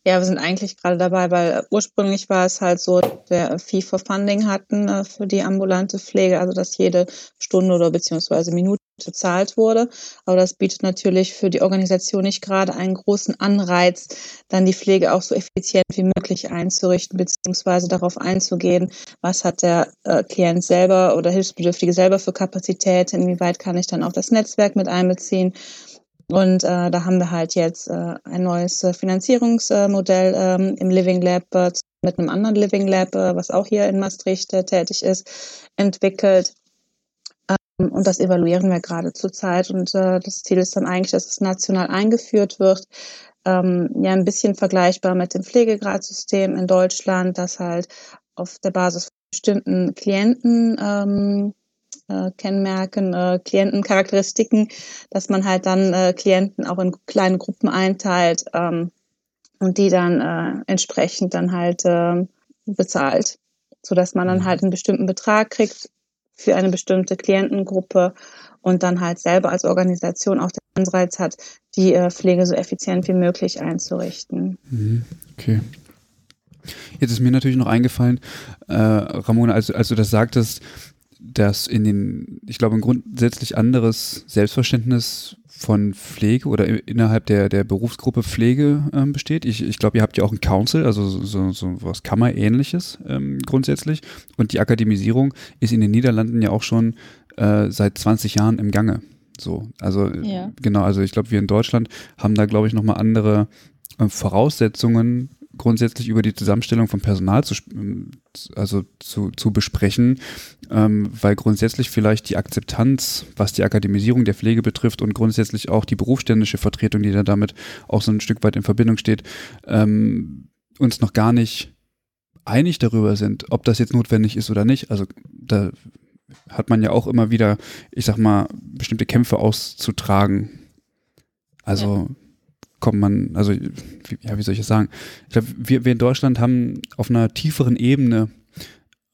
Ja, wir sind eigentlich gerade dabei, weil ursprünglich war es halt so, dass wir Fee for Funding hatten äh, für die ambulante Pflege, also dass jede Stunde oder beziehungsweise Minute bezahlt wurde. Aber das bietet natürlich für die Organisation nicht gerade einen großen Anreiz, dann die Pflege auch so effizient wie möglich einzurichten, beziehungsweise darauf einzugehen, was hat der äh, Klient selber oder Hilfsbedürftige selber für Kapazität, inwieweit kann ich dann auch das Netzwerk mit einbeziehen. Und äh, da haben wir halt jetzt äh, ein neues äh, Finanzierungsmodell ähm, im Living Lab äh, mit einem anderen Living Lab, äh, was auch hier in Maastricht äh, tätig ist, entwickelt. Ähm, und das evaluieren wir gerade zurzeit. Und äh, das Ziel ist dann eigentlich, dass es national eingeführt wird. Ähm, ja, ein bisschen vergleichbar mit dem Pflegegradsystem in Deutschland, das halt auf der Basis von bestimmten Klienten ähm, äh, Kennmerken, äh, Klientencharakteristiken, dass man halt dann äh, Klienten auch in kleine Gruppen einteilt ähm, und die dann äh, entsprechend dann halt äh, bezahlt, so dass man dann mhm. halt einen bestimmten Betrag kriegt für eine bestimmte Klientengruppe und dann halt selber als Organisation auch den Anreiz hat, die äh, Pflege so effizient wie möglich einzurichten. Mhm. Okay. Jetzt ist mir natürlich noch eingefallen, äh, Ramona, als, als du das sagtest, dass in den, ich glaube, ein grundsätzlich anderes Selbstverständnis von Pflege oder innerhalb der, der Berufsgruppe Pflege ähm, besteht. Ich, ich glaube, ihr habt ja auch ein Council, also so, so was Kammerähnliches ähm, grundsätzlich. Und die Akademisierung ist in den Niederlanden ja auch schon äh, seit 20 Jahren im Gange. So, also ja. genau, also ich glaube, wir in Deutschland haben da, glaube ich, nochmal andere äh, Voraussetzungen grundsätzlich über die Zusammenstellung von Personal zu, also zu, zu besprechen, ähm, weil grundsätzlich vielleicht die Akzeptanz, was die Akademisierung der Pflege betrifft und grundsätzlich auch die berufsständische Vertretung, die da damit auch so ein Stück weit in Verbindung steht, ähm, uns noch gar nicht einig darüber sind, ob das jetzt notwendig ist oder nicht. Also da hat man ja auch immer wieder, ich sag mal, bestimmte Kämpfe auszutragen. Also ja kommt man, also ja, wie soll ich das sagen? Ich glaube, wir, wir in Deutschland haben auf einer tieferen Ebene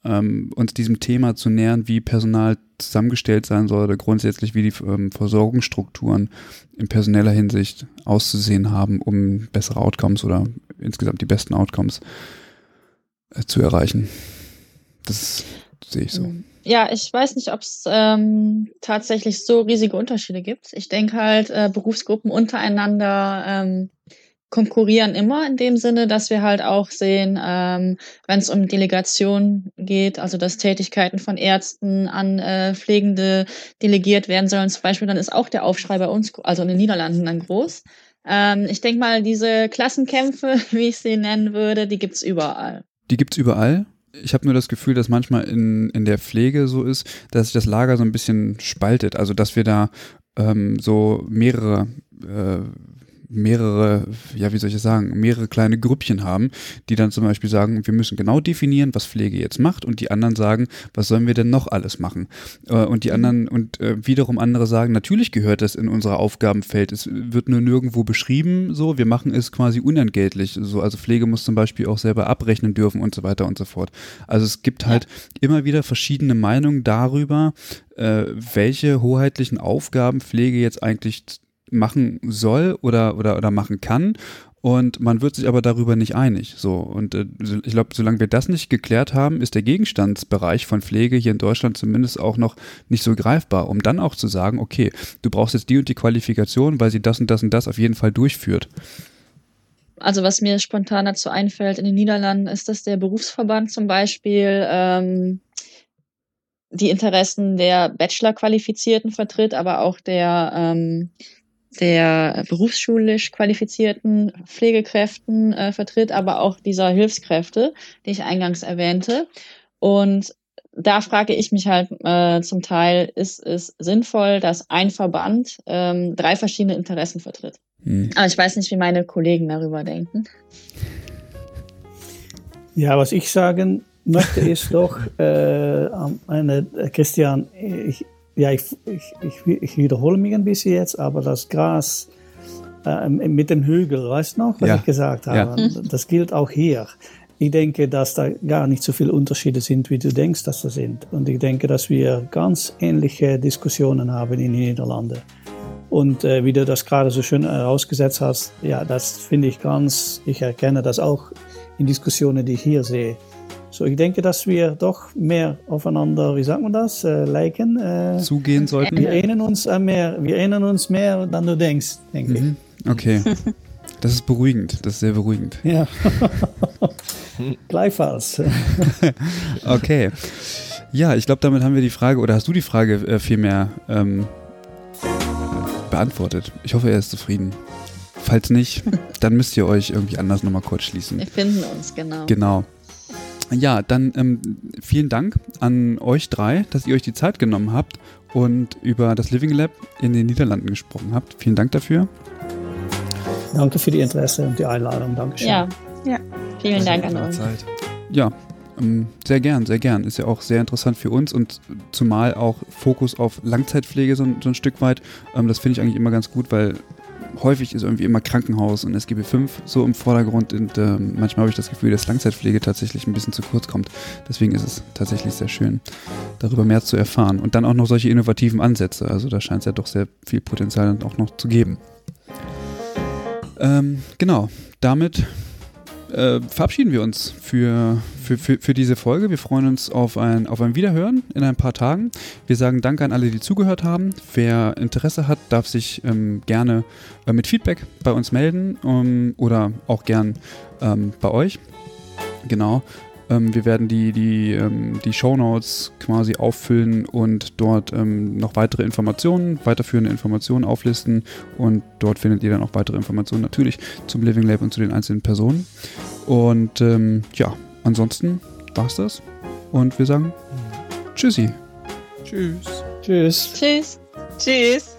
ähm, uns diesem Thema zu nähern, wie Personal zusammengestellt sein soll oder grundsätzlich wie die ähm, Versorgungsstrukturen in personeller Hinsicht auszusehen haben, um bessere Outcomes oder insgesamt die besten Outcomes äh, zu erreichen. Das sehe ich so. Mhm. Ja, ich weiß nicht, ob es ähm, tatsächlich so riesige Unterschiede gibt. Ich denke halt, äh, Berufsgruppen untereinander ähm, konkurrieren immer in dem Sinne, dass wir halt auch sehen, ähm, wenn es um Delegation geht, also dass Tätigkeiten von Ärzten an äh, Pflegende delegiert werden sollen, zum Beispiel, dann ist auch der Aufschrei bei uns, also in den Niederlanden, dann groß. Ähm, ich denke mal, diese Klassenkämpfe, *laughs* wie ich sie nennen würde, die gibt's überall. Die gibt's überall? Ich habe nur das Gefühl, dass manchmal in, in der Pflege so ist, dass sich das Lager so ein bisschen spaltet. Also dass wir da ähm, so mehrere äh, mehrere, ja, wie soll ich das sagen, mehrere kleine Grüppchen haben, die dann zum Beispiel sagen, wir müssen genau definieren, was Pflege jetzt macht und die anderen sagen, was sollen wir denn noch alles machen? Äh, und die mhm. anderen und äh, wiederum andere sagen, natürlich gehört das in unser Aufgabenfeld. Es wird nur nirgendwo beschrieben, so, wir machen es quasi unentgeltlich. So, also Pflege muss zum Beispiel auch selber abrechnen dürfen und so weiter und so fort. Also es gibt halt ja. immer wieder verschiedene Meinungen darüber, äh, welche hoheitlichen Aufgaben Pflege jetzt eigentlich machen soll oder, oder, oder machen kann. Und man wird sich aber darüber nicht einig. So. Und äh, ich glaube, solange wir das nicht geklärt haben, ist der Gegenstandsbereich von Pflege hier in Deutschland zumindest auch noch nicht so greifbar, um dann auch zu sagen, okay, du brauchst jetzt die und die Qualifikation, weil sie das und das und das auf jeden Fall durchführt. Also was mir spontan dazu einfällt in den Niederlanden, ist, dass der Berufsverband zum Beispiel ähm, die Interessen der Bachelor-Qualifizierten vertritt, aber auch der ähm, der berufsschulisch qualifizierten Pflegekräften äh, vertritt, aber auch dieser Hilfskräfte, die ich eingangs erwähnte. Und da frage ich mich halt äh, zum Teil, ist es sinnvoll, dass ein Verband ähm, drei verschiedene Interessen vertritt? Hm. Aber ich weiß nicht, wie meine Kollegen darüber denken. Ja, was ich sagen möchte, ist doch, äh, eine, Christian, ich, ja, ich, ich, ich, ich wiederhole mich ein bisschen jetzt, aber das Gras äh, mit dem Hügel, weißt du noch, was ja. ich gesagt habe? Ja. Das gilt auch hier. Ich denke, dass da gar nicht so viele Unterschiede sind, wie du denkst, dass das sind. Und ich denke, dass wir ganz ähnliche Diskussionen haben in den Niederlanden. Und äh, wie du das gerade so schön herausgesetzt hast, ja, das finde ich ganz, ich erkenne das auch in Diskussionen, die ich hier sehe. So, ich denke, dass wir doch mehr aufeinander, wie sagt man das, äh, liken. Äh, Zugehen sollten. Wir erinnern uns mehr, wir erinnern uns mehr, dann du denkst, denke mhm. ich. Okay. *laughs* Das ist beruhigend, das ist sehr beruhigend. Ja. *laughs* Gleichfalls. *laughs* okay. Ja, ich glaube, damit haben wir die Frage, oder hast du die Frage äh, vielmehr ähm, beantwortet? Ich hoffe, er ist zufrieden. Falls nicht, dann müsst ihr euch irgendwie anders nochmal kurz schließen. Wir finden uns, genau. Genau. Ja, dann ähm, vielen Dank an euch drei, dass ihr euch die Zeit genommen habt und über das Living Lab in den Niederlanden gesprochen habt. Vielen Dank dafür. Danke für die Interesse und die Einladung. Dankeschön. Ja, ja. vielen Dank an euch. Ja, ähm, sehr gern, sehr gern. Ist ja auch sehr interessant für uns und zumal auch Fokus auf Langzeitpflege so, so ein Stück weit. Ähm, das finde ich eigentlich immer ganz gut, weil häufig ist irgendwie immer Krankenhaus und SGB V so im Vordergrund und äh, manchmal habe ich das Gefühl, dass Langzeitpflege tatsächlich ein bisschen zu kurz kommt. Deswegen ist es tatsächlich sehr schön. darüber mehr zu erfahren. Und dann auch noch solche innovativen Ansätze. Also da scheint es ja doch sehr viel Potenzial dann auch noch zu geben. Ähm, genau, damit äh, verabschieden wir uns für, für, für, für, diese Folge. Wir freuen uns auf ein, auf ein Wiederhören in ein paar Tagen. Wir sagen Danke an alle, die zugehört haben. Wer Interesse hat, darf sich ähm, gerne äh, mit Feedback bei uns melden ähm, oder auch gern ähm, bei euch. Genau. Ähm, wir werden die, die, ähm, die Shownotes quasi auffüllen und dort ähm, noch weitere Informationen, weiterführende Informationen auflisten. Und dort findet ihr dann auch weitere Informationen natürlich zum Living Lab und zu den einzelnen Personen. Und ähm, ja, ansonsten war es das. Und wir sagen Tschüssi. Tschüss. Tschüss. Tschüss. Tschüss.